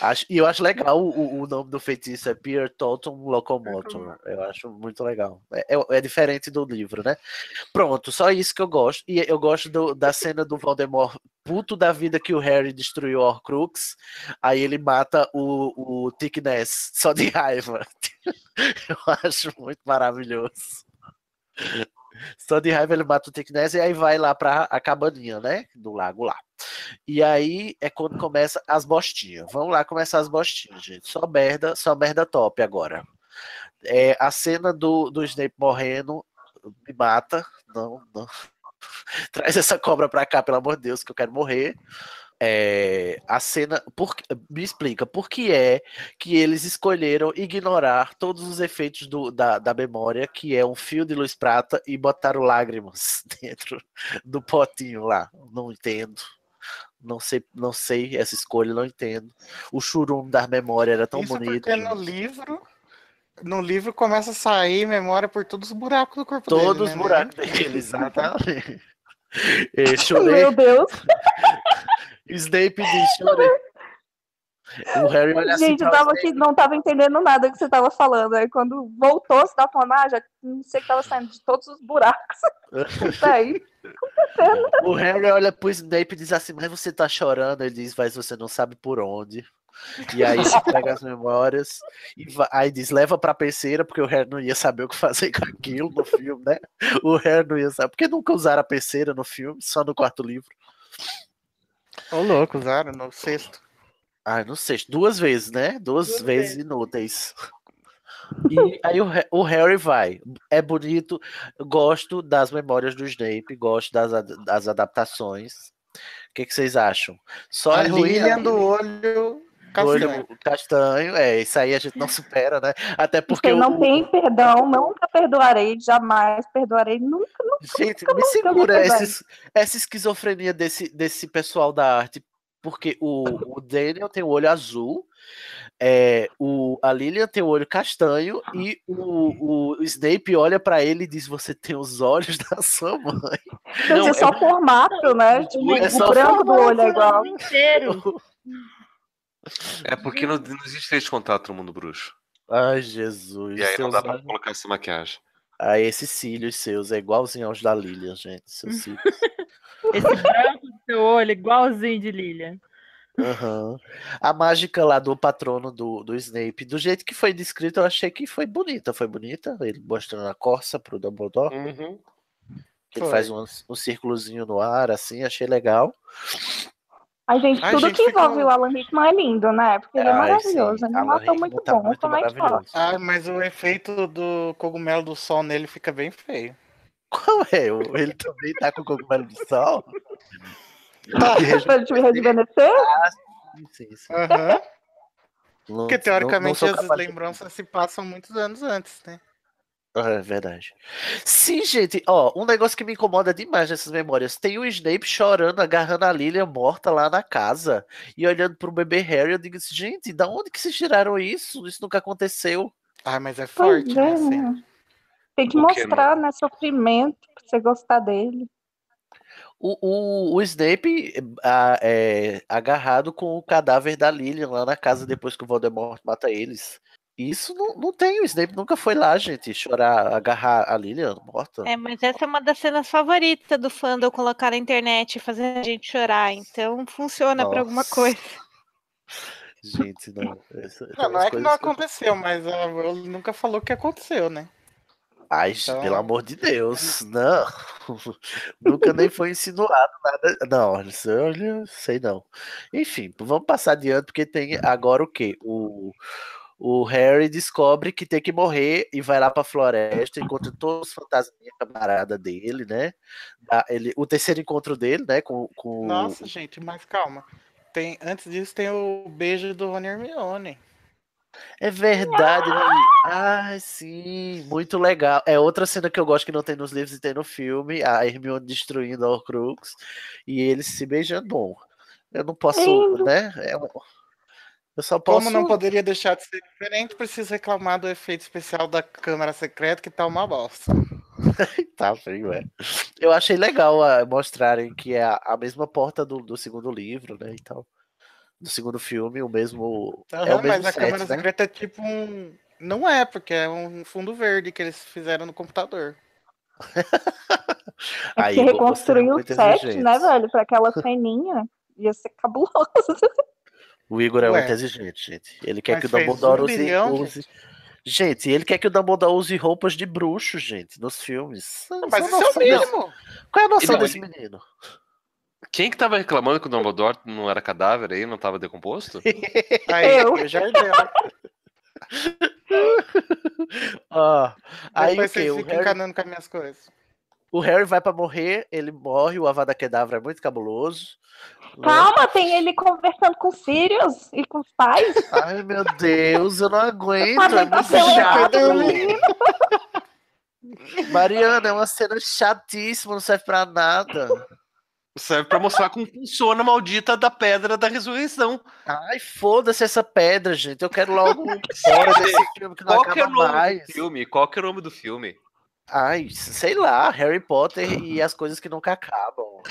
Acho, e eu acho legal o, o- nome do feitiço é Pierre Totem Locomotor. Eu acho muito legal. É, é- é diferente do livro, né? Pronto, só isso que eu gosto. E eu gosto do- da cena do Voldemort puto da vida que o Harry destruiu o Horcrux. Aí ele mata o, o Tic Ness só de raiva. Eu acho muito maravilhoso. Só de raiva ele mata o Tic Ness e aí vai lá pra a cabaninha, né? Do lago lá. E aí é quando começa as bostinhas. Vamos lá começar as bostinhas, gente. Só merda, só merda top agora. É, a cena do, do Snape morrendo me mata. Não, não. Traz essa cobra pra cá, pelo amor de Deus, que eu quero morrer. É, a cena. Por, me explica por que é que eles escolheram ignorar todos os efeitos do- da, da memória, que é um fio de luz prata, e botaram lágrimas dentro do potinho lá. Não entendo. Não sei, não sei essa escolha, não entendo. O churum da memória era tão Isso bonito. porque no livro, no livro começa a sair memória por todos os buracos do corpo Todos os dele. né? buracos dele, exatamente. É, chorei. Meu Deus. Snape diz, chorei. O Harry olha assim Gente, eu pra tava aqui, não tava entendendo nada que você tava falando. Aí quando voltou, você tava falando, ah, já não sei que tava saindo de todos os buracos. Isso aí. O Harry olha pro Snape e diz assim, mas você tá chorando? Ele diz, mas você não sabe por onde. E aí se pega as memórias e va- aí diz, leva pra penseira, porque o Harry não ia saber o que fazer com aquilo no filme, né? O Harry não ia saber. Porque nunca usaram a penseira no filme, só no quarto livro. Ô, louco, usaram no sexto. Ah, não sei, duas vezes, né? Duas, vezes inúteis. E aí o, o Harry vai. É bonito, gosto das memórias do Snape, gosto das, das adaptações. O que, que vocês acham? Só A a Lilian Lilian do olho castanho. olho castanho, é, isso aí a gente não supera, né? Até porque Porque não o- tem perdão, nunca perdoarei, jamais perdoarei, nunca, nunca. Gente, nunca, me nunca segura perdoarei. esses- essa esquizofrenia desse, desse pessoal da arte, porque o, o Daniel tem o olho azul, é, o, a Lilian tem o olho castanho e o, o Snape olha pra ele e diz: Você tem os olhos da sua mãe. Não, ser só é- formato, né? Tipo, é o branco do olho é igual. Inteiro. É porque não, não existe esse contato no mundo bruxo. Ai, Jesus. E aí não dá pra olhos- colocar essa maquiagem. Aí esses cílios seus é igualzinho aos da Lilian, gente. Seus cílios. Esse branco do seu olho, igualzinho de Lilian. Aham. A mágica lá do patrono do, do Snape, do jeito que foi descrito, eu achei que foi bonita. Foi bonita. Ele mostrando a corça pro Dumbledore. Uhum. Ele faz um, um círculozinho no ar, assim, achei legal. Ai, gente, Ai, tudo gente, que ficou- envolve o Alan Rickman é lindo, né? Porque ele é maravilhoso. sim, Ele Rickman muito tá bom. muito Como é maravilhoso. Ah, mas o efeito do cogumelo do sol nele fica bem feio. Qual é? Ele também tá com cogumelo de sol? Pra ele te rejuvenescer? Sim, sim. Aham. Não- Porque não- teoricamente não sou as capaz lembranças se passam muitos anos antes, né? É verdade. Sim, gente, ó, um negócio que me incomoda demais nessas memórias. Tem o Snape chorando, agarrando a Lilian morta lá na casa e olhando pro bebê Harry. Eu digo assim, gente, da onde que vocês tiraram isso? Isso nunca aconteceu. Ah, mas é forte, né? é, assim. né? Tem que O quê, mostrar, né, sofrimento, pra você gostar dele. O, o, o Snape ah, é, agarrado com o cadáver da Lilian lá na casa depois que o Voldemort mata eles. Isso não, não tem, o Snape nunca foi lá, gente, chorar, agarrar a Lilian morta. É, mas essa é uma das cenas favoritas do fandom colocar na internet e fazer a gente chorar. Então funciona pra alguma coisa. Gente, não. essa- Não, não é que não coisas que aconteceu, mas a Rowling nunca falou que aconteceu, né? Ai, Então- pelo amor de Deus, não. Nunca nem foi insinuado nada. Não, olha, sei não. Enfim, vamos passar adiante, porque tem agora o quê? O, o Harry descobre que tem que morrer e vai lá pra floresta, encontra todos os fantasminhas camarada dele, né? Dá- Ele, o terceiro encontro dele, né? Com, com Nossa, gente, mas calma. Tem, antes disso tem o beijo do Rony Hermione. É verdade, ele... Ai, sim, muito legal. É outra cena que eu gosto que não tem nos livros e tem no filme, a Hermione destruindo a Horcrux e eles se beijando. Bom, eu não posso, Lindo. né? É Eu só posso. Como não poderia deixar de ser diferente, preciso reclamar do efeito especial da Câmara Secreta, que tá uma bosta. Tá feio, é. Eu achei legal ah, mostrarem que é a, a mesma porta do, do segundo livro, né? E tal. Do segundo filme, o mesmo. é o mesmo mas a set, Câmara né? Secreta é tipo um. Não é, porque é um fundo verde que eles fizeram no computador. É Aí, reconstruir o set, né, velho, pra aquela ceninha. Ia ser cabuloso. O Igor é Ué. muito exigente, gente. Ele quer Mas que o Dumbledore um use, bilhão, use- Gente, ele quer que o Dumbledore use roupas de bruxo, gente, nos filmes. Mas isso é o mínimo. Qual é a noção Ele- desse menino? Quem que tava reclamando que o Dumbledore não era cadáver aí, não tava decomposto? Aí, Eu. o Jardel. Ó, aí o Depois que? vocês O ficam Harry, encanando com as minhas coisas. o Harry vai pra morrer, ele morre, o Avada Kedavra é muito cabuloso. Né? Calma, tem ele conversando com Sirius e com os pais. Ai, meu Deus, eu não aguento, é muito chato. Mariana, é uma cena chatíssima, não serve pra nada. Serve pra mostrar como funciona a maldita da pedra da ressurreição. Ai, foda-se essa pedra, gente. Eu quero logo embora desse filme que não Qual é o acaba nome mais. do filme? Qual que é o nome do filme? Ai, sei lá, Harry Potter e as coisas que nunca acabam.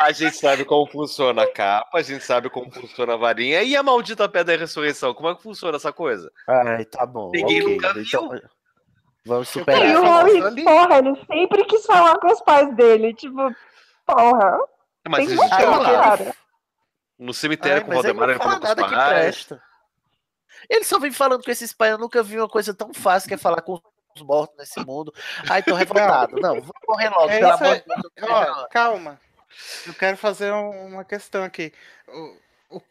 A gente sabe como funciona a capa, a gente sabe como funciona a varinha e a maldita pedra da ressurreição. Como é que funciona essa coisa? Ai, tá bom. Ninguém ok, nunca então, vamos Eu E superar. quero o ali. porra, ele sempre quis falar com os pais dele. Tipo, porra. Mas Tem a gente motivo, tava lá no cemitério Ai, com o Valdemar ele falando com os que pais. presta. Ele só vem falando com esses pais. Eu nunca vi uma coisa tão fácil que é falar com os mortos nesse mundo. Ai, tô revoltado. Não, vou morrer logo, É pelo amor de Deus. Ó, calma. Eu quero fazer um- uma questão aqui. O, o,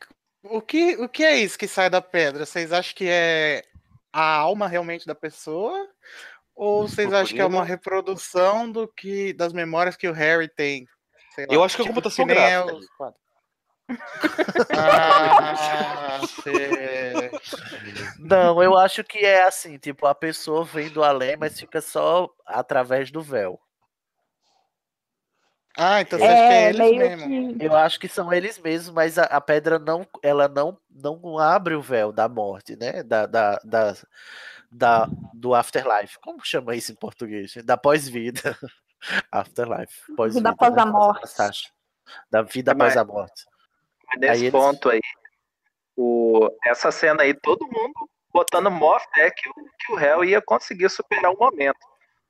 o, que, o que é isso que sai da pedra? Vocês acham que é a alma realmente da pessoa? Ou vocês acham que é uma reprodução do que das memórias que o Harry tem? Lá, Eu acho que é tipo, computação é gráfica. os. Ah. Não, eu acho que é assim, tipo, a pessoa vem do além, mas fica só através do véu. Ah, então você acha que é É, eles mesmo. que. Eu acho que são eles mesmos, mas a, a pedra não, ela não, não abre o véu da morte, né? Da, da, da, da- do afterlife. Como chama isso em português? Da pós-vida. Afterlife. Pós-vida. após né? a morte. Passagem. Da vida Mas- após a morte. Aí nesse eles- ponto aí, o, essa cena aí, todo mundo botando mó fé que, o- que o réu ia conseguir superar o momento.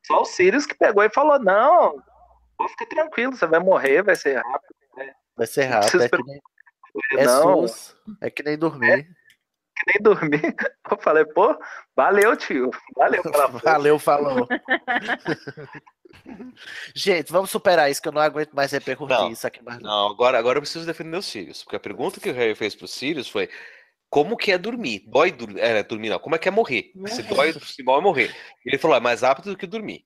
Só o Sirius que pegou e falou: não, pô, fica tranquilo, você vai morrer, vai ser rápido. Vai ser rápido. É que nem, é SUS, é que nem dormir. que nem dormir. Eu falei, pô, valeu, tio. Valeu pela. Valeu, falou. Gente, vamos superar isso, que eu não aguento mais repercutir Não, isso aqui mais. não. Agora, agora eu preciso defender os Sirius. Porque a pergunta que o Harry fez pro Sirius foi: como que é dormir? Dói dormir? É, dormir não. Como é que é morrer? Se dói, se dói é morrer. Ele falou: é mais rápido do que dormir.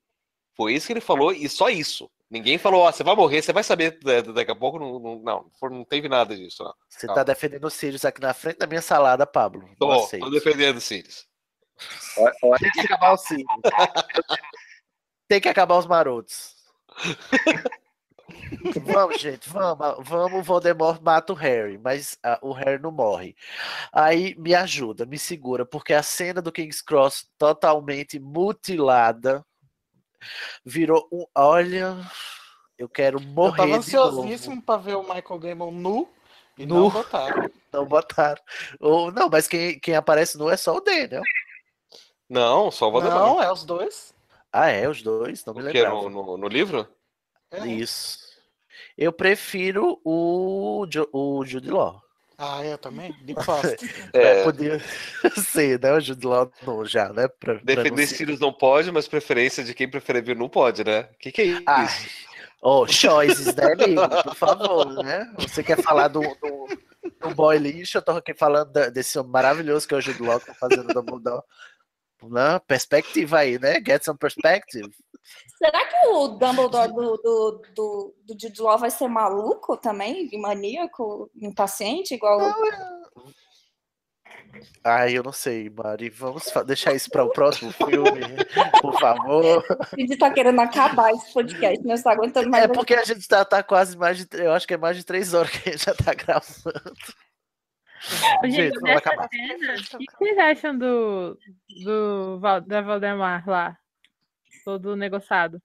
Foi isso que ele falou e só isso. Ninguém falou: ó, você vai morrer, você vai saber da- daqui a pouco. Não, não, não, não teve nada disso. Não. Você Calma. tá defendendo os Sirius aqui na frente da minha salada, Pablo. Não Tô, tô defendendo os Sirius. Olha, olha, que acabar os Sirius. Tem que acabar os marotos. vamos, gente, vamos. Vamos, o Voldemort mata o Harry, mas ah, o Harry não morre. Aí me ajuda, me segura, porque a cena do King's Cross totalmente mutilada virou um. Olha, eu quero Eu morrer. tava de novo. ansiosíssimo pra ver o Michael Gambon nu e Nu. não botaram. Não botaram. Ou, não, mas quem, quem aparece nu é só o Daniel. Não, só o Voldemort. Não, é os dois. Ah, é, os dois, não me lembrava. no, no, no livro? É. Isso. Eu prefiro o, Jo- o Jude Law. Ah, eu também? Me gosto. É, É, podia ser, né? O Jude Law não, já, né? Pra, pra defender Sirius não pode, mas preferência de quem prefere ver não pode, né? O que, que é isso? Ai, Oh, choices, né, amigo? Por favor, né? Você quer falar do, do, do boy lixo? Eu tô aqui falando desse homem maravilhoso que é o Jude Law, que tá fazendo Dumbledore. Né? Perspectiva aí, né? Get some perspective. Será que o Dumbledore do, do, do, do Jude Law vai ser maluco também? Maníaco, impaciente, igual. Ai, eu não sei, Mari. Vamos deixar isso para o próximo filme, por favor. Ele tá querendo acabar esse podcast, não está aguentando mais. É porque a gente tá, tá quase mais de. Eu acho que é mais de três horas que a gente já tá gravando. Gente, Gente, vamos dessa acabar. cena, o que vocês acham do, do Val- da Valdemar lá? Todo negociado.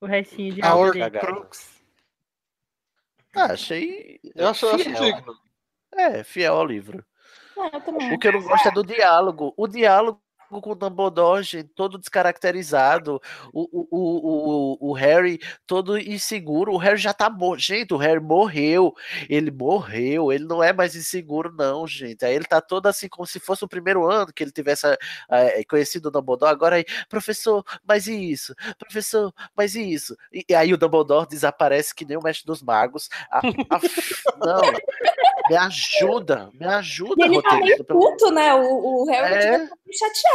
O restinho de A ali. Horcrux. Ah, achei. Eu acho, acho digno. É, fiel ao livro. É, eu também. O que eu não gosto é do diálogo. O diálogo com o Dumbledore, gente, todo descaracterizado. O, o, o, o, Harry todo inseguro. O Harry já tá morto. Gente, o Harry morreu. Ele morreu. Ele não é mais inseguro, não, gente. Aí ele tá todo assim, como se fosse o primeiro ano que ele tivesse eh, conhecido o Dumbledore. Agora aí, professor, mas e isso? Professor, mas e isso? E, e aí o Dumbledore desaparece que nem o mestre dos magos. Ah, ah, não. Me ajuda, me ajuda, E ele tá roteirista, meio puto, né? O, o Harry É. tá meio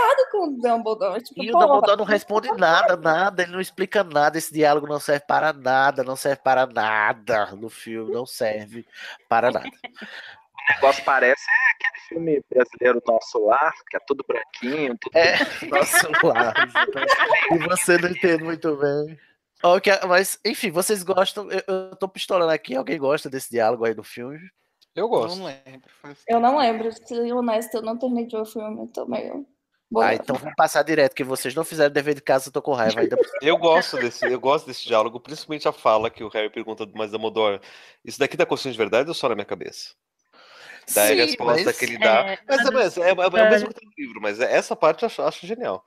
chateado com o Dumbledore. Tipo, E o Dumbledore não responde nada, nada, ele não explica nada, esse diálogo não serve para nada, não serve para nada no filme, não serve para nada. O negócio parece é aquele filme brasileiro Nosso Lar, que é tudo branquinho, tudo É, nosso lar. E você não entende muito bem. Ok, mas, enfim, vocês gostam, eu, eu tô pistolando aqui, alguém gosta desse diálogo aí do filme? Eu gosto. Não lembro. Faz- Eu não lembro, se honesto, eu não terminei de ver o filme, eu tô meio. Boa. Ah, então vamos passar direto, que vocês não fizeram dever de casa, eu tô com raiva ainda. Eu gosto desse, eu gosto desse diálogo, principalmente a fala que o Harry pergunta, mas Dumbledore, isso daqui tá acontecendo de verdade ou só na minha cabeça? Daí a resposta mas- que ele dá. É, Mas é, mas é, é, é o mesmo que tem no livro, mas essa parte eu acho, acho genial.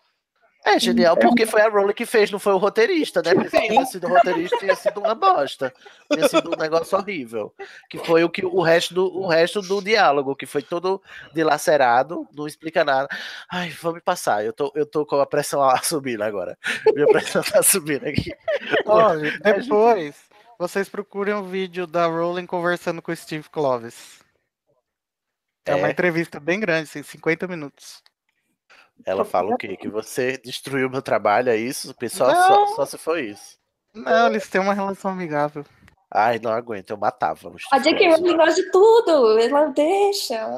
É genial, porque foi a Rowling que fez, não foi o roteirista, né? Porque se tivesse sido o roteirista, tinha sido uma bosta. Tinha sido um negócio horrível. Que foi o que o resto do, o resto do diálogo, que foi todo dilacerado, não explica nada. Ai, vamos passar. Eu tô, eu tô com a pressão subindo agora. Minha pressão tá subindo aqui. Olha, depois vocês procurem o vídeo da Rowling conversando com o Steve Clovis. É, uma É. entrevista bem grande, assim, 50 minutos. Ela fala o quê? Que você destruiu meu trabalho, é isso? Pessoal, só, só se foi isso. Não, eles têm uma relação amigável. Ai, não aguento, eu matava. A J.K. Rowling. Gosta de tudo, ela deixa. ela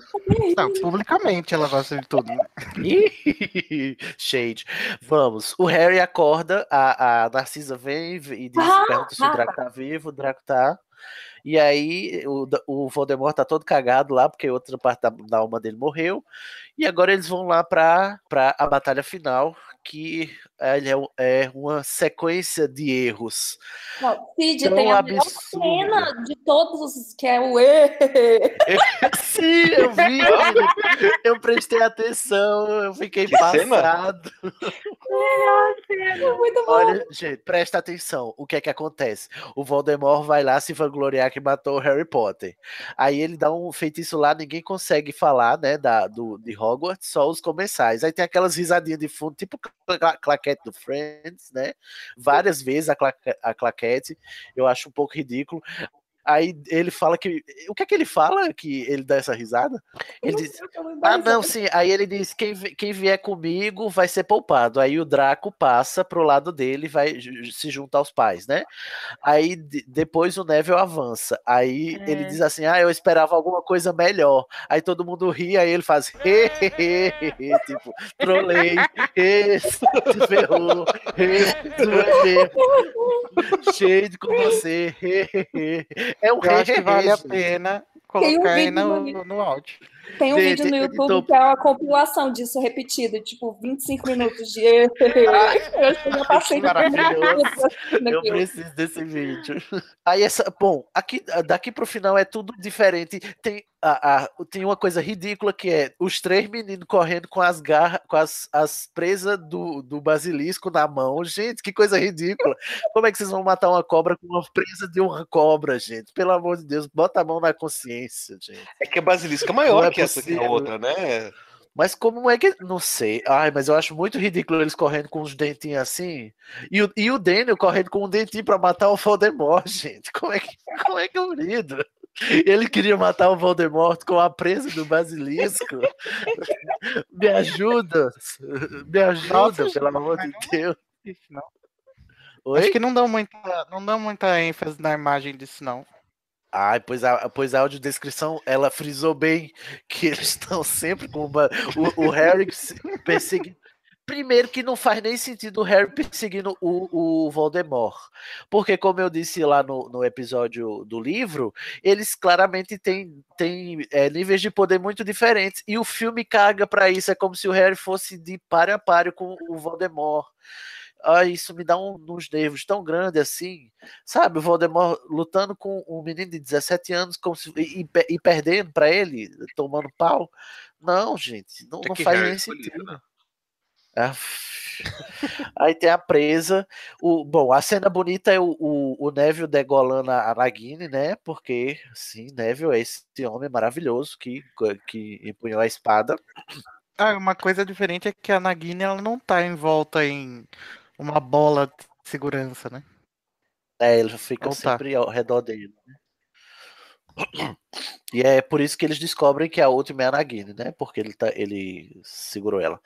tá. Não, publicamente ela gosta de tudo. né? Shade. Vamos. O Harry acorda, a, a Narcisa vem e diz, Ah, pergunta se o Draco tá vivo, o Draco tá. E aí o, o Voldemort tá todo cagado lá, porque outra parte da, da alma dele morreu. E agora eles vão lá pra, pra a batalha final, que é, é uma sequência de erros. Não, Cid, Tão tem a melhor cena de todos, que é o E. Sim, eu vi, eu prestei atenção, eu fiquei Que cena? passado. Muito bom. Olha, gente, presta atenção. O que é que acontece? O Voldemort vai lá se vangloriar que matou o Harry Potter. Aí ele dá um feitiço lá, ninguém consegue falar, né, da, do, de Hogwarts, só os comensais. Aí tem aquelas risadinhas de fundo, tipo claquete do Friends, né? Várias vezes a, claque- a claquete. Eu acho um pouco ridículo. Aí ele fala que. O que é que ele fala que ele dá essa risada? Ele diz. Ah, não, sim. Aí ele diz: quem, quem vier comigo vai ser poupado. Aí o Draco passa pro lado dele e vai se junta aos pais, né? Aí de- depois o Neville avança. Aí ele É. diz assim: Ah, eu esperava alguma coisa melhor. Aí todo mundo ri, aí ele faz tipo, trolei, "Ê, se ferrou, "Ê, tu é mesmo. Shade com você. É um Eu acho que vale a pena Tem um colocar aí no, no- no áudio. Tem um Gente, vídeo no ele YouTube que é uma compilação disso repetido, tipo 25 minutos de. Eu já passei. Eu preciso desse vídeo. Aí essa, bom, aqui daqui pro final é tudo diferente. Tem a, a- tem uma coisa ridícula que é os três meninos correndo com as garras, com as, as presas do, do basilisco na mão. Gente, que coisa ridícula. Como é que vocês vão matar uma cobra com uma presa de uma cobra, gente? Pelo amor de Deus, bota a mão na consciência, gente. É que a basilisca é maior é que essa que a possível. outra, né? Mas como é que. Não sei. Ai, mas eu acho muito ridículo eles correndo com os dentinhos assim. E o, e o Daniel correndo com um dentinho pra matar o Voldemort, gente. Como é que, como é que é unido? Ele queria matar o Voldemort com a presa do basilisco. Me ajuda. Me ajuda, Nossa, pelo amor de Deus. Isso, não. Acho que não dão muita, não dão muita ênfase na imagem disso, não. Ai, pois a, pois a audiodescrição, ela frisou bem que eles estão sempre com uma, o, o Harry se- perseguindo. Primeiro que não faz nem sentido o Harry perseguindo o, o Voldemort. Porque, como eu disse lá no, no episódio do livro, eles claramente têm, têm é, níveis de poder muito diferentes. E o filme caga pra isso. É como se o Harry fosse de páreo a páreo com o Voldemort. Ah, isso me dá um, uns nervos tão grande assim. Sabe, o Voldemort lutando com um menino de 17 anos como se, e, e pe- perdendo pra ele, tomando pau. Não, gente, não, não faz nem sentido. né? Ah, Aí tem a presa. O, bom, a cena bonita é o, o, o Neville degolando a a Nagini, né? Porque, sim, Neville é esse homem maravilhoso que, que empunhou a espada. Ah, uma coisa diferente é que a Nagini ela não tá envolta em uma bola de segurança, né? É, ele fica Ou tá. sempre ao redor dele. né? E é por isso que eles descobrem que a última é a Nagini, né? Porque ele, tá, ele segurou ela.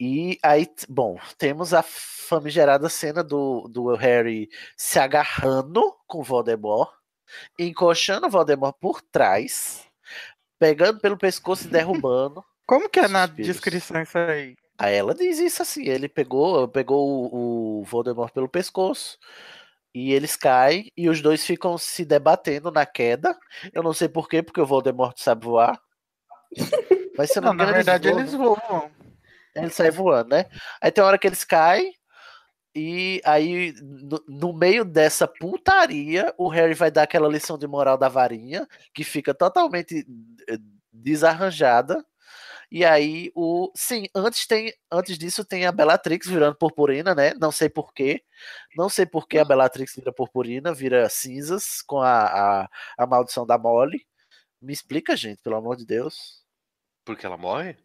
E aí, bom, temos a famigerada cena do, do Harry se agarrando com o Voldemort, encoxando o Voldemort por trás, pegando pelo pescoço e derrubando. Como que é na descrição isso aí? Aí ela diz isso assim, ele pegou, pegou o, o Voldemort pelo pescoço e eles caem e os dois ficam se debatendo na queda. Eu não sei porquê, porque o Voldemort sabe voar. Mas se não, Não, na verdade voam, eles voam. Ele sai voando, né? Aí tem hora que eles caem e aí no, no meio dessa putaria o Harry vai dar aquela lição de moral da varinha que fica totalmente eh, desarranjada. E aí o sim, antes tem antes disso tem a Bellatrix virando purpurina, né? Não sei porquê. Não sei por que a Bellatrix vira purpurina, vira cinzas com a, a, a maldição da Molly. Me explica, gente, pelo amor de Deus. Porque ela morre?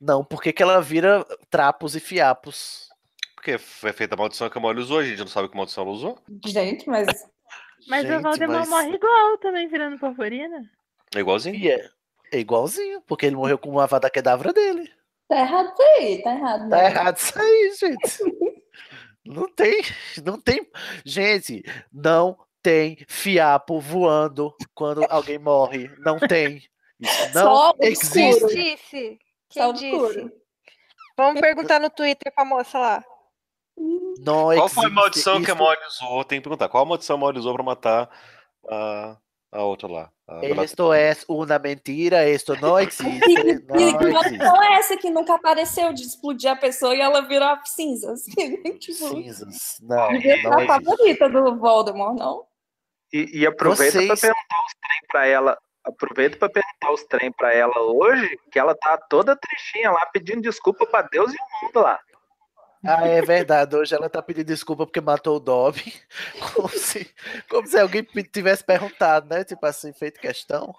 Não, por que ela vira trapos e fiapos? Porque foi feita a maldição que a Molly usou, a gente não sabe que maldição ela usou. Gente, mas. Mas o Gente, Voldemort mas- morre igual também, virando purpurina. É igualzinho. E é, igualzinho, porque ele morreu com uma vada kedavra dele. Tá errado isso aí, tá errado. Tá né? errado isso aí, gente. Não tem, não tem. Gente, não tem fiapo voando quando alguém morre. Não tem. Isso não Só obscuro. Quem existe. disse? Só Quem obscuro. disse? Vamos perguntar no Twitter pra moça lá. Não Qual existe. foi a maldição que a isso. Molly usou? Tem que perguntar. Qual a maldição a Molly usou pra matar a, a outra lá. a. Esto é uma mentira, esto não existe. E que, Não existe. é essa que nunca apareceu de explodir a pessoa e ela virar cinzas? tipo, Cinzas. Não, não a favorita do Voldemort, não? E, e aproveita pra Vocês- perguntar os trem pra ela. Aproveita pra perguntar os trem pra ela hoje, que ela tá toda tristinha lá, pedindo desculpa pra Deus e o mundo lá. Ah, é verdade. Hoje ela tá pedindo desculpa porque matou o Dobby. Como se, como se alguém tivesse perguntado, né? Tipo assim, feito questão.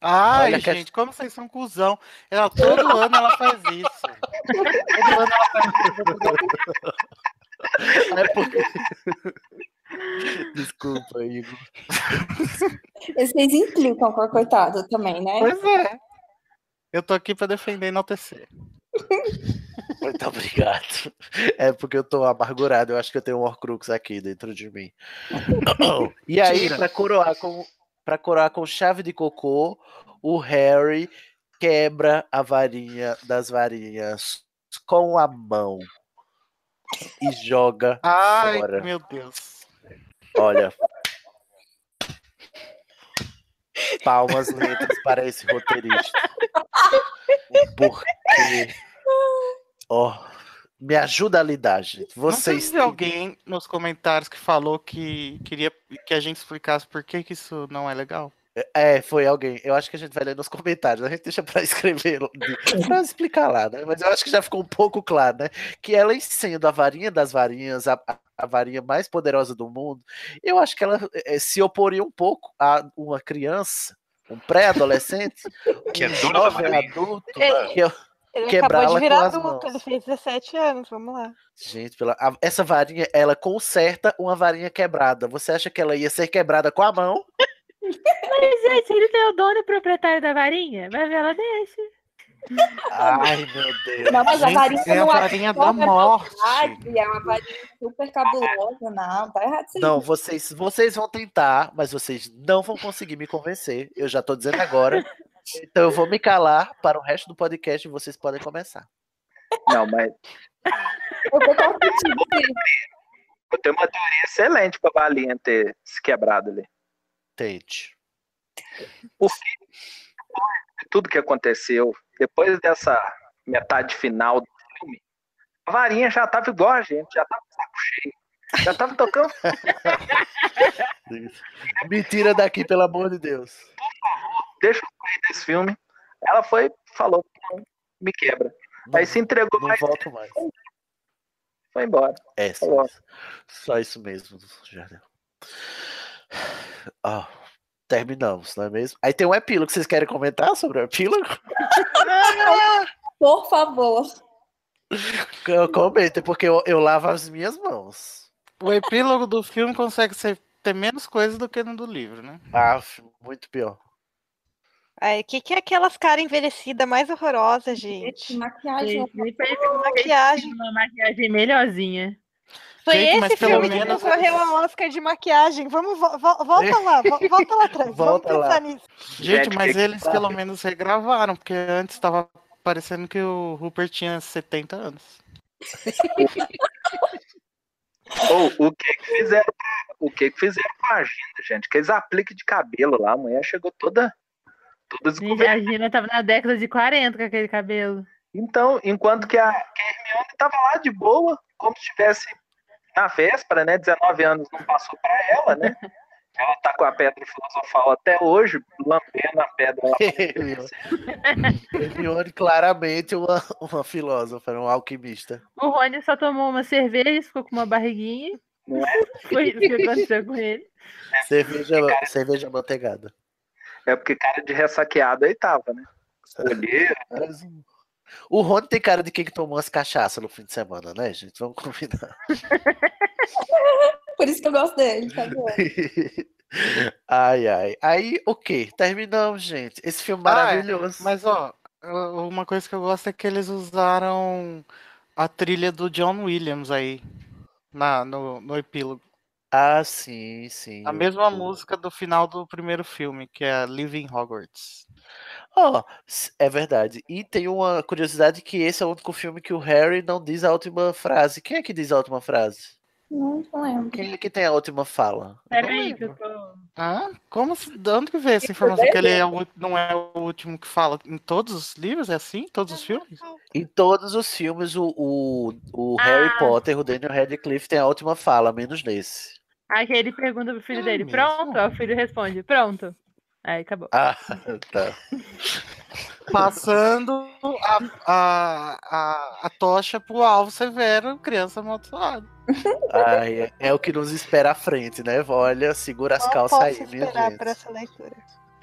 Ai, Olha que- gente, como vocês são cuzão. Ela, todo ano ela faz isso. Todo ano ela faz isso. É porque... Desculpa, Igor. Vocês implicam com a coitada também, né? Pois é. Eu tô aqui pra defender e enaltecer. Muito obrigado. É porque eu tô amargurado. Eu acho que eu tenho um Horcrux aqui dentro de mim. E aí, pra coroar com para coroar com chave de cocô, o Harry quebra a varinha das varinhas com a mão e joga Ai, fora. meu Deus. Olha. Palmas lentas para esse roteirista. Porque. Ó. me ajuda a lidar, gente. Vocês. teve alguém nos comentários que falou que queria que a gente explicasse por que, que isso não é legal? É, foi alguém. Eu acho que a gente vai ler nos comentários. A gente deixa pra escrever, pra explicar lá, né? Mas eu acho que já ficou um pouco claro, né? Que ela sendo a varinha das varinhas, a, a- varinha mais poderosa do mundo, eu acho que ela eh, se oporia um pouco a uma criança, um pré-adolescente, Que é um da jovem adulto, Ele- que eu- Ele Quebrá-la acabou de virar as adulto, mãos. ele fez 17 anos, vamos lá. Gente, pela, a- essa varinha, ela conserta uma varinha quebrada. Você acha que ela ia ser quebrada com a mão? Mas, gente, ele tem o dono e proprietário da varinha. Vai ver, ela deixa. Ai, meu Deus. Não, mas a Gente, varinha é a não varinha é da morte. maldade, é uma varinha super cabulosa, não, tá errado isso. Não, vocês, vocês vão tentar, mas vocês não vão conseguir me convencer. Eu já tô dizendo agora. Então eu vou me calar para o resto do podcast e vocês podem começar. Não, mas Eu concordo contigo, eu tenho uma teoria excelente pra Balinha ter se quebrado ali. Tente. Tudo que aconteceu depois dessa metade final do filme, a varinha já tava igual a gente, já tava com o saco cheio. Já tava tocando. Me tira daqui, pelo amor de Deus. Deixa eu sair desse filme. Ela foi, falou, não, me quebra. Não, Aí se entregou, não mas volto mais. foi embora. É, só Falou. Só isso mesmo, Jardel. Ah, terminamos, não é mesmo? Aí tem um epílogo. Vocês querem comentar sobre o epílogo? Por favor. Eu Comentem, porque eu, eu lavo as minhas mãos. O epílogo do filme consegue ser, ter menos coisa do que no do livro, né? Ah, muito pior. O que, que é aquelas caras envelhecidas mais horrorosas, gente? Maquiagem. Ficar Maquiagem. uma maquiagem melhorzinha. Foi Gente, esse filme que menos- concorreu a Oscar de maquiagem. Vamos, vo- vo- volta lá, vo- volta lá atrás. Volta Vamos lá. pensar nisso. Gente, mas que que eles pelo menos regravaram, porque antes tava parecendo que o Rupert tinha 70 anos. Ou o que que fizeram o que que fizeram com a agenda, gente? Aqueles apliques de cabelo lá, a mulher chegou toda toda descoberta. a Gina tava na década de 40 com aquele cabelo. Então, enquanto que a, que a Hermione tava lá de boa, como se estivesse na véspera, né? 19 anos não passou pra ela, né? Ela tá com a pedra filosofal até hoje, lambendo a pedra lá. Hermione claramente uma, uma filósofa, um alquimista. O Rony só tomou uma cerveja, ficou com uma barriguinha. Não é? Foi isso que aconteceu com ele. Cerveja, cerveja manteigada. É porque cara de ressaqueado aí tava, né? Olheira, um- O Rony tem cara de quem que tomou umas cachaças no fim de semana, né, gente? Vamos combinar. Por isso que eu gosto dele, tá bom? ai, ai. Aí, o quê? Terminamos, gente. Esse filme Ah, é. maravilhoso. Mas, ó, uma coisa que eu gosto é que eles usaram a trilha do John Williams aí na, no, no epílogo. Ah, sim, sim. A mesma o- música do final do primeiro filme, que é Living Hogwarts. Ó, s- é verdade. E tem uma curiosidade que esse é o único filme que o Harry não diz a última frase. Quem é que diz a última frase? Não lembro. Quem é que tem a última fala? Peraí, que eu tô. Ah, como se, de onde que veio essa informação que ele é o não é o último que fala em todos os livros? É assim? Em todos os filmes? Em todos os filmes, o, o, o Harry Ah. Potter, o Daniel Radcliffe tem a última fala, menos nesse. Aí ele pergunta pro filho É dele, mesmo? pronto? Aí o filho responde, pronto. Aí acabou. Ah, tá. Passando a, a, a, a tocha pro alvo severo, criança amaldiçoada. Ai, é, é o que nos espera à frente, né? Olha, segura as Não calças posso aí, minha esperar gente. por essa leitura.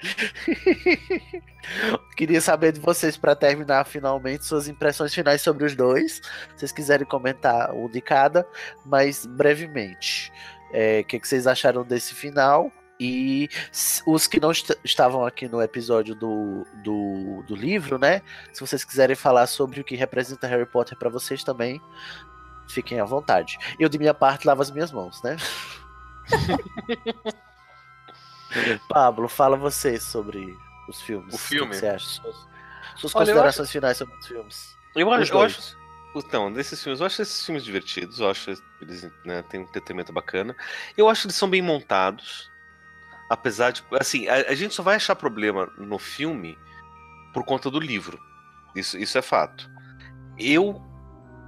Queria saber de vocês para terminar finalmente suas impressões finais sobre os dois. Se vocês quiserem comentar um de cada, mas brevemente. É, O que, que vocês acharam desse final? E os que não est- estavam aqui no episódio do, do, do livro, né? Se vocês quiserem falar sobre o que representa Harry Potter para vocês também, fiquem à vontade. Eu, de minha parte, lavo as minhas mãos, né? Pablo, fala você sobre os filmes. O filme? que que você acha? Suas, suas Olha, eu considerações finais sobre os filmes. Eu Os acho, eu dois. acho. Então, desses filmes, eu acho esses filmes divertidos, eu acho eles né, têm um entretenimento bacana. Eu acho que eles são bem montados. Apesar de. Assim, a, a gente só vai achar problema no filme por conta do livro. Isso, isso é fato. Eu,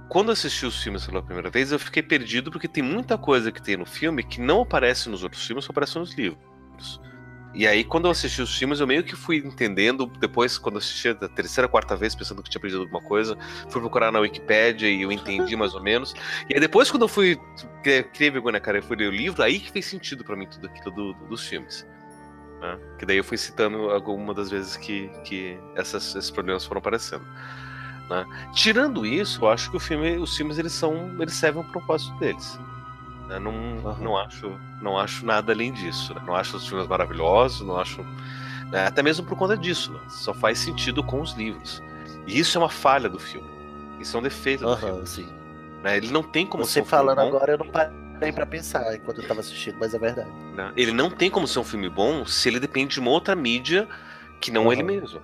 quando assisti os filmes pela primeira vez, eu fiquei perdido porque tem muita coisa que tem no filme que não aparece nos outros filmes, só aparece nos livros. E aí, quando eu assisti os filmes, eu meio que fui entendendo. Depois, quando eu assisti a terceira, quarta vez, pensando que tinha aprendido alguma coisa, fui procurar na Wikipédia e eu entendi mais ou menos. E aí, depois, quando eu fui. cri- Criei vergonha na cara e fui ler o livro, aí que fez sentido pra mim tudo aquilo do- do- dos filmes. né? Que daí eu fui citando alguma das vezes que, que essas- esses problemas foram aparecendo. né? Tirando isso, eu acho que o filme, os filmes eles são. Eles servem ao propósito deles. Né? Não, não, acho, não acho nada além disso. né? Não acho os filmes maravilhosos, não acho. né? Até mesmo por conta disso. né? Só faz sentido com os livros. E isso é uma falha do filme. Isso é um defeito do filme. sim. né? Ele não tem como ser Você um filme falando bom, agora, eu não parei pra pensar enquanto eu tava assistindo, mas é verdade. né? Ele não tem como ser um filme bom se ele depende de uma outra mídia que não ele Aham. mesmo.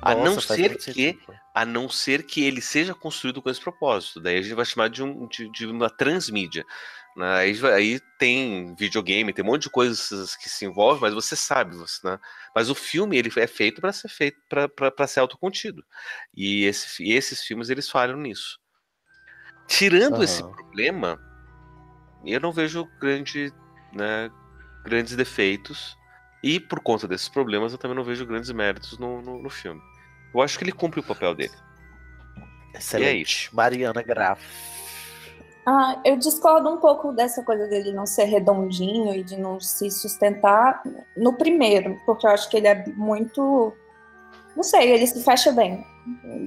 A Nossa, não faz ser que sentido. a não ser que ele seja construído com esse propósito. Daí a gente vai chamar de, um, de, de uma transmídia. Né? Aí, aí tem videogame, tem um monte de coisas que se envolvem, mas você sabe, você, né? Mas o filme ele é feito para ser feito para ser autocontido. E esse, e esses filmes eles falham nisso. Tirando esse Aham. problema, eu não vejo grande, né, grandes defeitos. E por conta desses problemas, eu também não vejo grandes méritos no, no, no filme. Eu acho que ele cumpre o papel dele. Excelente. Mariana Graff. Ah, eu discordo um pouco dessa coisa dele não ser redondinho e de não se sustentar no primeiro, porque eu acho que ele é muito. Não sei, ele se fecha bem.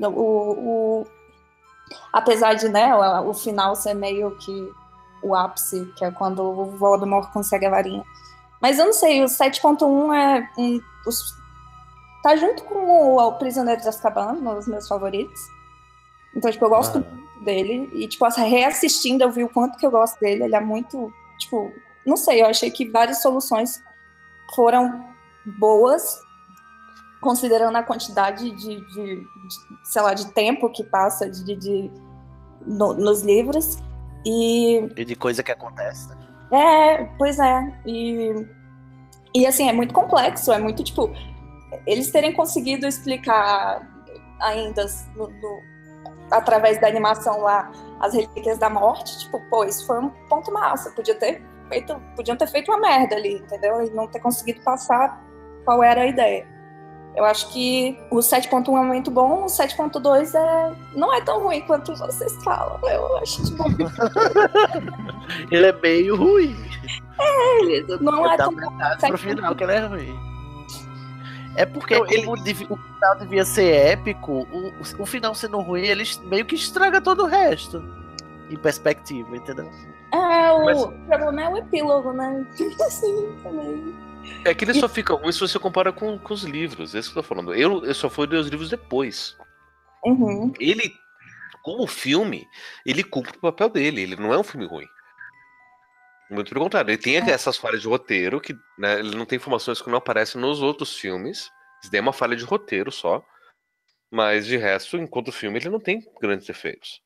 O, o- apesar de né, o, final ser meio que o ápice, que é quando o Voldemort consegue a varinha. Mas eu não sei, o 7.1 é um. Os, tá junto com o, o Prisioneiro de Azkaban, um dos meus favoritos. Então, tipo, eu gosto Ah. Dele. E, tipo, reassistindo, eu vi o quanto que eu gosto dele. Ele é muito. Tipo, não sei, eu achei que várias soluções foram boas, considerando a quantidade de, de- de, sei lá, de tempo que passa de, de- no- nos livros. E E de coisa que acontece. né? é, pois é. E, e assim, é muito complexo, é muito tipo. Eles terem conseguido explicar ainda no- no- através da animação lá as relíquias da morte, tipo, pô, isso foi um ponto massa. Podia ter feito, podiam ter feito uma merda ali, entendeu? E não ter conseguido passar qual era a ideia. Eu acho que o 7.1 é muito bom, o 7.2 é, não é tão ruim quanto vocês falam. Eu acho tipo, Ele é meio ruim. ele não é da tão metade pro final que ele é ruim. É porque Não, ele- o final devia ser épico, o, o- o final sendo ruim, ele meio que estraga todo o resto. Em perspectiva, entendeu? É, o Mas- problema é o epílogo, né? Assim, também. É que ele só fica ruim se você compara com, com os livros. É isso que eu tô falando. Eu, eu só fui ler os livros depois. Uhum. Ele, como filme, ele cumpre o papel dele. Ele não é um filme ruim. Muito pelo contrário, ele tem essas falhas de roteiro, que né, ele não tem informações que não aparecem nos outros filmes. Isso daí é uma falha de roteiro só. Mas de resto, enquanto filme, ele não tem grandes defeitos.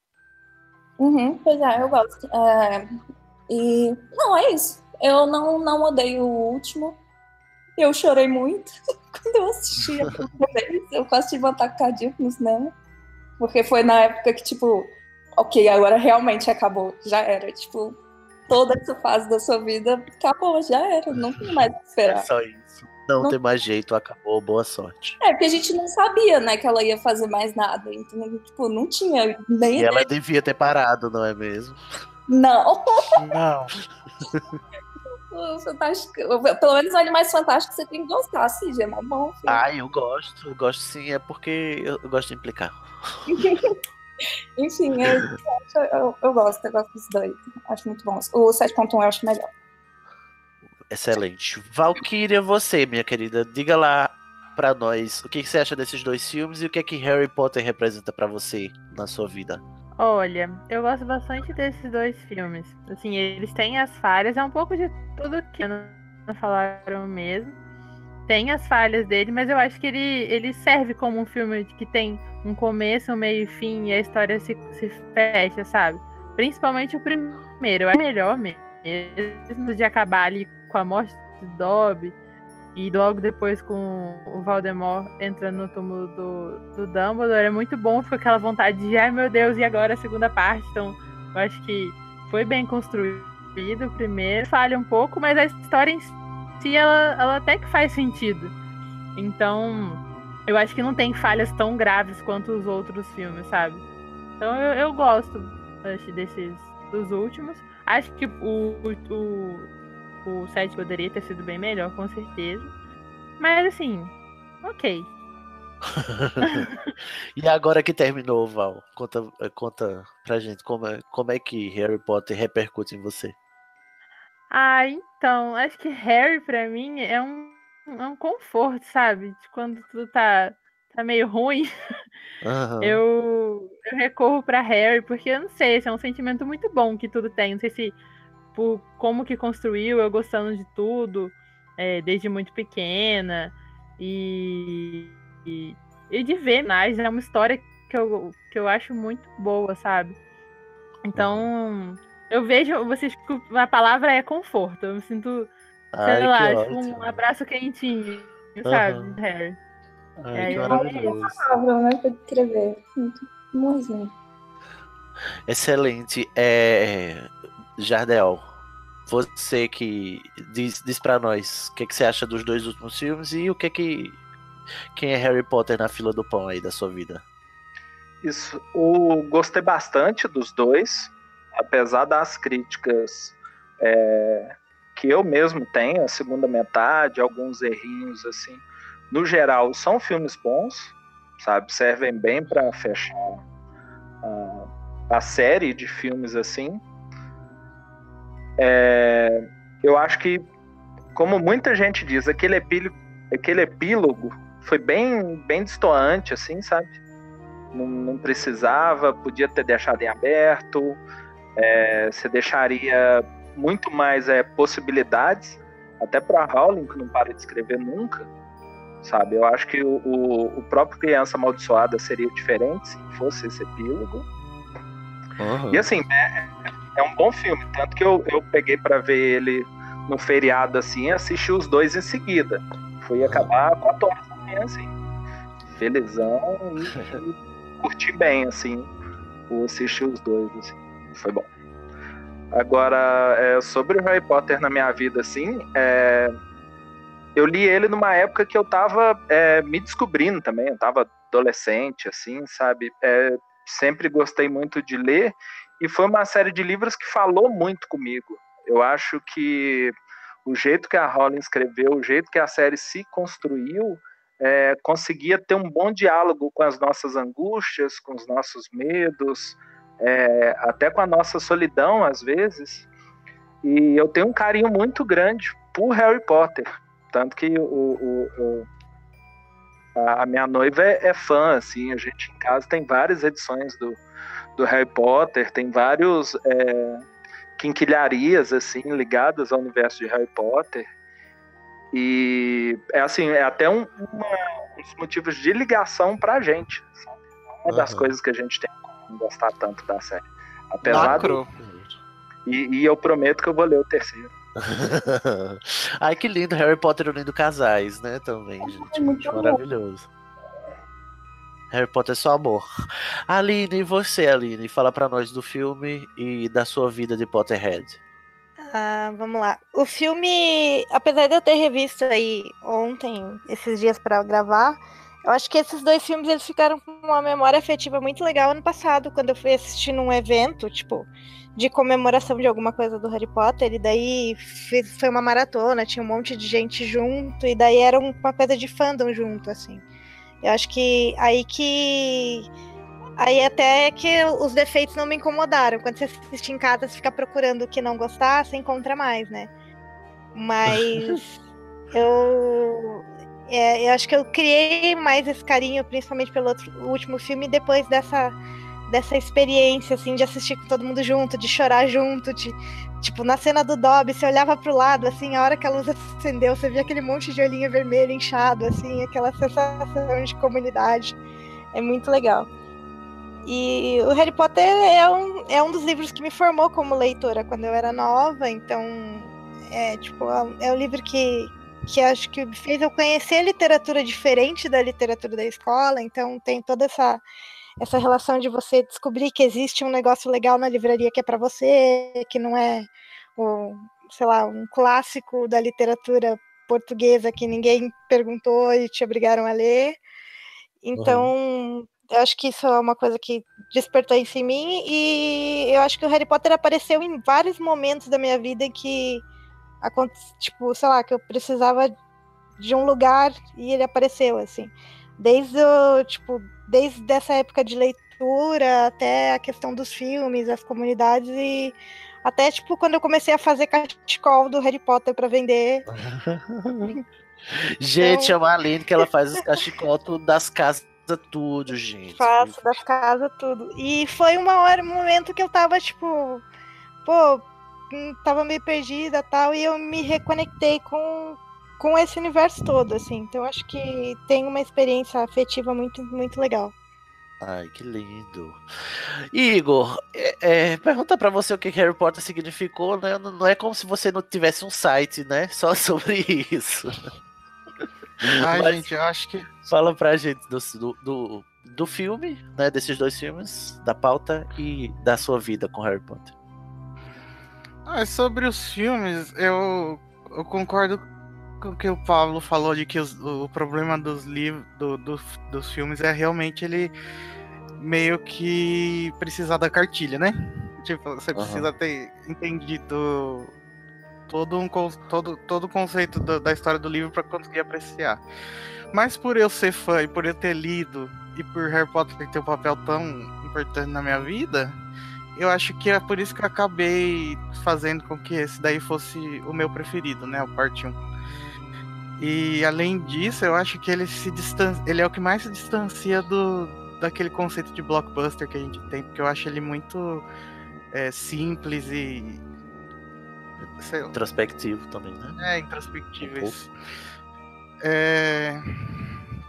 Uhum, pois é, eu gosto. É, E não, é isso. Eu não, não odeio o último. Eu chorei muito quando eu assisti a primeira vez. Eu quase tive um ataque cardíaco no cinema. Porque foi na época que, tipo, ok, agora realmente acabou. Já era. Tipo, toda essa fase da sua vida acabou, já era. Não tem mais o que É esperar. só isso. Não, Não- tem mais jeito, acabou, boa sorte. É, porque a gente não sabia, né, que ela ia fazer mais nada. Então, tipo, não tinha nem E ela devia ter parado, não é mesmo? Não. Não. Fantástico, pelo menos o Animais Fantásticos você tem que gostar, assim, já é mó bom. filho. Ah, eu gosto, eu gosto sim, é porque eu gosto de implicar. Enfim, é, eu, eu, eu gosto, eu gosto dos dois. Acho muito bom. O 7.1 eu acho melhor. Excelente. Valkyria, você, minha querida, diga lá pra nós o que você acha desses dois filmes e o que é que Harry Potter representa pra você na sua vida. Olha, eu gosto bastante desses dois filmes. Assim, eles têm as falhas, é um pouco de tudo que não falaram mesmo. Tem as falhas dele, mas eu acho que ele, ele serve como um filme que tem um começo, um meio e fim, e a história se, se fecha, sabe? Principalmente o primeiro. Acho melhor mesmo de acabar ali com a morte do Dobby e logo depois com o Voldemort entrando no túmulo do, do Dumbledore. É muito bom, foi aquela vontade de, ai meu Deus, e agora a segunda parte? Então, eu acho que foi bem construído o primeiro. Falha um pouco, mas a história em ela, ela até que faz sentido. Então, eu acho que não tem falhas tão graves quanto os outros filmes, sabe? Então, eu, eu gosto acho, desses dos últimos. Acho que o, o, o 7 poderia ter sido bem melhor, com certeza. Mas, assim, ok. e agora que terminou, Val, conta, conta pra gente como é, como é que Harry Potter repercute em você. Ah, então, acho que Harry pra mim é um, é um conforto, sabe? De quando tudo tá, tá meio ruim, Aham. eu, eu recorro pra Harry, porque eu não sei, esse é um sentimento muito bom que tudo tem. Não sei se por como que construiu, eu gostando de tudo, é, desde muito pequena, e, e, e de ver mais, é uma história que eu, que eu acho muito boa, sabe? Então, eu vejo, vocês, a palavra é conforto, eu me sinto, Ai, sei lá, tipo, ótimo. um abraço quentinho, sabe. Harry. Ai, É, que eu- maravilhoso. Palavra, né, pra descrever. Muito amorzinho. Excelente. É, Jardel, você que diz, diz pra nós o que, que você acha dos dois últimos filmes e o que que. Quem é Harry Potter na fila do pão aí da sua vida? Isso. O, gostei bastante dos dois, apesar das críticas é, que eu mesmo tenho, a segunda metade, alguns errinhos assim. No geral, são filmes bons, sabe? Servem bem para fechar a, a série de filmes assim. É, eu acho que, como muita gente diz, aquele epílogo, aquele epílogo foi bem, bem distoante, assim, sabe? Não, não precisava, podia ter deixado em aberto, é, você deixaria muito mais é, possibilidades, até para Rowling, que não para de escrever nunca, sabe? Eu acho que o, o, o próprio Criança Amaldiçoada seria diferente se fosse esse epílogo. E assim, é, é um bom filme, tanto que eu, eu peguei para ver ele no feriado assim, assisti os dois em seguida. Fui acabar 4 horas da manhã, assim, felizão e, e curti bem, assim, assistir os dois, assim, foi bom. Agora, é, sobre o Harry Potter na minha vida, assim, é, eu li ele numa época que eu tava é, me descobrindo também, eu tava adolescente, assim, sabe? É, sempre gostei muito de ler e foi uma série de livros que falou muito comigo. Eu acho que o jeito que a Rowling escreveu, o jeito que a série se construiu, é, conseguia ter um bom diálogo com as nossas angústias, com os nossos medos, é, até com a nossa solidão às vezes. E eu tenho um carinho muito grande por Harry Potter, tanto que o, o, o a minha noiva é, é, fã, assim, a gente em casa tem várias edições do, do Harry Potter, tem vários é, quinquilharias, assim, ligadas ao universo de Harry Potter. E é assim, é até um, uma, um dos motivos de ligação pra gente. Sabe? Uma das Aham. coisas que a gente tem como gostar tanto da série. Apesar do, Lacrou. E, e eu prometo que eu vou ler o terceiro. Ai, que lindo, Harry Potter unindo casais, né? Também, gente. muito bom. Maravilhoso. Harry Potter é só amor. Aline, e você, Aline? Fala pra nós do filme e da sua vida de Potterhead. Ah, vamos lá. O filme, apesar de eu ter revisto aí ontem, esses dias pra gravar, eu acho que esses dois filmes eles ficaram com uma memória afetiva muito legal ano passado, quando eu fui assistir num evento, tipo, de comemoração de alguma coisa do Harry Potter, e daí fiz- foi uma maratona, tinha um monte de gente junto, e daí era um- uma coisa de fandom junto, assim. Eu acho que aí que. Aí até que os defeitos não me incomodaram. Quando você assiste em casa, você fica procurando o que não gostar, você encontra mais, né? Mas eu, é, eu acho que eu criei mais esse carinho, principalmente pelo outro- último filme, depois dessa, dessa experiência, assim, de assistir com todo mundo junto, de chorar junto, de, tipo, na cena do Dobby, você olhava pro lado, assim, a hora que a luz acendeu, você via aquele monte de olhinho vermelho inchado, assim, aquela sensação de comunidade. É muito legal. E o Harry Potter é um, é um dos livros que me formou como leitora quando eu era nova, então é tipo é um livro que, que acho que fez eu conhecer literatura diferente da literatura da escola, então tem toda essa essa relação de você descobrir que existe um negócio legal na livraria que é para você, que não é o, sei lá, um clássico da literatura portuguesa que ninguém perguntou e te obrigaram a ler. Então, eu acho que isso é uma coisa que despertou isso em mim e eu acho que o Harry Potter apareceu em vários momentos da minha vida em que tipo, sei lá, que eu precisava de um lugar e ele apareceu assim. Desde o, tipo, desde essa época de leitura até a questão dos filmes, as comunidades e até tipo quando eu comecei a fazer cachecol do Harry Potter para vender. Gente, Então- chama a Aline que ela faz os cachicotos das casas tudo, gente. Faço das casas, tudo. E foi uma hora, um momento que eu tava, tipo, pô, tava meio perdida tal, e eu me reconectei com, com esse universo todo, assim. Então acho que tem uma experiência afetiva muito, muito legal. Ai, que lindo. Igor, é, é, pergunta pra você o que Harry Potter significou, né? Não não é como se você não tivesse um site, né? Só sobre isso. Ai, Mas gente, eu acho que. Fala pra gente do, do, do, do filme, né? Desses dois filmes, da pauta e da sua vida com Harry Potter. Ah, sobre os filmes, eu, eu concordo com o que o Pablo falou de que os- o problema dos livros, do, do- dos filmes é realmente ele meio que precisar da cartilha, né? Tipo, você Aham. precisa ter entendido todo um todo, todo o conceito do- da história do livro para conseguir apreciar. Mas por eu ser fã e por eu ter lido e por Harry Potter ter um papel tão importante na minha vida, eu acho que é por isso que eu acabei fazendo com que esse daí fosse o meu preferido, né? O parte 1. E além disso, eu acho que ele se distan... ele é o que mais se distancia do daquele conceito de blockbuster que a gente tem, porque eu acho ele muito é, simples e sei lá, Introspectivo também, né? é introspectivo isso. É...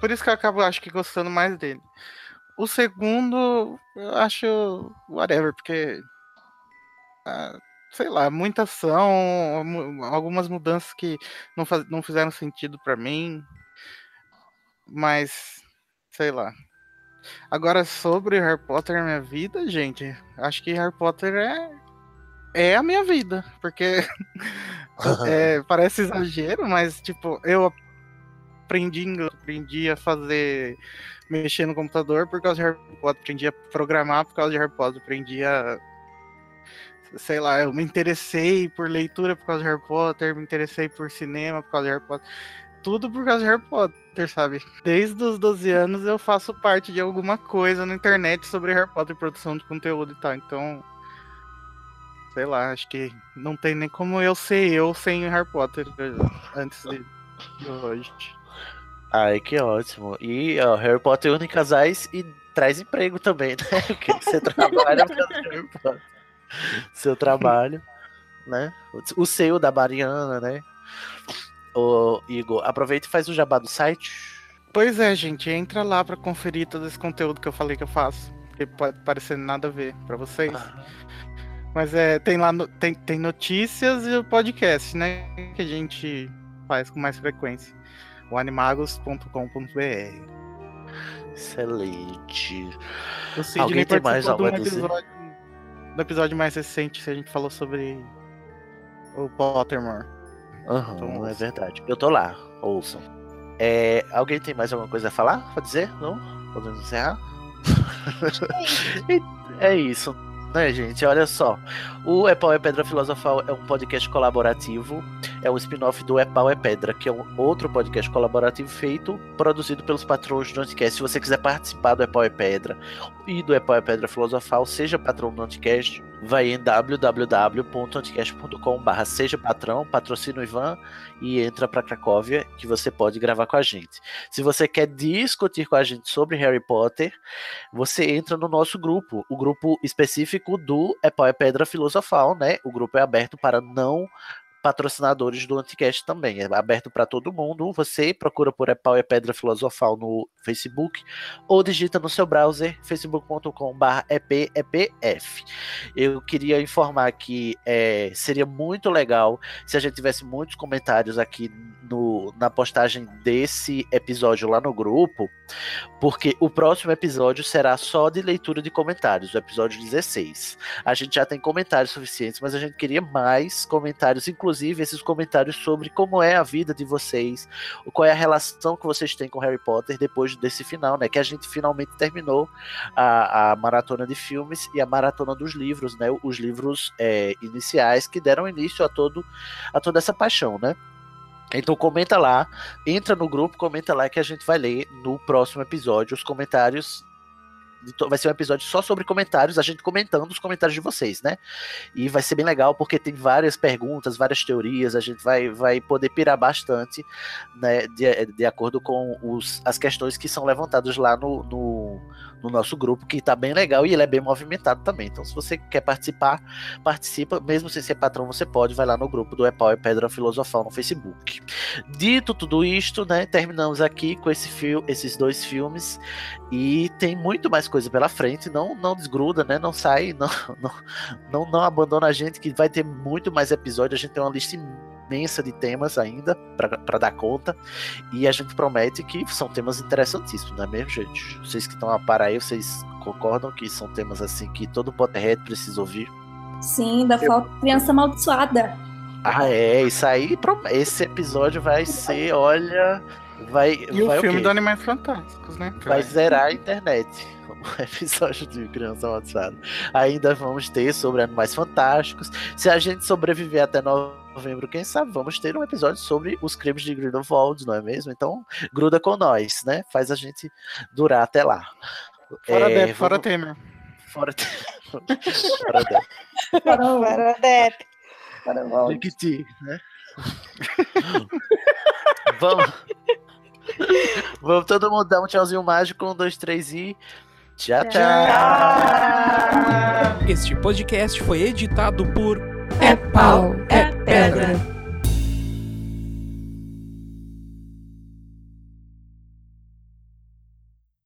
Por isso que eu acabo, acho que, gostando mais dele. O segundo, eu acho whatever, porque. ah, sei lá, muita ação, algumas mudanças que não, faz, não fizeram sentido pra mim. Mas, sei lá. Agora, sobre Harry Potter na minha vida, gente, acho que Harry Potter é, é a minha vida. Porque é, parece exagero, mas, tipo, eu aprendi inglês, aprendi a fazer. mexer no computador por causa de Harry Potter, aprendi a programar por causa de Harry Potter, aprendi a. Sei lá, eu me interessei por leitura por causa de Harry Potter, me interessei por cinema por causa de Harry Potter. Tudo por causa de Harry Potter, sabe? Desde os 12 anos eu faço parte de alguma coisa na internet sobre Harry Potter, produção de conteúdo e tal. Então, sei lá, acho que não tem nem como eu ser eu sem Harry Potter eh, antes de, de hoje. Ai, que ótimo. E ó, Harry Potter une casais e traz emprego também, né? Porque você trabalha pra Harry Potter. Seu trabalho, né? O seu, da Mariana, né? Ô, Igor, aproveita e faz o jabá do site. Pois é, gente, entra lá pra conferir todo esse conteúdo que eu falei que eu faço. Que pode parecer nada a ver pra vocês. Mas é, tem lá no- tem, tem notícias e o podcast, né? Que a gente faz com mais frequência. O animagos.com.br. Excelente. O Sidney Alguém tem mais algo a dizer? episódio, do episódio mais recente a gente falou sobre o Pottermore. Aham, Então, é verdade. Eu tô lá, ouçam. É, alguém tem mais alguma coisa a falar? Pra dizer? Não? Podemos encerrar? é isso, né, gente? Olha só. O Epau é Pedra Filosofal é um podcast colaborativo. É um spin-off do Epau é Pedra, que é um outro podcast colaborativo feito, produzido pelos patrões do Anticast. Se você quiser participar do Epau é Pedra e do Epau é Pedra Filosofal, seja patrão do Anticast, vai em www.anticast.com.br seja patrão, patrocina o Ivan e entra para Cracóvia que você pode gravar com a gente. Se você quer discutir com a gente sobre Harry Potter, você entra no nosso grupo, o grupo específico do É Pau é Pedra Filosofal, né? O grupo é aberto para não patrocinadores do Anticast também. É aberto para todo mundo. Você procura por É Pau é Pedra Filosofal no Facebook ou digita no seu browser facebook.com.br epepf. Eu queria informar que é, seria muito legal se a gente tivesse muitos comentários aqui no, na postagem desse episódio lá no grupo, porque o próximo episódio será só de leitura de comentários, o episódio 16. A gente já tem comentários suficientes, mas a gente queria mais comentários, inclusive esses comentários sobre como é a vida de vocês, qual é a relação que vocês têm com Harry Potter depois desse final, né? Que a gente finalmente terminou a, a maratona de filmes e a maratona dos livros, né? Os livros é, iniciais que deram início a todo a toda essa paixão, né? Então comenta lá, entra no grupo, comenta lá que a gente vai ler no próximo episódio os comentários. Vai ser um episódio só sobre comentários, a gente comentando os comentários de vocês, né? E vai ser bem legal porque tem várias perguntas, várias teorias, a gente vai, vai poder pirar bastante, né? De, de acordo com os, as questões que são levantadas lá no, no, no nosso grupo, que tá bem legal e ele é bem movimentado também. Então, se você quer participar, participa, mesmo sem ser patrão, você pode, vai lá no grupo do Epau e Pedra Filosofal no Facebook. Dito tudo isto, né, terminamos aqui com esse fil esses dois filmes. E tem muito mais coisa pela frente, não não desgruda, né, não sai, não não, não, não abandona a gente que vai ter muito mais episódios, a gente tem uma lista imensa de temas ainda para dar conta e a gente promete que são temas interessantíssimos, não é mesmo, gente? Vocês que estão a par aí, vocês concordam que são temas assim que todo Potterhead precisa ouvir? Sim, ainda falta criança amaldiçoada. Ah, é, isso aí, pro- esse episódio vai ser, olha, vai, E o vai filme quê? do Animais Fantásticos, né? vai zerar a internet. O episódio de Criança Amaldiçoada. Ainda vamos ter sobre Animais Fantásticos. Se a gente sobreviver até novembro, quem sabe, vamos ter um episódio sobre os crimes de Grindelwald, não é mesmo? Então, gruda com nós, né? Faz a gente durar até lá. Fora É, Depp, fora vamos- Temer. Fora Fora Depp. Para Depp. Liquiti, né? Vamos. Vamos todo mundo dar um tchauzinho mágico. Um, dois, três e. Tchau, tchau. Este podcast foi editado por é pau, é pedra.